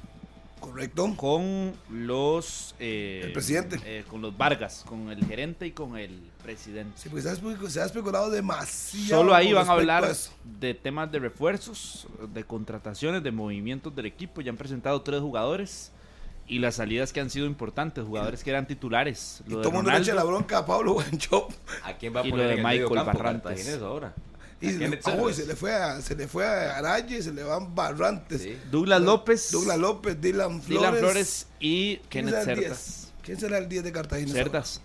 Correcto. con los eh, El presidente. eh, con los Vargas, con el gerente y con el presidente. Sí, porque se ha, espe- se ha especulado demasiado. Solo ahí van a hablar de temas de refuerzos, de contrataciones, de movimientos del equipo. Ya han presentado tres jugadores y las salidas que han sido importantes, jugadores que eran titulares. Y Lo todo de el mundo le echa la bronca a Pablo Guancho. ¿A quién va a Y lo poner de en el Michael medio campo Barrantes. Ahora? Y ¿A se, le, oh, se fue a, se le fue a se le van Barrantes. Sí. Douglas López, Douglas López, Dylan Flores. Dylan Flores y ¿Quién Kenneth Cerdas. 10? ¿Quién será el 10 de Cartagena? Cerdas.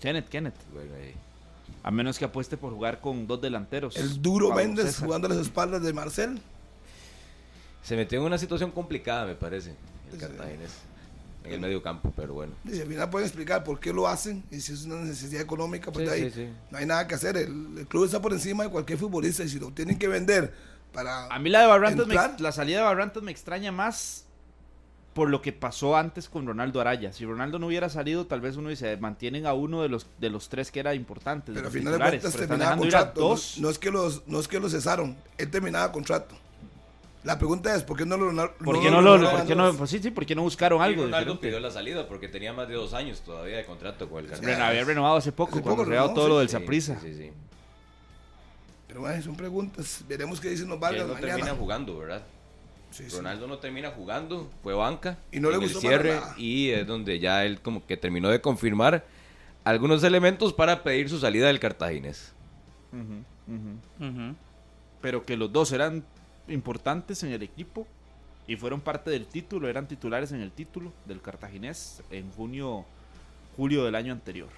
Kenneth, Kenneth. Bueno, ahí. A menos que apueste por jugar con dos delanteros. El duro Pablo Méndez César. jugando a las espaldas de Marcel. Se metió en una situación complicada, me parece, el Sí. Cartaginés. En el medio campo, pero bueno. Dice, al final pueden explicar por qué lo hacen y si es una necesidad económica, pues Sí, de ahí sí, sí. no hay nada que hacer. El, el club está por encima de cualquier futbolista y si lo tienen que vender para. A mí la de Barrantes, me- la salida de Barrantes me extraña más por lo que pasó antes con Ronaldo Araya. Si Ronaldo no hubiera salido, tal vez uno dice, mantienen a uno de los de los tres que era importante. pero al final de cuentas terminaba contrato. No, dos. no es que los, no es que lo cesaron, él terminaba contrato. La pregunta es: ¿por qué no lo ¿Por qué no lo, por qué no, pues sí, sí, ¿por qué no buscaron algo Ronaldo pidió la salida porque tenía más de dos años todavía de contrato con el Ren- Cartaginés. había renovado hace poco, Hace cuando poco renovó renovó, todo sí, lo del Sí, Saprissa. Sí, sí. Pero bueno, son preguntas. Veremos qué dicen los Vargas no mañana. termina jugando, ¿verdad? Sí, sí. Ronaldo no termina jugando, fue banca. Y no le gustó el cierre para nada. y es donde ya él como que terminó de confirmar algunos elementos para pedir su salida del Cartaginés. Ujú. Ujú. Pero que los dos eran importantes en el equipo y fueron parte del título, eran titulares en el título del Cartaginés en junio, julio del año anterior.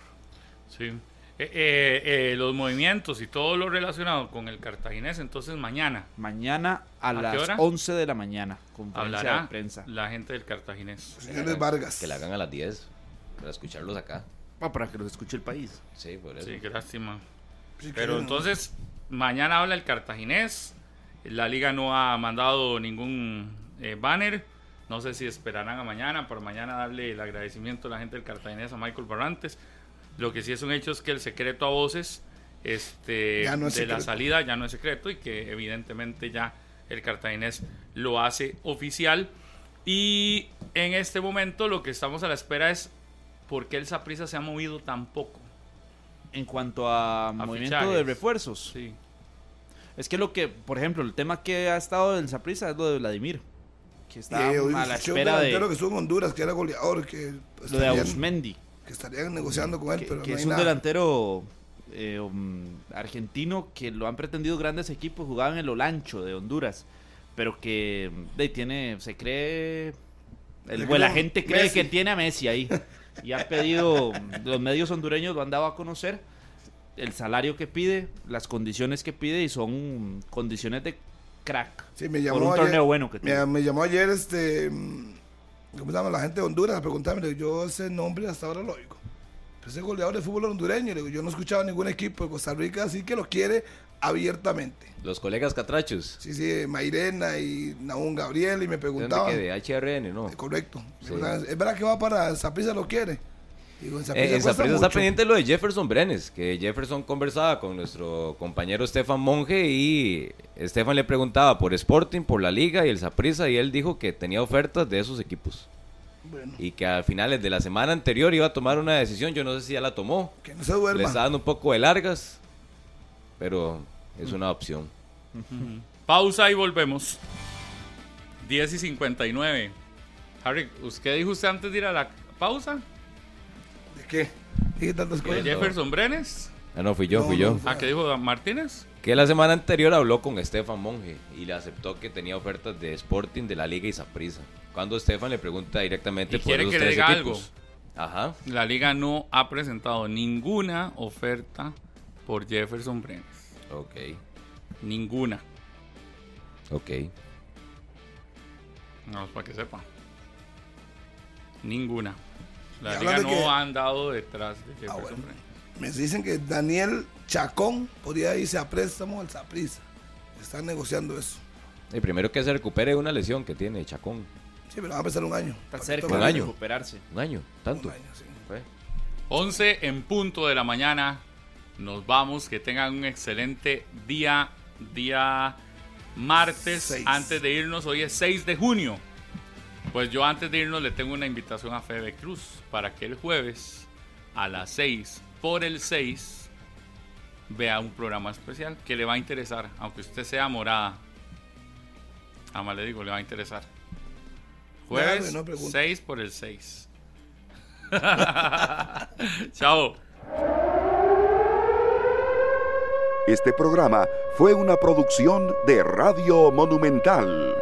Sí. Eh, eh, eh, los movimientos y todo lo relacionado con el cartaginés, entonces mañana Mañana a, ¿A qué las hora? 11 de la mañana, conferencia hablará de prensa. la gente del cartaginés. Señores Vargas. Que la hagan a las 10 para escucharlos acá. Ah, para que los escuche el país. Sí, por eso. Sí, qué lástima. Sí, Pero que- entonces, mañana habla el cartaginés. La liga no ha mandado ningún eh, banner. No sé si esperarán a mañana, para mañana darle el agradecimiento a la gente del cartaginés a Michael Barrantes. Lo que sí es un hecho es que el secreto a voces este, de la salida ya no es secreto y que evidentemente ya el cartaginés lo hace oficial. Y en este momento lo que estamos a la espera es por qué el Saprissa se ha movido tan poco. En cuanto a, movimiento de refuerzos, Sí. Es que lo que, por ejemplo, el tema que ha estado del Saprissa es lo de Vladimir, que está Eh, a la espera de que estuvo en Honduras, que era goleador, que lo de Ausmendi. que estarían negociando con él, que, pero que no es hay un nada. delantero eh, um, argentino que lo han pretendido grandes equipos, jugaba en el Olancho de Honduras, pero que de, tiene, se cree, el, bueno, la cree gente cree Messi. que tiene a Messi ahí. [laughs] Y ha pedido, los medios hondureños lo han dado a conocer, el salario que pide, las condiciones que pide y son condiciones de crack. Sí, me por llamó un ayer, torneo bueno que me, me llamó ayer este mm, ¿cómo se llama? la gente de Honduras a preguntarme, yo ese nombre hasta ahora lo oigo. Pero ese goleador de fútbol hondureño, le digo, yo no he escuchado a ningún equipo de Costa Rica así que lo quiere abiertamente. Los colegas catrachos. Sí, sí, Mairena y Naún Gabriel y me ¿De dónde preguntaban. de HRN, no? Eh, Correcto. Sí. Es verdad que va para Zaprisa lo quiere. Digo, en Eh, en está pendiente lo de Jefferson Brenes, que Jefferson conversaba con nuestro compañero Estefan Monge y Estefan le preguntaba por Sporting, por la Liga y el Saprissa y él dijo que tenía ofertas de esos equipos Bueno, y que a finales de la semana anterior iba a tomar una decisión, yo no sé si ya la tomó, que no se le duerma. está dando un poco de largas, pero es una opción. Pausa y volvemos. 10 y 59. Harry, ¿qué dijo usted antes de ir a la pausa? ¿De qué? ¿Qué tantas ¿De cosas? Jefferson Brenes? Ah, no, fui yo, No, fui yo. ¿A qué dijo Martínez? Que la semana anterior habló con Estefan Monge y le aceptó que tenía ofertas de Sporting, de la Liga y Saprissa. Cuando Estefan le pregunta directamente ¿Y por quiere esos que le tres diga equipos. Ajá. La liga no ha presentado ninguna oferta por Jefferson Brenes. Ok, Ninguna. ok. No, para que sepa. Ninguna. La Y liga no de que- ha andado detrás de Jefferson bueno. Brenes. Me dicen que Daniel Chacón podría irse a préstamo al Zaprisa. Están negociando eso. Y primero que se recupere una lesión que tiene Chacón. Sí, pero va a pasar un año. Está cerca Un de año. recuperarse. Un año, tanto. Un año, sí. Fue. 11 en punto de la mañana. Nos vamos, que tengan un excelente día, día martes. Seis. Antes de irnos, hoy es 6 de junio. Pues yo antes de irnos le tengo una invitación a Febe Cruz para que el jueves a las 6 por el 6 vea un programa especial que le va a interesar, aunque usted sea morada. Ama le digo, le va a interesar. Jueves no pregunto. 6 por el 6. [laughs] Chao. Este programa fue una producción de Radio Monumental.